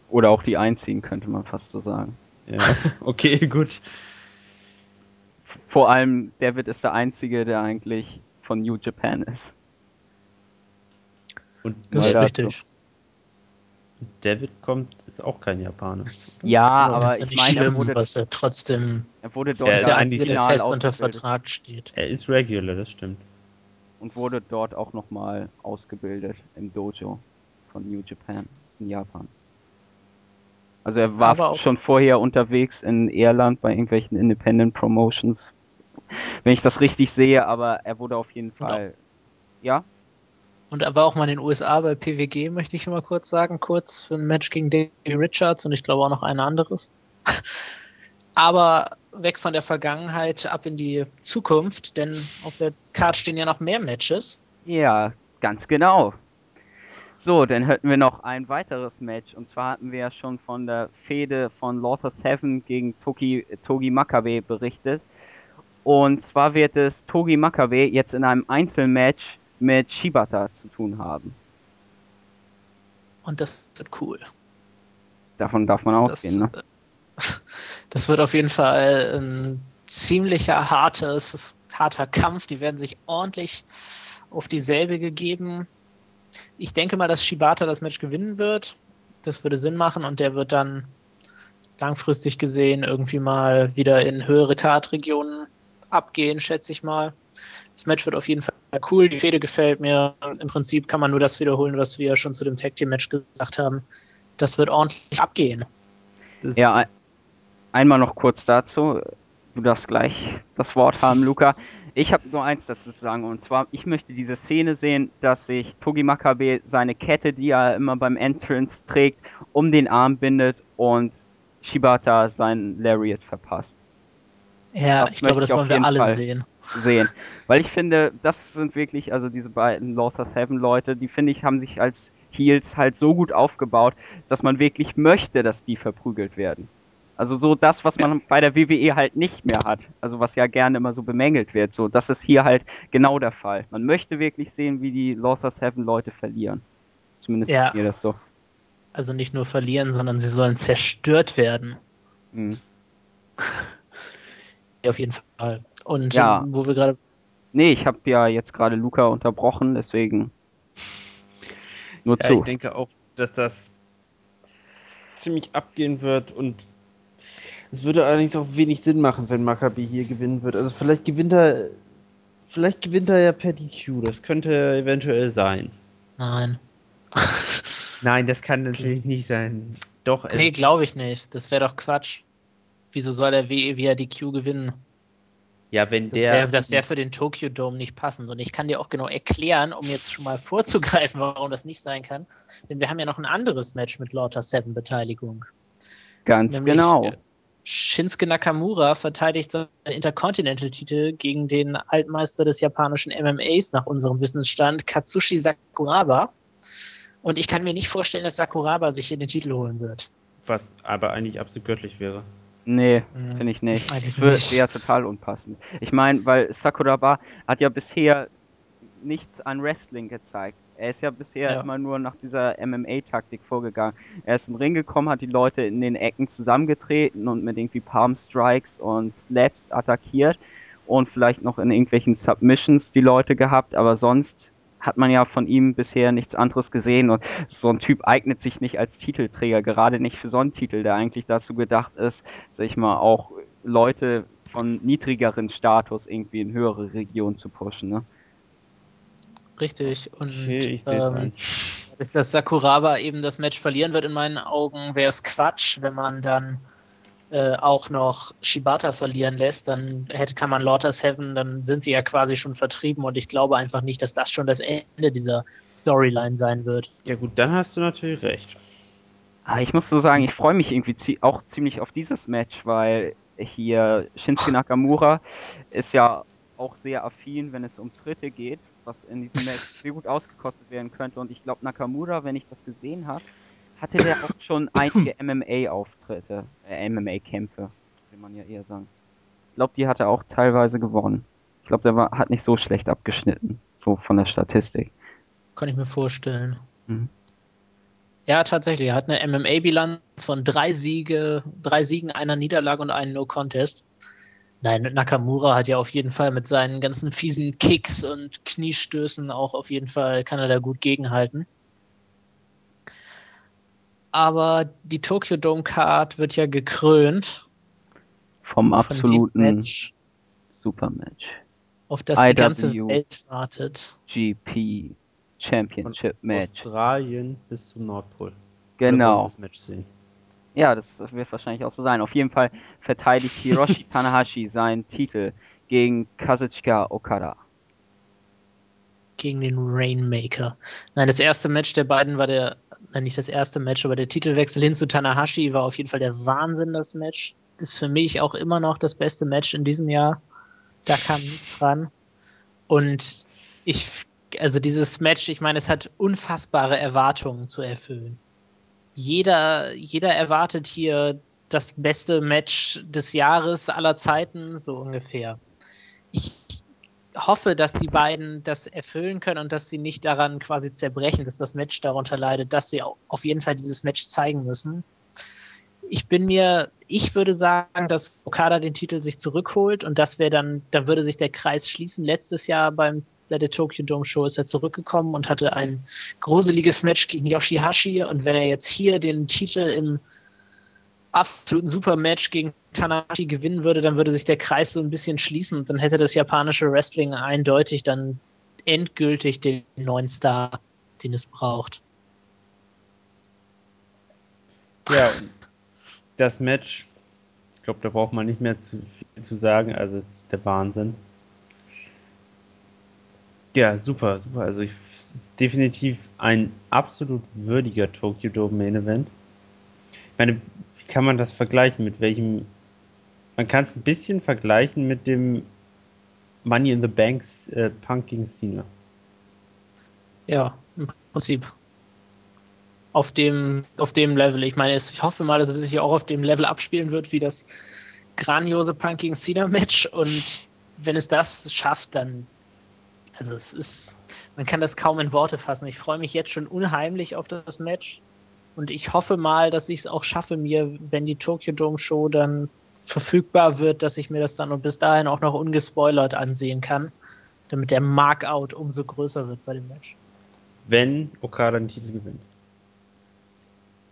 Oder auch die einziehen, könnte man fast so sagen. Ja, okay, gut. Vor allem, David ist der Einzige, der eigentlich von New Japan ist. Und Das ist richtig. David kommt, ist auch kein Japaner. Ja, Aber das aber ist ja ich nicht meine, er schlimm, wurde, was er trotzdem er wurde dort ja der final fest unter ausgebildet Vertrag steht. Er ist Regular, das stimmt. und wurde dort auch nochmal ausgebildet im Dojo von New Japan in Japan. Also er war Aber auch- schon vorher unterwegs in Irland bei irgendwelchen Independent Promotions, wenn ich das richtig sehe, aber er wurde auf jeden Fall, ja, Und er war auch mal in den USA bei PWG, möchte ich mal kurz sagen, kurz für ein Match gegen Davey Richards und ich glaube auch noch ein anderes. Aber weg von der Vergangenheit ab in die Zukunft, denn auf der Card stehen ja noch mehr Matches. Ja, ganz genau. So, dann hätten wir noch ein weiteres Match. Und zwar hatten wir ja schon von der Fehde von Lawter Seven gegen Togi, Togi Makabe berichtet. Und zwar wird es Togi Makabe jetzt in einem Einzelmatch mit Shibata zu tun haben. Und das wird cool. Davon darf man ausgehen, ne? das wird auf jeden Fall ein ziemlicher hartes, harter Kampf. Die werden sich ordentlich auf dieselbe gegeben. Ich denke mal, dass Shibata das Match gewinnen wird. Das würde Sinn machen und der wird dann langfristig gesehen irgendwie mal wieder in höhere Kartregionen abgehen, schätze ich mal. Das Match wird auf jeden Fall cool. Die Fehde gefällt mir. Im Prinzip kann man nur das wiederholen, was wir schon zu dem Tag Team Match gesagt haben. Das wird ordentlich abgehen. Das Ja, ein- Einmal noch kurz dazu. Du darfst gleich das Wort haben, Luca. Ich habe nur eins dazu zu sagen und zwar, ich möchte diese Szene sehen, dass sich Togi Makabe seine Kette, die er immer beim Entrance trägt, um den Arm bindet und Shibata seinen Lariat verpasst. Ja, Das ich glaube, das wollen wir alle Fall. sehen. Sehen. Weil ich finde, das sind wirklich, also diese beiden Lothar Seven Leute, die finde ich, haben sich als Heels halt so gut aufgebaut, dass man wirklich möchte, dass die verprügelt werden. Also so das, was man bei der WWE halt nicht mehr hat. Also was ja gerne immer so bemängelt wird. So, das ist hier halt genau der Fall. Man möchte wirklich sehen, wie die Lothar Seven Leute verlieren. Zumindest Ja. ist mir das so. Also nicht nur verlieren, sondern sie sollen zerstört werden. Mhm. Ja, Auf jeden Fall. Und Ja. wo wir gerade Nee, ich habe ja jetzt gerade Luca unterbrochen, deswegen nur Ja, ich zu. denke auch, dass das ziemlich abgehen wird und es würde allerdings auch wenig Sinn machen, wenn Maccabi hier gewinnen wird. Also vielleicht gewinnt er, vielleicht gewinnt er ja per DQ. Das könnte eventuell sein. Nein. Nein, das kann natürlich nicht sein. Doch, es nee, glaube ich nicht. Das wäre doch Quatsch. Wieso soll der WE via DQ gewinnen? Ja, wenn Das der wäre das wär für den Tokyo Dome nicht passend. Und ich kann dir auch genau erklären, um jetzt schon mal vorzugreifen, warum das nicht sein kann. Denn wir haben ja noch ein anderes Match mit Lauter Seven Beteiligung. Ganz Nämlich genau. äh, Shinsuke Nakamura verteidigt seinen Intercontinental-Titel gegen den Altmeister des japanischen MMAs nach unserem Wissensstand, Katsushi Sakuraba. Und ich kann mir nicht vorstellen, dass Sakuraba sich hier den Titel holen wird. was aber eigentlich absolut göttlich wäre. Nee, Hm, finde ich nicht. eigentlich Das wäre total unpassend. Ich meine, weil Sakuraba hat ja bisher nichts an Wrestling gezeigt. Er ist ja bisher Ja. immer nur nach dieser MMA-Taktik vorgegangen. Er ist im Ring gekommen, hat die Leute in den Ecken zusammengetreten und mit irgendwie Palm Strikes und Slaps attackiert und vielleicht noch in irgendwelchen Submissions die Leute gehabt, aber sonst hat man ja von ihm bisher nichts anderes gesehen und so ein Typ eignet sich nicht als Titelträger, gerade nicht für so einen Titel, der eigentlich dazu gedacht ist, sag ich mal, auch Leute von niedrigeren Status irgendwie in höhere Regionen zu pushen, ne? Richtig. Und Okay, ich sehe es ähm, dass Sakuraba eben das Match verlieren wird in meinen Augen, wäre es Quatsch, wenn man dann äh, auch noch Shibata verlieren lässt, dann hätte, kann man Lotus Heaven, dann sind sie ja quasi schon vertrieben und ich glaube einfach nicht, dass das schon das Ende dieser Storyline sein wird. Ja gut, dann hast du natürlich recht. Ah, ich muss so sagen, ich freue mich irgendwie zie auch ziemlich auf dieses Match, weil hier Shinsuke Nakamura ist ja auch sehr affin, wenn es um Tritte geht, was in diesem Match sehr gut ausgekostet werden könnte. Und ich glaube, Nakamura, wenn ich das gesehen habe, hatte der auch schon einige MMA-Auftritte, äh, MMA-Kämpfe, will man ja eher sagen. Ich glaube, die hat er auch teilweise gewonnen. Ich glaube, der war, hat nicht so schlecht abgeschnitten, so von der Statistik. Kann ich mir vorstellen. Mhm. Ja, tatsächlich. Er hat eine MMA-Bilanz von drei Siege, drei Siegen, einer Niederlage und einem No-Contest. Nein, Nakamura hat ja auf jeden Fall mit seinen ganzen fiesen Kicks und Kniestößen auch auf jeden Fall kann er da gut gegenhalten. Aber die Tokyo Dome Card wird ja gekrönt Vom absoluten Match, Supermatch. auf das die ganze IW. Welt wartet. GP Championship Von Match. Australien bis zum Nordpol. Genau. wir Das Match sehen. Ja, das, das wird wahrscheinlich auch so sein. Auf jeden Fall verteidigt Hiroshi Tanahashi seinen Titel gegen Kazuchika Okada. gegen den Rainmaker. Nein, das erste Match der beiden war der, nein, nicht das erste Match, aber der Titelwechsel hin zu Tanahashi war auf jeden Fall der Wahnsinn, das Match. Ist für mich auch immer noch das beste Match in diesem Jahr. Da kam nichts dran. Und ich, also dieses Match, ich meine, es hat unfassbare Erwartungen zu erfüllen. Jeder, jeder erwartet hier das beste Match des Jahres aller Zeiten, so ungefähr. Hoffe, dass die beiden das erfüllen können und dass sie nicht daran quasi zerbrechen, dass das Match darunter leidet, dass sie au- auf jeden Fall dieses Match zeigen müssen. Ich bin mir, ich würde sagen, dass Okada den Titel sich zurückholt und das wäre dann, dann würde sich der Kreis schließen. Letztes Jahr beim bei der Tokyo Dome Show ist er zurückgekommen und hatte ein gruseliges Match gegen Yoshihashi und wenn er jetzt hier den Titel im absoluten Supermatch gegen Tanahashi gewinnen würde, dann würde sich der Kreis so ein bisschen schließen und dann hätte das japanische Wrestling eindeutig dann endgültig den neuen Star, den es braucht. Ja, das Match, ich glaube, da braucht man nicht mehr zu viel zu sagen. Also, es ist der Wahnsinn. Ja, super, super. Also, ich, es ist definitiv ein absolut würdiger Tokyo Dome Main Event. Ich meine, kann man das vergleichen? Mit welchem. Man kann es ein bisschen vergleichen mit dem Money in the Banks äh, Punk gegen Cena. Ja, im Prinzip. Auf dem, auf dem Level. Ich meine, ich hoffe mal, dass es sich auch auf dem Level abspielen wird, wie das grandiose Punk gegen Cena Match. Und wenn es das schafft, dann, also es ist, man kann das kaum in Worte fassen. Ich freue mich jetzt schon unheimlich auf das Match. Und ich hoffe mal, dass ich es auch schaffe, mir, wenn die Tokyo Dome Show dann verfügbar wird, dass ich mir das dann und bis dahin auch noch ungespoilert ansehen kann, damit der Markout umso größer wird bei dem Match. Wenn Okada den Titel gewinnt.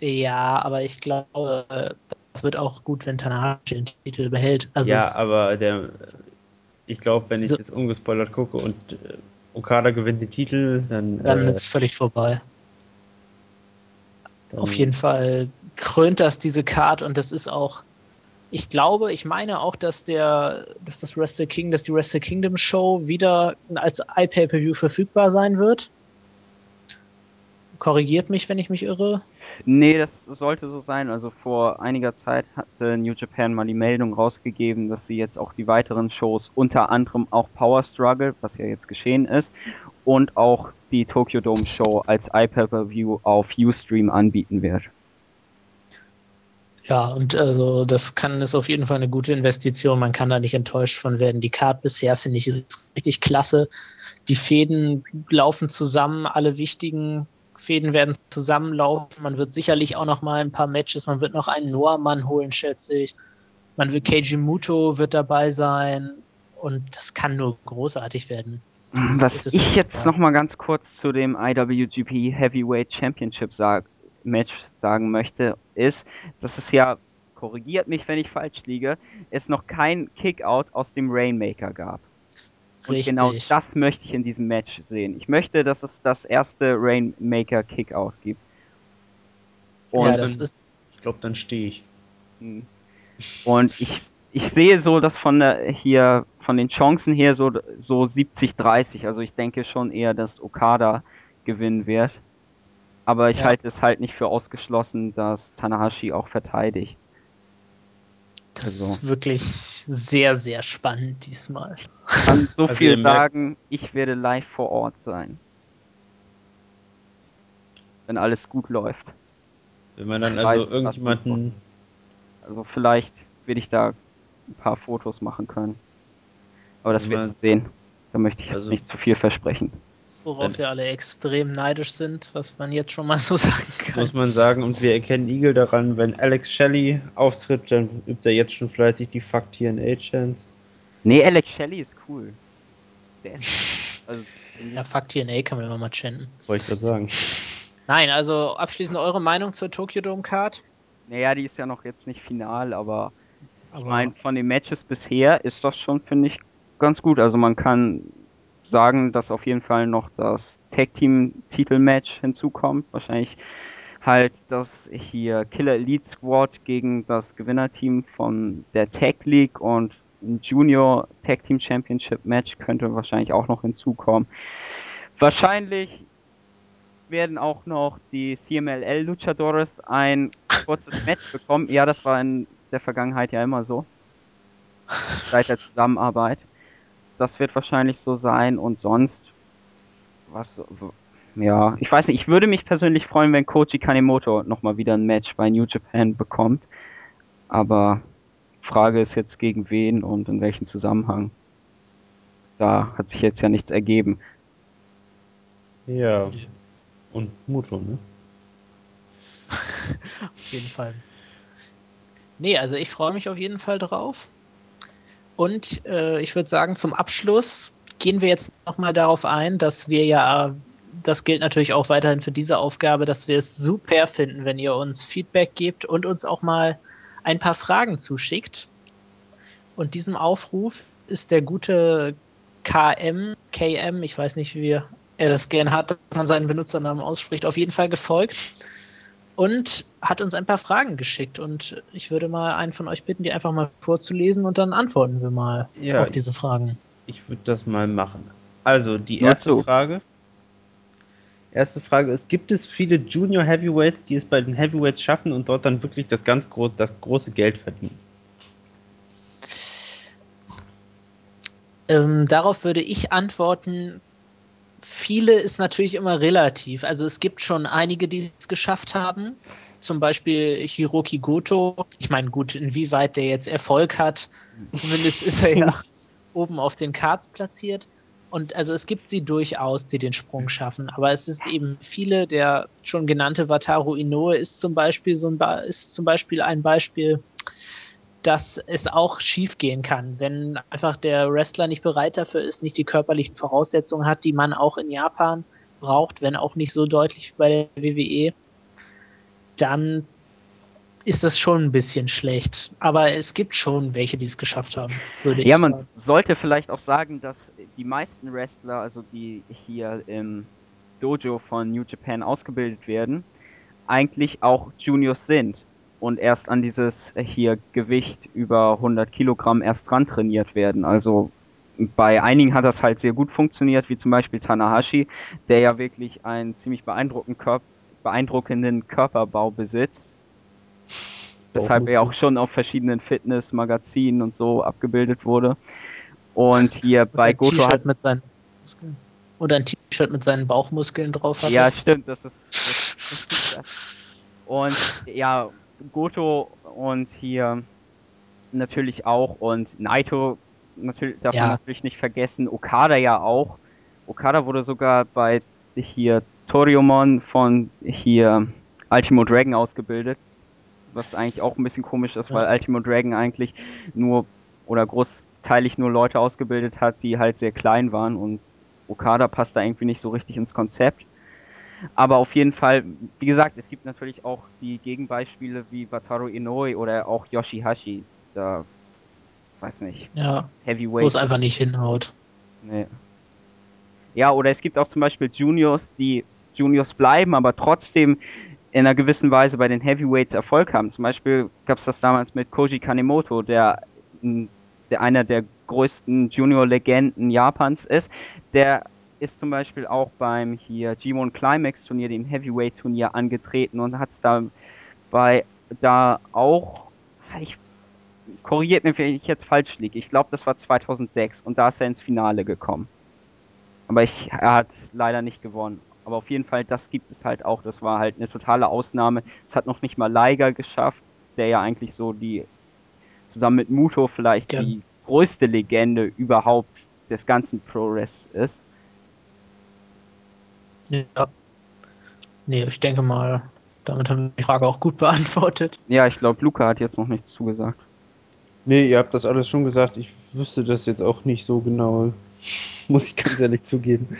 Ja, aber ich glaube, das wird auch gut, wenn Tanahashi den Titel behält. Also ja, aber der, ich glaube, wenn ich So- das ungespoilert gucke und äh, Okada gewinnt den Titel, dann, dann äh, ist es völlig vorbei. Dann Auf jeden Fall krönt das diese Card und das ist auch, ich glaube, ich meine auch, dass der, dass das Wrestle King, dass die Wrestle Kingdom Show wieder als iPay-Per-View verfügbar sein wird. Korrigiert mich, wenn ich mich irre. Nee, das sollte so sein. Also vor einiger Zeit hatte New Japan mal die Meldung rausgegeben, dass sie jetzt auch die weiteren Shows, unter anderem auch Power Struggle, was ja jetzt geschehen ist, und auch die Tokyo Dome Show als iPay-Per-View auf Ustream anbieten wird. Ja, und also das kann ist auf jeden Fall eine gute Investition. Man kann da nicht enttäuscht von werden. Die Card bisher finde ich ist richtig klasse. Die Fäden laufen zusammen, alle wichtigen Fäden werden zusammenlaufen. Man wird sicherlich auch noch mal ein paar Matches, man wird noch einen Noah-Mann holen, schätze ich. Man wird Keiji Muto wird dabei sein und das kann nur großartig werden. Was ich jetzt ja. noch mal ganz kurz zu dem IWGP Heavyweight Championship sag, Match sagen möchte, ist, dass es ja, korrigiert mich, wenn ich falsch liege, es noch kein Kickout aus dem Rainmaker gab. Und Richtig. genau das möchte ich in diesem Match sehen. Ich möchte, dass es das erste Rainmaker Kickout gibt. Und ja, das dann- ist ich glaube, dann stehe ich. Hm. Und ich, ich sehe so, dass von der, hier, von den Chancen her so, so 70-30. Also ich denke schon eher, dass Okada gewinnen wird. Aber ich Ja. halte es halt nicht für ausgeschlossen, dass Tanahashi auch verteidigt. Das Also. ist wirklich sehr, sehr spannend diesmal. Ich kann so Also viel sagen, ich werde live vor Ort sein. Wenn alles gut läuft. Wenn man dann Ich also weiß, irgendjemanden, Also vielleicht werde ich da ein paar Fotos machen können. Aber das man- man sehen. Da möchte ich jetzt Also- nicht zu viel versprechen. Worauf wir alle extrem neidisch sind, was man jetzt schon mal so sagen kann. muss man sagen, und wir erkennen Eagle daran, wenn Alex Shelley auftritt, dann übt er jetzt schon fleißig die Fuck TNA Chance. Nee, Alex Shelley ist cool. Der ist, also, Ja, fuck TNA kann man immer mal chanten. Wollte ich gerade sagen. Nein, also abschließend eure Meinung zur Tokyo Dome Card? naja, die ist ja noch jetzt nicht final, aber ich Aber meine, von den Matches bisher ist das schon, finde ich, ganz gut. Also man kann sagen, dass auf jeden Fall noch das Tag Team Titelmatch hinzukommt. Wahrscheinlich halt das hier Killer Elite Squad gegen das Gewinnerteam von der Tag League und ein Junior Tag Team Championship Match könnte wahrscheinlich auch noch hinzukommen. Wahrscheinlich werden auch noch die CMLL Luchadores ein kurzes Match bekommen. Ja, das war in der Vergangenheit ja immer so. Seit der Zusammenarbeit. Das wird wahrscheinlich so sein und sonst was ja, ich weiß nicht, ich würde mich persönlich freuen, wenn Koji Kanemoto nochmal wieder ein Match bei New Japan bekommt. Aber Frage ist jetzt gegen wen und in welchem Zusammenhang. Da hat sich jetzt ja nichts ergeben. Ja. Und Muto, ne? auf jeden Fall. Nee, also ich freue mich auf jeden Fall drauf. Und äh, ich würde sagen, zum Abschluss gehen wir jetzt nochmal darauf ein, dass wir ja, das gilt natürlich auch weiterhin für diese Aufgabe, dass wir es super finden, wenn ihr uns Feedback gebt und uns auch mal ein paar Fragen zuschickt. Und diesem Aufruf ist der gute KM, KM, ich weiß nicht, wie er das gern hat, dass man seinen Benutzernamen ausspricht, auf jeden Fall gefolgt und hat uns ein paar Fragen geschickt. Und ich würde mal einen von euch bitten, die einfach mal vorzulesen und dann antworten wir mal Ja, auf diese ich- Fragen. Ich würde das mal machen. Also, die erste zu. Frage. Erste Frage ist, gibt es viele Junior Heavyweights, die es bei den Heavyweights schaffen und dort dann wirklich das ganz gro das große Geld verdienen? Ähm, darauf würde ich antworten, viele ist natürlich immer relativ. Also es gibt schon einige, die es geschafft haben. Zum Beispiel Hiroki Goto. Ich meine, gut, inwieweit der jetzt Erfolg hat. Zumindest ist er ja oben auf den Cards platziert. Und also es gibt sie durchaus, die den Sprung schaffen. Aber es ist eben viele, der schon genannte Wataru Inoue ist zum Beispiel so ein ba ist zum Beispiel ein Beispiel, dass es auch schief gehen kann, wenn einfach der Wrestler nicht bereit dafür ist, nicht die körperlichen Voraussetzungen hat, die man auch in Japan braucht, wenn auch nicht so deutlich wie bei der WWE, dann ist das schon ein bisschen schlecht. Aber es gibt schon welche, die es geschafft haben, würde Ja, ich man sagen. sollte vielleicht auch sagen, dass die meisten Wrestler, also die hier im Dojo von New Japan ausgebildet werden, eigentlich auch Juniors sind und erst an dieses hier Gewicht über 100 Kilogramm erst dran trainiert werden. Also bei einigen hat das halt sehr gut funktioniert, wie zum Beispiel Tanahashi, der ja wirklich einen ziemlich beeindruckenden, Körp beeindruckenden Körperbau besitzt. Weshalb er auch schon auf verschiedenen Fitness-Magazinen und so abgebildet wurde. Und hier Und bei Goto hat mit seinen Muskeln. Oder ein T-Shirt mit seinen Bauchmuskeln drauf hatte. Ja, stimmt, das ist das, T-Shirt. Und ja, Goto und hier natürlich auch und Naito natürlich darf Ja. man natürlich nicht vergessen, Okada ja auch. Okada wurde sogar bei hier Toriumon von hier Ultimo Dragon ausgebildet, was eigentlich auch ein bisschen komisch ist, Ja. weil Ultimo Dragon eigentlich nur oder großteilig nur Leute ausgebildet hat, die halt sehr klein waren und Okada passt da irgendwie nicht so richtig ins Konzept. Aber auf jeden Fall, wie gesagt, es gibt natürlich auch die Gegenbeispiele wie Wataru Inoue oder auch Yoshihashi. Da, weiß nicht, Ja, wo Heavyweight. es einfach nicht hinhaut. Nee. Ja, oder es gibt auch zum Beispiel Juniors, die Juniors bleiben, aber trotzdem in einer gewissen Weise bei den Heavyweights Erfolg haben. Zum Beispiel gab es das damals mit Koji Kanemoto, der, der einer der größten Junior-Legenden Japans ist. Der ist zum Beispiel auch beim hier G1 Climax Turnier, dem Heavyweight Turnier, angetreten und hat da bei da auch, ich korrigiert mich, wenn ich jetzt falsch liege. Ich glaube, das war 2006 und da ist er ins Finale gekommen. Aber ich, er hat leider nicht gewonnen. Aber auf jeden Fall, das gibt es halt auch. Das war halt eine totale Ausnahme. Es hat noch nicht mal Liger geschafft, der ja eigentlich so die, zusammen mit Muto vielleicht ja. die größte Legende überhaupt des ganzen Pro-Res ist. Ja. Nee, ich denke mal, damit haben wir die Frage auch gut beantwortet. Ja, ich glaube, Luca hat jetzt noch nichts zugesagt. Nee, ihr habt das alles schon gesagt. Ich wüsste das jetzt auch nicht so genau. Muss ich ganz ehrlich zugeben.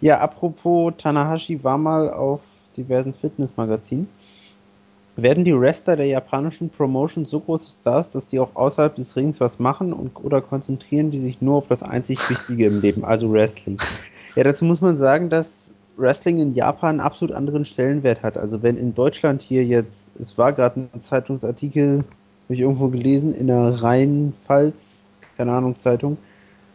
Ja, apropos, Tanahashi war mal auf diversen Fitnessmagazinen. Werden die Wrestler der japanischen Promotion so große Stars, dass sie auch außerhalb des Rings was machen und, oder konzentrieren die sich nur auf das einzig Wichtige im Leben, also Wrestling? Ja, dazu muss man sagen, dass Wrestling in Japan einen absolut anderen Stellenwert hat. Also wenn in Deutschland hier jetzt, es war gerade ein Zeitungsartikel, habe ich irgendwo gelesen, in der Rheinpfalz, keine Ahnung, Zeitung,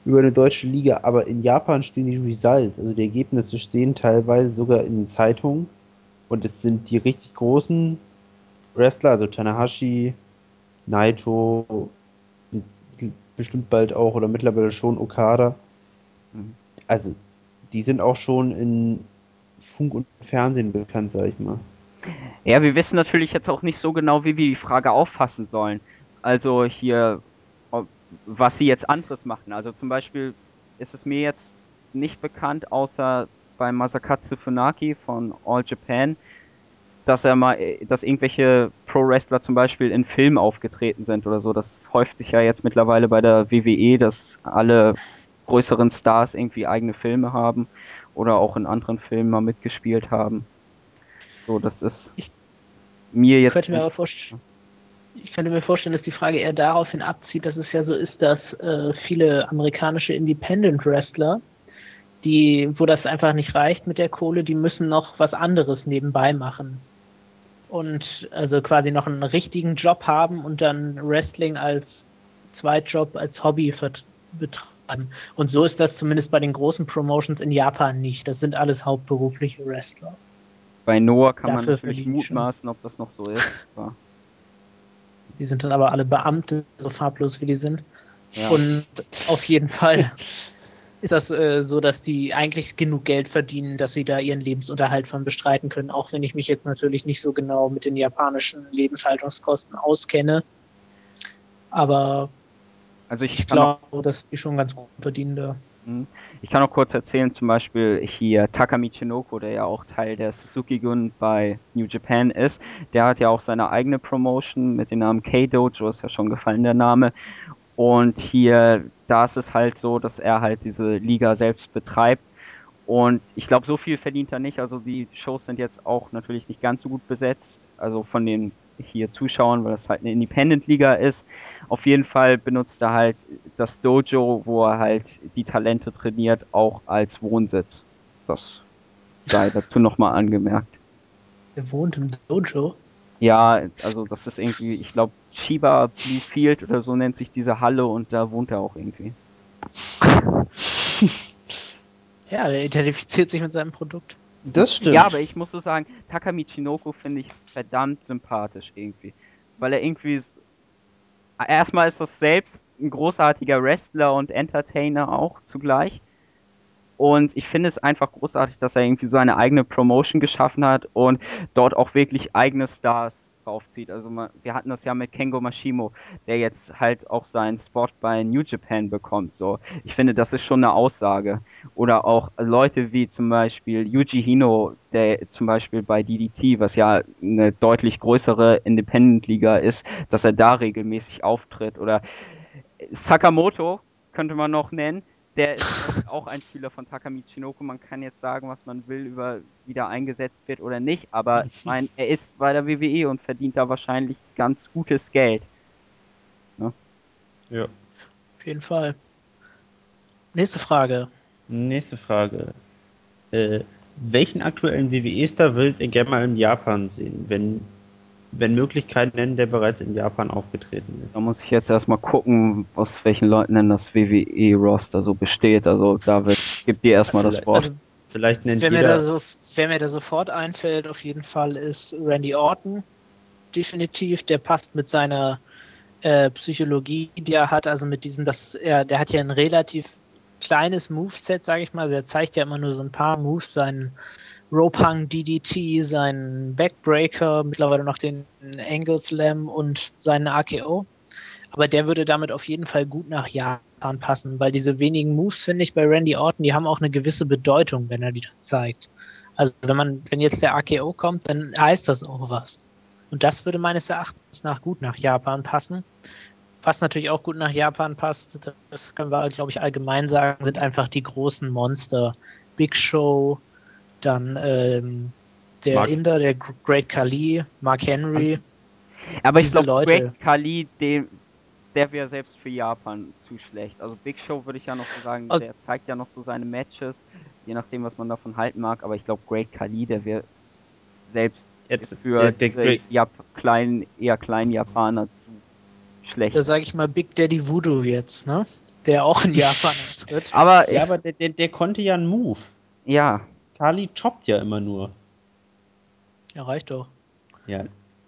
über eine deutsche Liga, aber in Japan stehen die Results, also die Ergebnisse stehen teilweise sogar in den Zeitungen und es sind die richtig großen Wrestler, also Tanahashi, Naito, bestimmt bald auch oder mittlerweile schon Okada. Mhm. Also die sind auch schon in Funk und Fernsehen bekannt, sag ich mal. Ja, wir wissen natürlich jetzt auch nicht so genau, wie wir die Frage auffassen sollen. Also hier, was sie jetzt anderes machen. Also zum Beispiel ist es mir jetzt nicht bekannt, außer bei Masakatsu Funaki von All Japan, dass er mal, dass irgendwelche Pro-Wrestler zum Beispiel in Filmen aufgetreten sind oder so. Das häuft sich ja jetzt mittlerweile bei der WWE, dass alle größeren Stars irgendwie eigene Filme haben oder auch in anderen Filmen mal mitgespielt haben. So, das ist ich, mir jetzt. Könnte mir vorstellen, ich könnte mir vorstellen, dass die Frage eher daraufhin abzieht, dass es ja so ist, dass äh, viele amerikanische Independent Wrestler, die, wo das einfach nicht reicht mit der Kohle, die müssen noch was anderes nebenbei machen. Und also quasi noch einen richtigen Job haben und dann Wrestling als Zweitjob, als Hobby betreiben. Und so ist das zumindest bei den großen Promotions in Japan nicht. Das sind alles hauptberufliche Wrestler. Bei Noah kann Dafür man natürlich mutmaßen, ob das noch so ist. Aber die sind dann aber alle Beamte, so farblos wie die sind. Ja. Und auf jeden Fall ist das äh, so, dass die eigentlich genug Geld verdienen, dass sie da ihren Lebensunterhalt von bestreiten können, auch wenn ich mich jetzt natürlich nicht so genau mit den japanischen Lebenshaltungskosten auskenne. Aber also ich, ich glaube, dass die schon ganz gut verdienen da. Mhm. Ich kann noch kurz erzählen, zum Beispiel hier Takami Chinoko, der ja auch Teil der Suzuki-Gun bei New Japan ist, der hat ja auch seine eigene Promotion mit dem Namen K-Dojo, ist ja schon gefallen der Name. Und hier, da ist es halt so, dass er halt diese Liga selbst betreibt. Und ich glaube, so viel verdient er nicht. Also die Shows sind jetzt auch natürlich nicht ganz so gut besetzt. Also von den hier Zuschauern, weil das halt eine Independent-Liga ist. Auf jeden Fall benutzt er halt das Dojo, wo er halt die Talente trainiert, auch als Wohnsitz. Das sei dazu nochmal angemerkt. Er wohnt im Dojo? Ja, also das ist irgendwie, ich glaube, Shiba Blue Field oder so nennt sich diese Halle und da wohnt er auch irgendwie. Ja, er identifiziert sich mit seinem Produkt. Das stimmt. Ja, aber ich muss so sagen, Takami Chinoko finde ich verdammt sympathisch irgendwie. Weil er irgendwie. Erstmal ist das selbst ein großartiger Wrestler und Entertainer auch zugleich. Und ich finde es einfach großartig, dass er irgendwie so eine eigene Promotion geschaffen hat und dort auch wirklich eigene Stars draufzieht. Also wir hatten das ja mit Kengo Mashimo, der jetzt halt auch seinen Spot bei New Japan bekommt. So, ich finde, das ist schon eine Aussage. Oder auch Leute wie zum Beispiel Yuji Hino, der zum Beispiel bei DDT, was ja eine deutlich größere Independent-Liga ist, dass er da regelmäßig auftritt. Oder Sakamoto könnte man noch nennen, der ist auch ein Spieler von Takami Chinoko. Man kann jetzt sagen, was man will, über wie der eingesetzt wird oder nicht, aber ich meine, er ist bei der WWE und verdient da wahrscheinlich ganz gutes Geld. Ne? Ja. Auf jeden Fall. Nächste Frage. Nächste Frage. Äh, welchen aktuellen WWE-Star würdet ihr gerne mal in Japan sehen, wenn, wenn Möglichkeiten nennen, der bereits in Japan aufgetreten ist? Da muss ich jetzt erstmal gucken, aus welchen Leuten denn das WWE-Roster so besteht. Also David, gib dir erstmal das Wort. Also, Vielleicht nennt wer, mir da jeder. so, wer mir da sofort einfällt, auf jeden Fall, ist Randy Orton. Definitiv, der passt mit seiner äh, Psychologie, die er hat, also mit diesem, dass er, der hat ja ein relativ kleines Moveset, sage ich mal. Also er zeigt ja immer nur so ein paar Moves, seinen Rope Hung DDT, seinen Backbreaker, mittlerweile noch den Angle Slam und seinen AKO. Aber der würde damit auf jeden Fall gut nach Japan passen, weil diese wenigen Moves, finde ich, bei Randy Orton, die haben auch eine gewisse Bedeutung, wenn er die zeigt. Also wenn man, wenn jetzt der AKO kommt, dann heißt das auch was. Und das würde meines Erachtens nach gut nach Japan passen. Was natürlich auch gut nach Japan passt, das können wir, glaube ich, allgemein sagen, sind einfach die großen Monster. Big Show, dann ähm, der Mark- Inder, der Gr- Great Khali, Mark Henry. Aber ich glaube, Great Khali, dem, der wäre selbst für Japan zu schlecht. Also Big Show würde ich ja noch so sagen, Und- der zeigt ja noch so seine Matches, je nachdem, was man davon halten mag. Aber ich glaube, Great Khali, der wäre selbst Jetzt, für der, der Jap kleinen, eher kleinen Japaner zu schlecht. Da sage ich mal Big Daddy Voodoo jetzt, ne? Der auch in Japan antritt. aber ja, aber der, der, der konnte ja einen Move. ja, Kali choppt ja immer nur. Ja, reicht doch. Ja,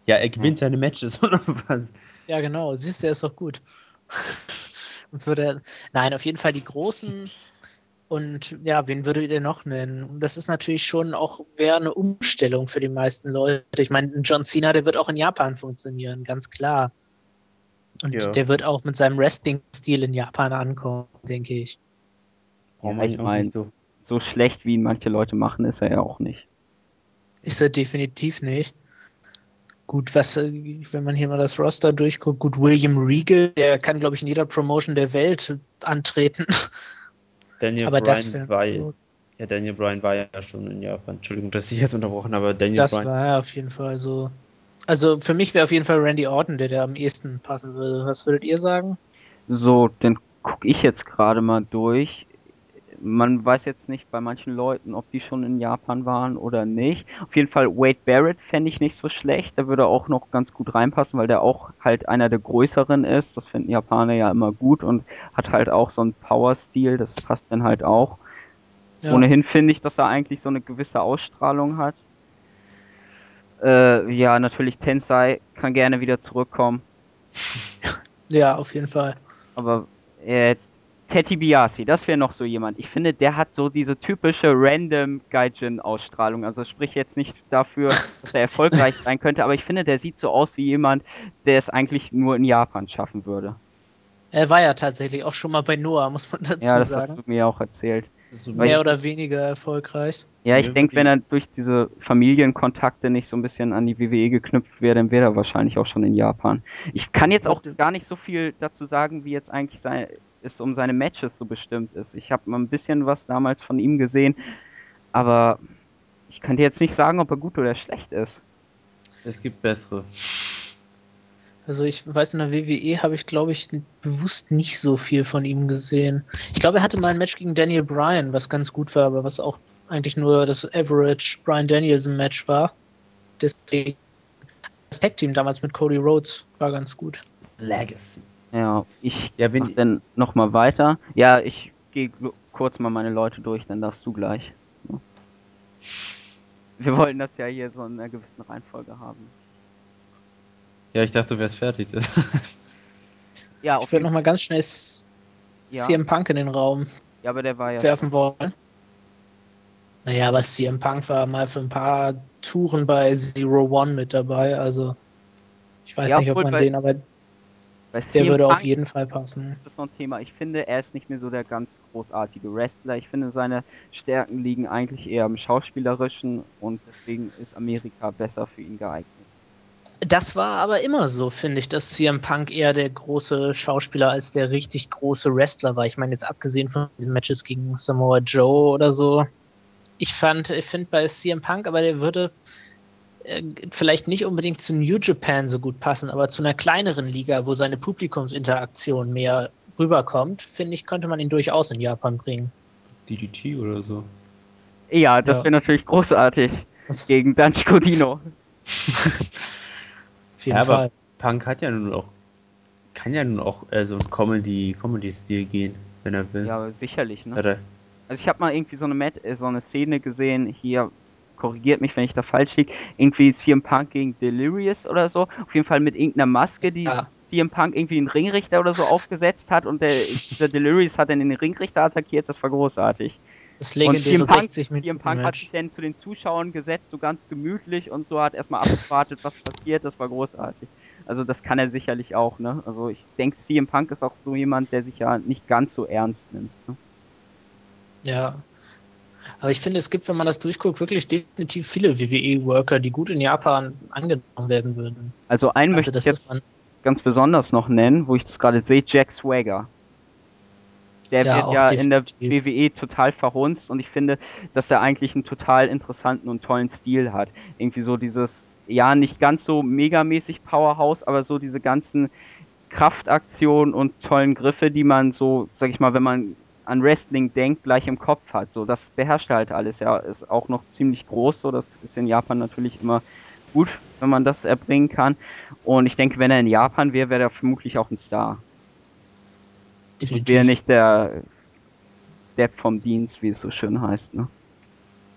ja er gewinnt seine Matches oder was? Ja, genau. Siehst du, er ist doch gut. Und so der, nein, auf jeden Fall die großen. Und ja, wen würdet ihr noch nennen? Und Das ist natürlich schon auch, wäre eine Umstellung für die meisten Leute. Ich meine, ein John Cena, der wird auch in Japan funktionieren, ganz klar. Und Ja. der wird auch mit seinem Wrestling-Stil in Japan ankommen, denke ich. Braucht Ja, man ich ihn auch mein- nicht so. So schlecht, wie ihn manche Leute machen, ist er ja auch nicht. Ist er definitiv nicht. Gut, was, äh, wenn man hier mal das Roster durchguckt, gut, William Regal, der kann, glaube ich, in jeder Promotion der Welt antreten. Daniel Aber das Bryan war, so, ja, Daniel Bryan war ja schon in Japan. Entschuldigung, dass ich jetzt unterbrochen habe, aber Daniel das Bryan. war auf jeden Fall so. Also für mich wäre auf jeden Fall Randy Orton, der da am ehesten passen würde. Was würdet ihr sagen? So, dann gucke ich jetzt gerade mal durch. Man weiß jetzt nicht bei manchen Leuten, ob die schon in Japan waren oder nicht. Auf jeden Fall Wade Barrett fände ich nicht so schlecht. Der würde auch noch ganz gut reinpassen, weil der auch halt einer der größeren ist. Das finden Japaner ja immer gut und hat halt auch so einen Power-Stil. Das passt dann halt auch. Ja. Ohnehin finde ich, dass er eigentlich so eine gewisse Ausstrahlung hat. Äh, ja, natürlich Tensei kann gerne wieder zurückkommen. Ja, auf jeden Fall. Aber äh, Teddy Biasi, das wäre noch so jemand. Ich finde, der hat so diese typische random Gaijin-Ausstrahlung. Also sprich jetzt nicht dafür, dass er erfolgreich sein könnte, aber ich finde, der sieht so aus wie jemand, der es eigentlich nur in Japan schaffen würde. Er war ja tatsächlich auch schon mal bei Noah, muss man dazu Ja, das sagen. hast du mir auch erzählt. So Mehr ich- oder weniger erfolgreich. Ja, ich denke, wenn er durch diese Familienkontakte nicht so ein bisschen an die WWE geknüpft wäre, dann wäre er wahrscheinlich auch schon in Japan. Ich kann jetzt auch gar nicht so viel dazu sagen, wie jetzt eigentlich sein, es um seine Matches so bestimmt ist. Ich habe mal ein bisschen was damals von ihm gesehen, aber ich kann dir jetzt nicht sagen, ob er gut oder schlecht ist. Es gibt bessere. Also ich weiß, in der WWE habe ich, glaube ich, bewusst nicht so viel von ihm gesehen. Ich glaube, er hatte mal ein Match gegen Daniel Bryan, was ganz gut war, aber was auch eigentlich nur das Average Bryan Danielson Match war. Deswegen das Tag Team damals mit Cody Rhodes war ganz gut. Legacy. Ja, ich Ja, wenn- mach dann nochmal weiter. Ja, ich gehe kurz mal meine Leute durch, dann darfst du gleich. Ja. Wir wollen das ja hier so in einer gewissen Reihenfolge haben. Ja, ich dachte, du wärst fertig. Ja, Ich auf würde jeden noch mal ganz schnell Ja. CM Punk in den Raum Ja, aber der war ja. werfen wollen. Naja, aber CM Punk war mal für ein paar Touren bei Zero One mit dabei, also ich weiß Ja, nicht, ob man den, aber der würde auf Punk jeden Fall passen. ist noch ein Thema. Ich finde, er ist nicht mehr so der ganz großartige Wrestler. Ich finde, seine Stärken liegen eigentlich eher im Schauspielerischen und deswegen ist Amerika besser für ihn geeignet. Das war aber immer so, finde ich, dass CM Punk eher der große Schauspieler als der richtig große Wrestler war. Ich meine, jetzt abgesehen von diesen Matches gegen Samoa Joe oder so. Ich fand, ich finde bei CM Punk, aber der würde vielleicht nicht unbedingt zu New Japan so gut passen, aber zu einer kleineren Liga, wo seine Publikumsinteraktion mehr rüberkommt, finde ich, könnte man ihn durchaus in Japan bringen. DDT oder so. Ja, das Ja. wäre natürlich großartig. Das- Gegen Danchko Dino. Ja, aber Fall. Punk hat ja nun auch, kann ja nun auch äh, so ins Comedy, Comedy-Stil gehen, wenn er will. Ja, sicherlich, ne? Also ich habe mal irgendwie so eine Met äh, so eine Szene gesehen, hier korrigiert mich, wenn ich da falsch liege, irgendwie CM Punk gegen Delirious oder so, auf jeden Fall mit irgendeiner Maske, die Ja. CM Punk irgendwie einen Ringrichter oder so aufgesetzt hat und der, der Delirious hat dann den Ringrichter attackiert, das war großartig. Das Und CM Punk, 60 Minuten CM Punk hat sich dann zu den Zuschauern gesetzt, so ganz gemütlich und so hat erstmal abgewartet, was passiert, das war großartig. Also das kann er sicherlich auch, ne? Also ich denke, CM Punk ist auch so jemand, der sich ja nicht ganz so ernst nimmt. Ne? Ja. Aber ich finde, es gibt, wenn man das durchguckt, wirklich definitiv viele WWE-Worker, die gut in Japan angenommen werden würden. Also einen Also möchte ich jetzt ganz besonders noch nennen, wo ich das gerade sehe, Jack Swagger. Der Ja, wird ja in der definitiv. WWE total verhunzt und ich finde, dass er eigentlich einen total interessanten und tollen Stil hat. Irgendwie so dieses, ja, nicht ganz so megamäßig Powerhouse, aber so diese ganzen Kraftaktionen und tollen Griffe, die man so, sag ich mal, wenn man an Wrestling denkt, gleich im Kopf hat. So, das beherrscht er halt alles. Ja, ist auch noch ziemlich groß, so, das ist in Japan natürlich immer gut, wenn man das erbringen kann. Und ich denke, wenn er in Japan wäre, wäre er vermutlich auch ein Star. Definitiv. wäre nicht der Depp vom Dienst, wie es so schön heißt, ne?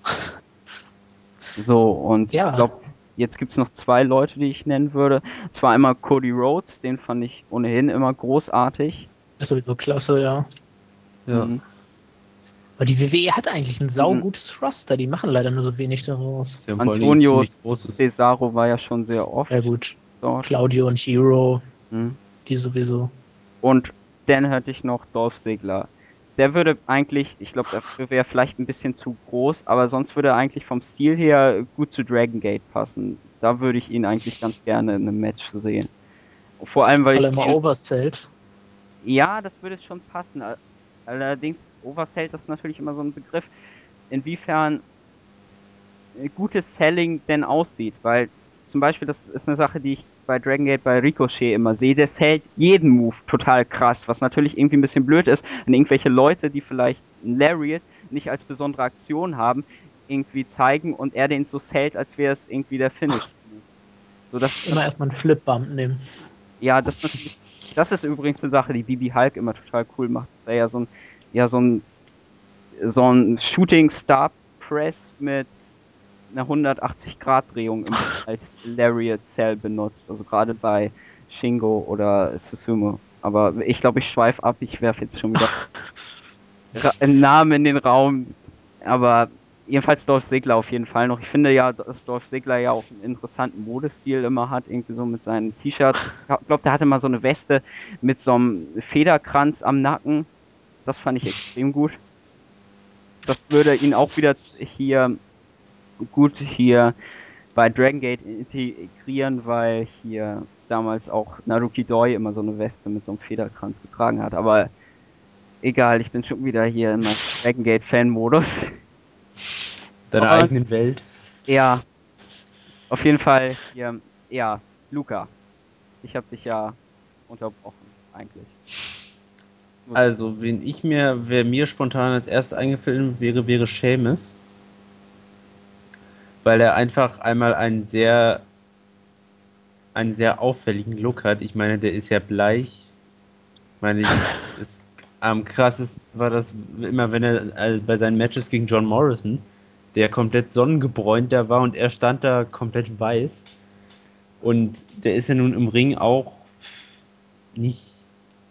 So, und Ja. ich glaube, jetzt gibt's noch zwei Leute, die ich nennen würde. Zwar einmal Cody Rhodes, den fand ich ohnehin immer großartig. Ist sowieso klasse, ja. Ja. Mhm. Aber die WWE hat eigentlich ein saugutes Roster, die machen leider nur so wenig daraus. Antonio. Cesaro war ja schon sehr oft Ja gut. dort. Claudio und Hero, Mhm. die sowieso. Und dann hatte ich noch Dolph Ziggler. Der würde eigentlich, ich glaube, dafür wäre vielleicht ein bisschen zu groß, aber sonst würde er eigentlich vom Stil her gut zu Dragon Gate passen. Da würde ich ihn eigentlich ganz gerne in einem Match sehen. Vor allem, weil Weil ich er immer. Ja, das würde schon passen. All- Allerdings, Oversell, das ist natürlich immer so ein Begriff, inwiefern äh, gutes Selling denn aussieht. Weil zum Beispiel, das ist eine Sache, die ich bei Dragon Gate bei Ricochet immer sehe, der sellt jeden Move total krass, was natürlich irgendwie ein bisschen blöd ist, wenn irgendwelche Leute, die vielleicht ein Lariat nicht als besondere Aktion haben, irgendwie zeigen und er den so sellt, als wäre es irgendwie der Finish. So, das, Immer erstmal einen Flip-Bump nehmen. ja, das ist natürlich, das ist übrigens eine Sache, die Bibi Hulk immer total cool macht. Das wäre ja so ein, ja, so ein, so ein Shooting Star Press mit einer 180 Grad Drehung immer als Lariat Cell benutzt. Also gerade bei Shingo oder Susumu. Aber ich glaube, ich schweife ab, ich werfe jetzt schon wieder Ra einen Namen in den Raum. Aber jedenfalls Dolph Ziggler auf jeden Fall noch. Ich finde ja, dass Dolph Ziggler ja auch einen interessanten Modestil immer hat, irgendwie so mit seinen T-Shirts. Ich glaube, der hatte mal so eine Weste mit so einem Federkranz am Nacken. Das fand ich extrem gut. Das würde ihn auch wieder hier gut hier bei Dragon Gate integrieren, weil hier damals auch Naruki Doi immer so eine Weste mit so einem Federkranz getragen hat. Aber egal, ich bin schon wieder hier in meinem Dragon Gate Fan-Modus. Deiner Aber- eigenen Welt. Ja, auf jeden Fall hier, ja, Luca. Ich habe dich ja unterbrochen, eigentlich. Also, wen ich mir, wer mir spontan als erstes eingefallen wäre, wäre Seamus. Weil er einfach einmal einen sehr, einen sehr auffälligen Look hat. Ich meine, der ist ja bleich. Ich meine, ist, am krassesten war das immer, wenn er äh, bei seinen Matches gegen John Morrison, der komplett sonnengebräunt da war und er stand da komplett weiß. Und der ist ja nun im Ring auch nicht,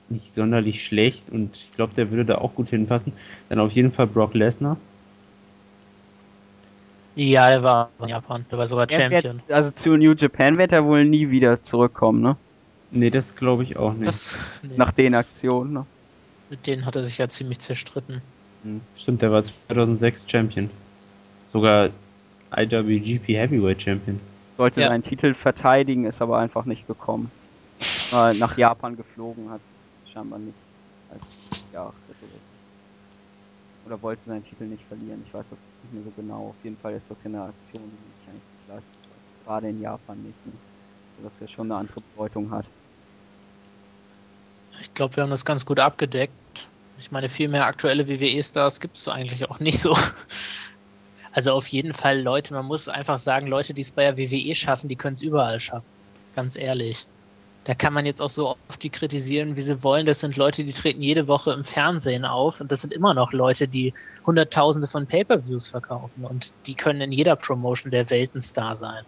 nicht sonderlich schlecht und ich glaube, der würde da auch gut hinpassen. Dann auf jeden Fall Brock Lesnar. Ja, er war in Japan, der war sogar Er wird, Champion. also zu New Japan wird er wohl nie wieder zurückkommen, ne? Nee, das glaube ich auch nicht. Das, nee, Nach den Aktionen, ne? mit denen hat er sich ja ziemlich zerstritten. Stimmt, der war 2006 Champion. Sogar IWGP Heavyweight Champion. Sollte Ja. seinen Titel verteidigen, ist aber einfach nicht gekommen. Äh, nach Japan geflogen hat, scheinbar nicht als geachtet oder so. Oder wollte seinen Titel nicht verlieren, ich weiß das nicht mehr so genau. Auf jeden Fall ist das ja eine Aktion, die sich eigentlich nicht leisten. Gerade in Japan nicht, ne? Dass er schon eine andere Bedeutung hat. Ich glaube, wir haben das ganz gut abgedeckt. Ich meine, viel mehr aktuelle WWE-Stars gibt es eigentlich auch nicht so. Also auf jeden Fall Leute, man muss einfach sagen, Leute, die es bei der WWE schaffen, die können es überall schaffen. Ganz ehrlich. Da kann man jetzt auch so oft die kritisieren, wie sie wollen. Das sind Leute, die treten jede Woche im Fernsehen auf und das sind immer noch Leute, die Hunderttausende von Pay-per-Views verkaufen und die können in jeder Promotion der Welt ein Star sein.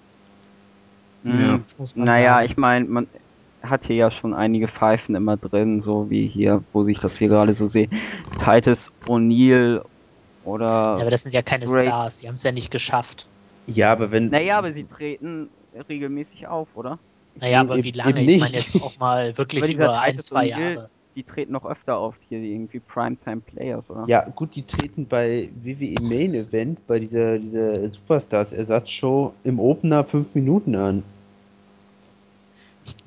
Ja. Muss man Naja, sagen. ich meine, man hat hier ja schon einige Pfeifen immer drin, so wie hier, wo ich das hier gerade so sehe. Titus O'Neill oder. Ja, aber das sind ja keine Great. Stars, die haben es ja nicht geschafft. Ja, aber wenn. naja, aber sie treten regelmäßig auf, oder? Naja, aber eben- wie lange? eben Ich meine jetzt auch mal wirklich über ein, zwei Jahre. Die treten noch öfter auf, hier irgendwie Primetime Players, oder? Ja, gut, die treten bei WWE Main Event, bei dieser, dieser Superstars-Ersatzshow im Opener fünf Minuten an.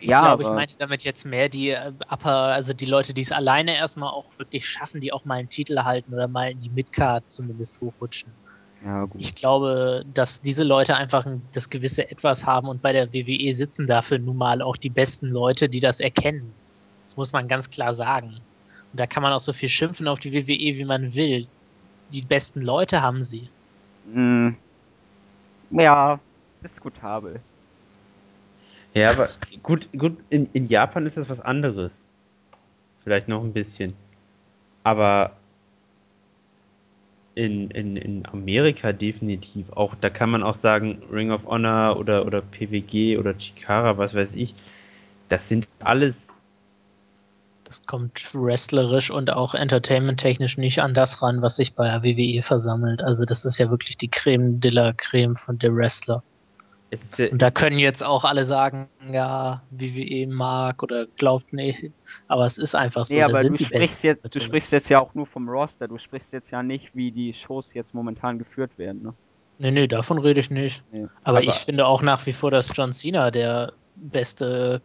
Ich Ja, glaube, ich meinte damit jetzt mehr die äh, Upper, also die Leute, die es alleine erstmal auch wirklich schaffen, die auch mal einen Titel halten oder mal in die Midcard zumindest hochrutschen. Ja, gut. Ich glaube, dass diese Leute einfach ein, das gewisse Etwas haben und bei der WWE sitzen dafür nun mal auch die besten Leute, die das erkennen. Das muss man ganz klar sagen. Und da kann man auch so viel schimpfen auf die WWE, wie man will. Die besten Leute haben sie. Hm. Ja, diskutabel. Ja, aber gut, gut, in, in Japan ist das was anderes. Vielleicht noch ein bisschen. Aber in, in, in Amerika definitiv auch. Da kann man auch sagen, Ring of Honor oder, oder PWG oder Chikara, was weiß ich. Das sind alles. Das kommt wrestlerisch und auch entertainment-technisch nicht an das ran, was sich bei WWE versammelt. Also das ist ja wirklich die Creme de la Creme von der Wrestler. Es ja, Und da es können jetzt auch alle sagen, ja, WWE mag oder glaubt nicht. Aber es ist einfach so. Nee, aber sind du die sprichst, jetzt, du sprichst jetzt ja auch nur vom Roster. Du sprichst jetzt ja nicht, wie die Shows jetzt momentan geführt werden. Ne? Nee, nee, davon rede ich nicht. Nee. Aber, Aber- ich finde auch nach wie vor, dass John Cena der beste,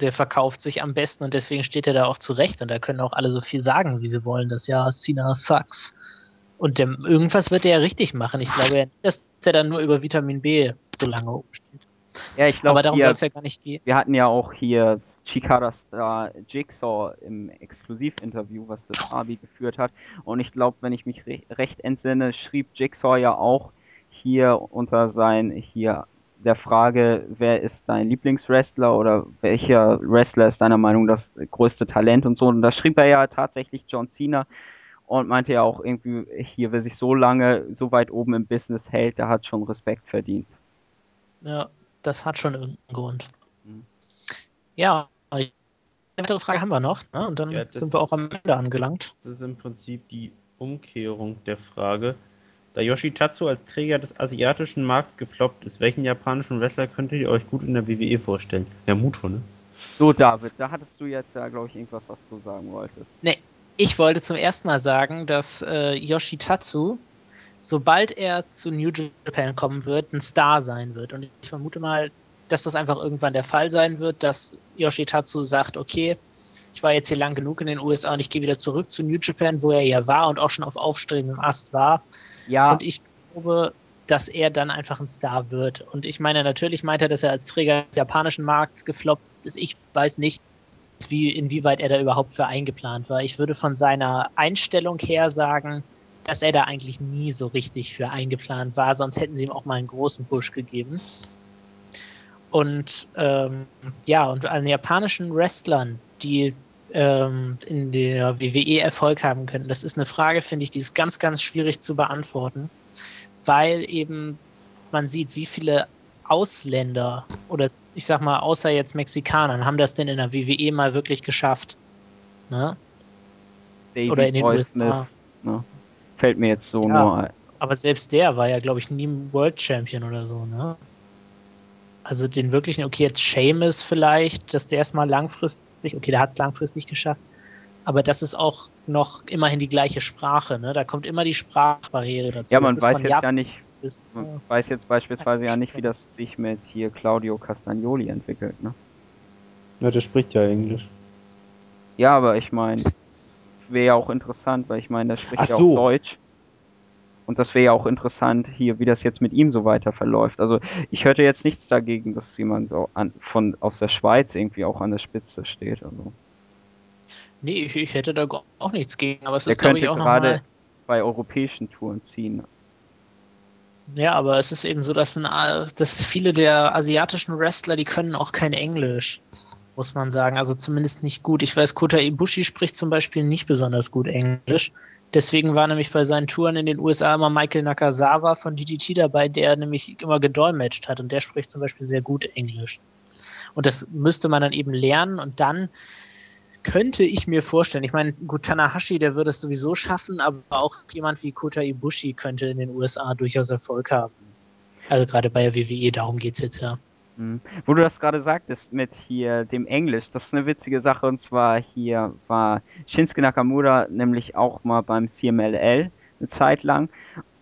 der verkauft sich am besten und deswegen steht er da auch zurecht. Und da können auch alle so viel sagen, wie sie wollen, dass ja, Cena sucks. Und dem, irgendwas wird er ja richtig machen. Ich glaube ja nicht, dass der dann nur über Vitamin B so lange umsteht. Ja, ich glaube, Aber darum soll es ja gar nicht gehen. wir hatten ja auch hier Chikara Star Jigsaw im Exklusivinterview, was das Fabi geführt hat. Und ich glaube, wenn ich mich re recht entsinne, schrieb Jigsaw ja auch hier unter sein, hier der Frage, wer ist dein Lieblingswrestler oder welcher Wrestler ist deiner Meinung das größte Talent und so. Und da schrieb er ja tatsächlich John Cena und meinte ja auch irgendwie, hier, wer sich so lange so weit oben im Business hält, der hat schon Respekt verdient. Ja, das hat schon irgendeinen Grund. Mhm. Ja, eine weitere Frage haben wir noch. Ne? Und dann Ja, sind wir auch am Ende angelangt. Das ist im Prinzip die Umkehrung der Frage. Da Yoshitatsu als Träger des asiatischen Markts gefloppt ist, welchen japanischen Wrestler könntet ihr euch gut in der WWE vorstellen? Ja, Muto, ne? So, David, da hattest du jetzt ja, glaube ich, irgendwas, was du sagen wolltest. Nee, ich wollte zum ersten Mal sagen, dass äh, Yoshitatsu, sobald er zu New Japan kommen wird, ein Star sein wird. Und ich vermute mal, dass das einfach irgendwann der Fall sein wird, dass Yoshitatsu sagt, okay, ich war jetzt hier lang genug in den USA und ich gehe wieder zurück zu New Japan, wo er ja war und auch schon auf aufstrebendem Ast war. Ja, Und ich glaube, dass er dann einfach ein Star wird. Und ich meine, natürlich meint er, dass er als Träger des japanischen Markts gefloppt ist. Ich weiß nicht, wie, inwieweit er da überhaupt für eingeplant war. Ich würde von seiner Einstellung her sagen, dass er da eigentlich nie so richtig für eingeplant war, sonst hätten sie ihm auch mal einen großen Push gegeben. Und ähm, ja, und an japanischen Wrestlern, die ähm, in der WWE Erfolg haben können, das ist eine Frage, finde ich, die ist ganz, ganz schwierig zu beantworten, weil eben man sieht, wie viele Ausländer oder ich sag mal, außer jetzt Mexikanern, haben das denn in der WWE mal wirklich geschafft? Ne? Davey Oder in den Boy USA. Smith, ne? Fällt mir jetzt so Ja. nur ein. Aber selbst der war ja, glaube ich, nie World Champion oder so, ne? Also den wirklichen, okay, jetzt Seamus vielleicht, dass der es mal langfristig, okay, der hat es langfristig geschafft, aber das ist auch noch immerhin die gleiche Sprache, ne? Da kommt immer die Sprachbarriere dazu. Ja, man ist weiß jetzt Japan ja nicht, bis, man weiß jetzt beispielsweise ja nicht, wie das sich mit hier Claudio Castagnoli entwickelt, ne? Ja, der spricht ja Englisch. Ja, aber ich meine, wäre ja auch interessant, weil ich meine, der spricht Ach ja so. auch Deutsch. Und das wäre ja auch interessant hier, wie das jetzt mit ihm so weiter verläuft. Also ich hörte jetzt nichts dagegen, dass jemand so an, von aus der Schweiz irgendwie auch an der Spitze steht. Also nee, ich, ich hätte da auch nichts gegen, aber es der ist, glaube könnte ich, auch gerade bei europäischen Touren ziehen. Ja, aber es ist eben so, dass, ein, dass viele der asiatischen Wrestler, die können auch kein Englisch, muss man sagen. Also zumindest nicht gut. Ich weiß, Kota Ibushi spricht zum Beispiel nicht besonders gut Englisch. Deswegen war nämlich bei seinen Touren in den USA immer Michael Nakazawa von DDT dabei, der nämlich immer gedolmetscht hat und der spricht zum Beispiel sehr gut Englisch. Und das müsste man dann eben lernen und dann könnte ich mir vorstellen, ich meine, gut, Tanahashi, der würde es sowieso schaffen, aber auch jemand wie Kota Ibushi könnte in den USA durchaus Erfolg haben. Also gerade bei der WWE, darum geht es jetzt ja. Mhm. Wo du das gerade sagtest mit hier dem Englisch, das ist eine witzige Sache und zwar hier war Shinsuke Nakamura nämlich auch mal beim CMLL eine Zeit lang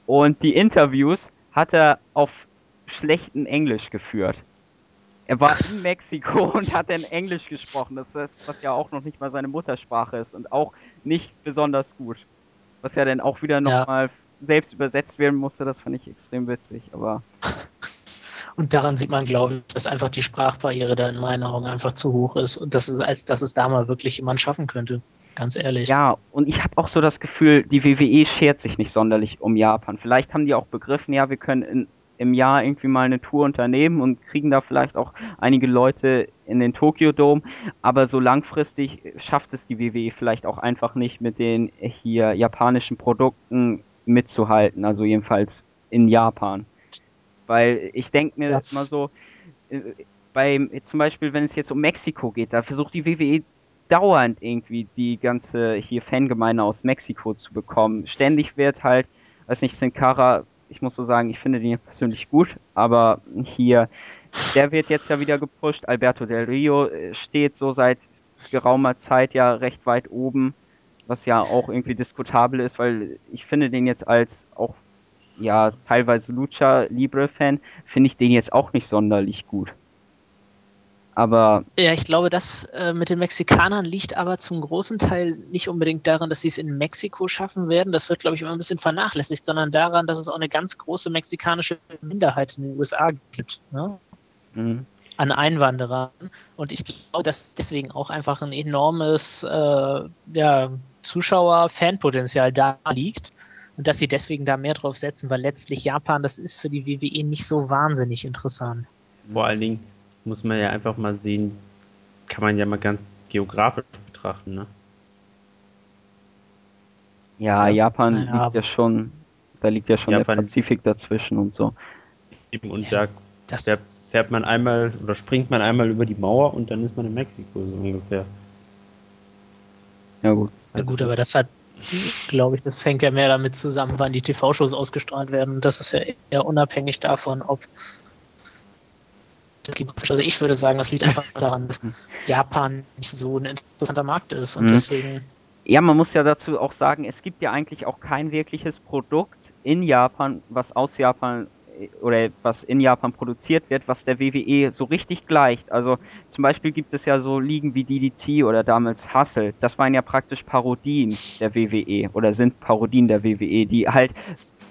und die Interviews hat er auf schlechten Englisch geführt. Er war in Mexiko und hat in Englisch gesprochen, das ist, was ja auch noch nicht mal seine Muttersprache ist und auch nicht besonders gut. Was ja dann auch wieder nochmal ja. selbst übersetzt werden musste, das fand ich extrem witzig, aber und daran sieht man, glaube ich, dass einfach die Sprachbarriere da in meinen Augen einfach zu hoch ist und das ist, als dass es da mal wirklich jemand schaffen könnte. Ganz ehrlich. Ja, und ich habe auch so das Gefühl, die WWE schert sich nicht sonderlich um Japan. Vielleicht haben die auch begriffen, ja, wir können in, im Jahr irgendwie mal eine Tour unternehmen und kriegen da vielleicht auch einige Leute in den Tokyo Dome, aber so langfristig schafft es die WWE vielleicht auch einfach nicht mit den hier japanischen Produkten mitzuhalten, also jedenfalls in Japan. Weil ich denke mir ja. mal so, äh, bei, zum Beispiel, wenn es jetzt um Mexiko geht, da versucht die WWE dauernd irgendwie die ganze hier Fangemeinde aus Mexiko zu bekommen. Ständig wird halt, weiß nicht, Sin Cara, ich muss so sagen, ich finde den persönlich gut, aber hier, der wird jetzt ja wieder gepusht. Alberto Del Rio äh, steht so seit geraumer Zeit ja recht weit oben, was ja auch irgendwie diskutabel ist, weil ich finde den jetzt als auch ja, teilweise Lucha Libre Fan, finde ich den jetzt auch nicht sonderlich gut. Aber. Ja, ich glaube, das äh, mit den Mexikanern liegt aber zum großen Teil nicht unbedingt daran, dass sie es in Mexiko schaffen werden. Das wird, glaube ich, immer ein bisschen vernachlässigt, sondern daran, dass es auch eine ganz große mexikanische Minderheit in den USA gibt. Ne? Mhm. An Einwanderern. Und ich glaube, dass deswegen auch einfach ein enormes äh, ja, Zuschauer-Fanpotenzial da liegt und dass sie deswegen da mehr drauf setzen, weil letztlich Japan, das ist für die WWE nicht so wahnsinnig interessant. Vor allen Dingen muss man ja einfach mal sehen, kann man ja mal ganz geografisch betrachten, ne? Ja, ja. Japan ja. liegt ja schon, da liegt ja schon Japan, der Pazifik dazwischen und so. Eben, und ja, da fährt, fährt man einmal oder springt man einmal über die Mauer und dann ist man in Mexiko so ungefähr. Ja gut. Ja gut, aber das hat glaube ich, das fängt ja mehr damit zusammen, wann die TV-Shows ausgestrahlt werden. Das ist ja eher unabhängig davon, ob. Also ich würde sagen, das liegt einfach daran, dass Japan nicht so ein interessanter Markt ist und mhm. deswegen. Ja, man muss ja dazu auch sagen, es gibt ja eigentlich auch kein wirkliches Produkt in Japan, was aus Japan oder was in Japan produziert wird, was der WWE so richtig gleicht. Also zum Beispiel gibt es ja so Ligen wie DDT oder damals Hustle. Das waren ja praktisch Parodien der WWE oder sind Parodien der WWE, die halt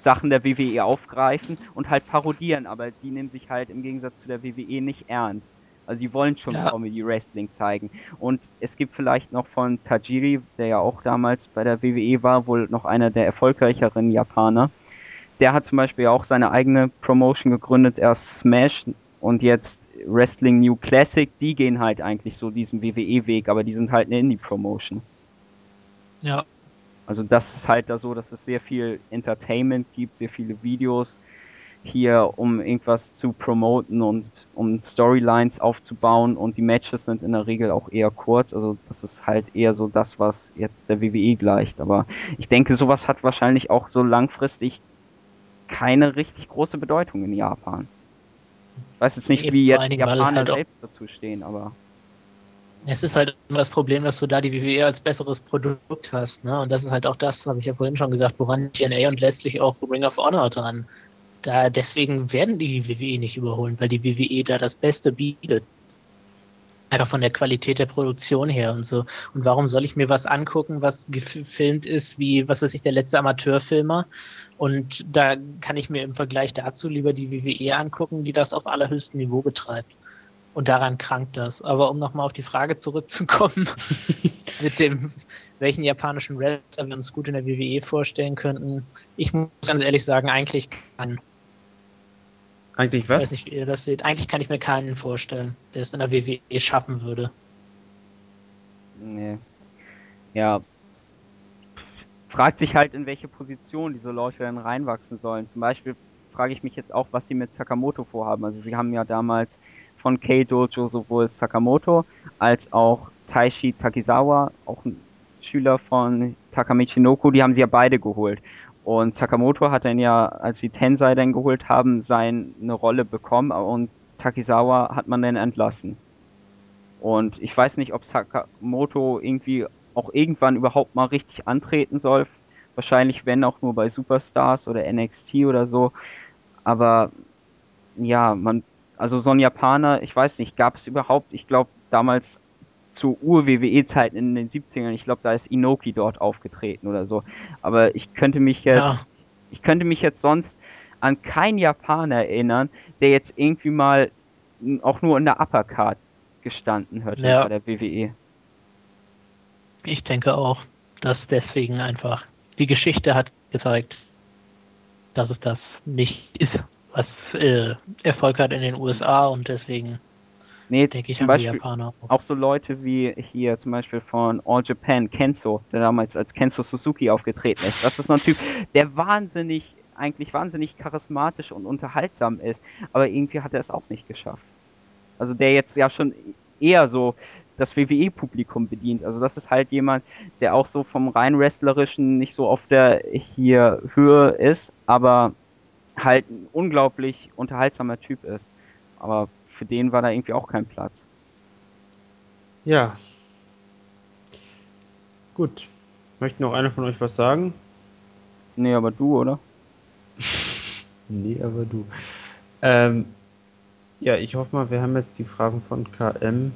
Sachen der WWE aufgreifen und halt parodieren, aber die nehmen sich halt im Gegensatz zu der WWE nicht ernst. Also die wollen schon ja. Comedy Wrestling zeigen. Und es gibt vielleicht noch von Tajiri, der ja auch damals bei der WWE war, wohl noch einer der erfolgreicheren Japaner der hat zum Beispiel auch seine eigene Promotion gegründet, erst Smash und jetzt Wrestling New Classic, die gehen halt eigentlich so diesen WWE-Weg, aber die sind halt eine Indie-Promotion. Ja. Also das ist halt da so, dass es sehr viel Entertainment gibt, sehr viele Videos hier, um irgendwas zu promoten und um Storylines aufzubauen und die Matches sind in der Regel auch eher kurz, also das ist halt eher so das, was jetzt der WWE gleicht, aber ich denke, sowas hat wahrscheinlich auch so langfristig keine richtig große Bedeutung in Japan. Ich weiß jetzt nicht, wie jetzt die Japaner halt selbst dazu stehen, aber. Es ist halt immer das Problem, dass du da die WWE als besseres Produkt hast, ne? Und das ist halt auch das, habe ich ja vorhin schon gesagt, woran TNA und letztlich auch Ring of Honor dran. Da deswegen werden die WWE nicht überholen, weil die WWE da das Beste bietet. Einfach von der Qualität der Produktion her und so. Und warum soll ich mir was angucken, was gefilmt ist, wie, was weiß ich, der letzte Amateurfilmer? Und da kann ich mir im Vergleich dazu lieber die WWE angucken, die das auf allerhöchstem Niveau betreibt. Und daran krankt das. Aber um nochmal auf die Frage zurückzukommen, mit dem, welchen japanischen Wrestler wir uns gut in der WWE vorstellen könnten, ich muss ganz ehrlich sagen, eigentlich keinen. Eigentlich Ich was? weiß nicht, wie ihr das seht. Eigentlich kann ich mir keinen vorstellen, der es in der WWE schaffen würde. Nee. Ja. Fragt sich halt, in welche Position diese Leute dann reinwachsen sollen. Zum Beispiel frage ich mich jetzt auch, was sie mit Sakamoto vorhaben. Also sie haben ja damals von K-Dojo sowohl Sakamoto als auch Taishi Takizawa, auch ein Schüler von Takamichi Noku, die haben sie ja beide geholt. Und Sakamoto hat dann ja, als sie Tensei dann geholt haben, seine Rolle bekommen und Takizawa hat man dann entlassen. Und ich weiß nicht, ob Sakamoto irgendwie auch irgendwann überhaupt mal richtig antreten soll. Wahrscheinlich, wenn auch nur bei Superstars oder NXT oder so. Aber ja, man, also so ein Japaner, ich weiß nicht, gab es überhaupt, ich glaube damals zu Ur-WWE-Zeiten in den 70ern, ich glaube, da ist Inoki dort aufgetreten oder so. Aber ich könnte mich jetzt, Ja. ich könnte mich jetzt sonst an keinen Japaner erinnern, der jetzt irgendwie mal auch nur in der Uppercard gestanden hätte Ja. bei der. WWE. Ich denke auch, dass deswegen einfach die Geschichte hat gezeigt, dass es das nicht ist, was äh, Erfolg hat in den USA und deswegen Nee, denke ich zum an die Japaner. auch. auch so Leute wie hier zum Beispiel von All Japan, Kenzo, der damals als Kenzo Suzuki aufgetreten ist. Das ist so ein Typ, der wahnsinnig, eigentlich wahnsinnig charismatisch und unterhaltsam ist, aber irgendwie hat er es auch nicht geschafft. Also der jetzt ja schon eher so das WWE-Publikum bedient. Also das ist halt jemand, der auch so vom rein wrestlerischen nicht so auf der hier Höhe ist, aber halt ein unglaublich unterhaltsamer Typ ist. Aber für den war da irgendwie auch kein Platz. Ja. Gut. Möchte noch einer von euch was sagen? Nee, aber du, oder? Nee, aber du. Ähm, ja, ich hoffe mal, wir haben jetzt die Fragen von KM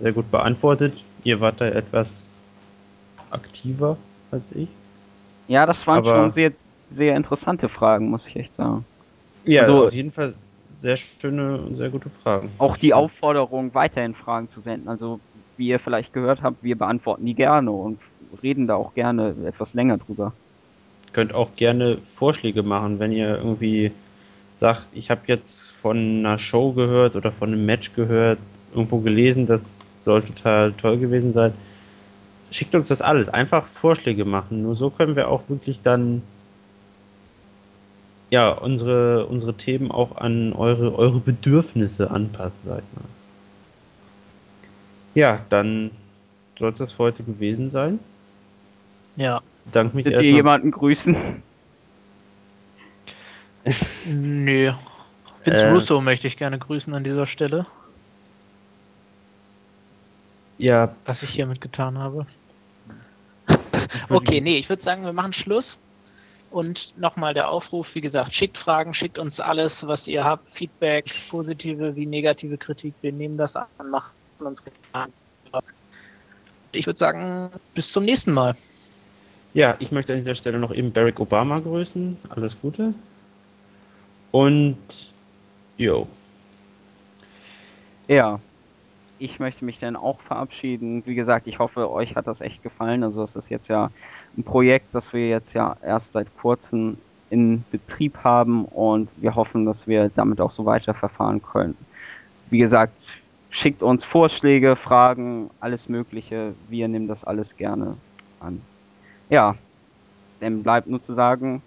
sehr gut beantwortet. Ihr wart da etwas aktiver als ich. Ja, das waren Aber- schon sehr, sehr interessante Fragen, muss ich echt sagen. Ja, Also- auf jeden Fall sehr schöne und sehr gute Fragen. Auch die Aufforderung, weiterhin Fragen zu senden. Also, wie ihr vielleicht gehört habt, wir beantworten die gerne und reden da auch gerne etwas länger drüber. könnt auch gerne Vorschläge machen, wenn ihr irgendwie sagt, ich habe jetzt von einer Show gehört oder von einem Match gehört, irgendwo gelesen, das soll total toll gewesen sein. Schickt uns das alles, einfach Vorschläge machen. Nur so können wir auch wirklich dann ja unsere, unsere Themen auch an eure, eure Bedürfnisse anpassen, sag ich mal. Ja, dann soll es das für heute gewesen sein. Ja, Danke mich Könnt ihr erstmal. jemanden grüßen? nö. Vince Äh. Russo möchte ich gerne grüßen an dieser Stelle, Ja, was ich hiermit getan habe. Okay, nee, ich würde sagen, wir machen Schluss. Und nochmal der Aufruf, wie gesagt, schickt Fragen, schickt uns alles, was ihr habt, Feedback, positive wie negative Kritik. Wir nehmen das an, machen uns Gedanken. Ich würde sagen, bis zum nächsten Mal. Ja, ich möchte an dieser Stelle noch eben Barack Obama grüßen. Alles Gute. Und jo, Ja. Ich möchte mich dann auch verabschieden. Wie gesagt, ich hoffe, euch hat das echt gefallen. Also es ist jetzt ja ein Projekt, das wir jetzt ja erst seit kurzem in Betrieb haben und wir hoffen, dass wir damit auch so weiterverfahren können. Wie gesagt, schickt uns Vorschläge, Fragen, alles Mögliche. Wir nehmen das alles gerne an. Ja, dann bleibt nur zu sagen,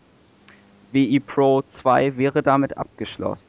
WI Pro 2 wäre damit abgeschlossen.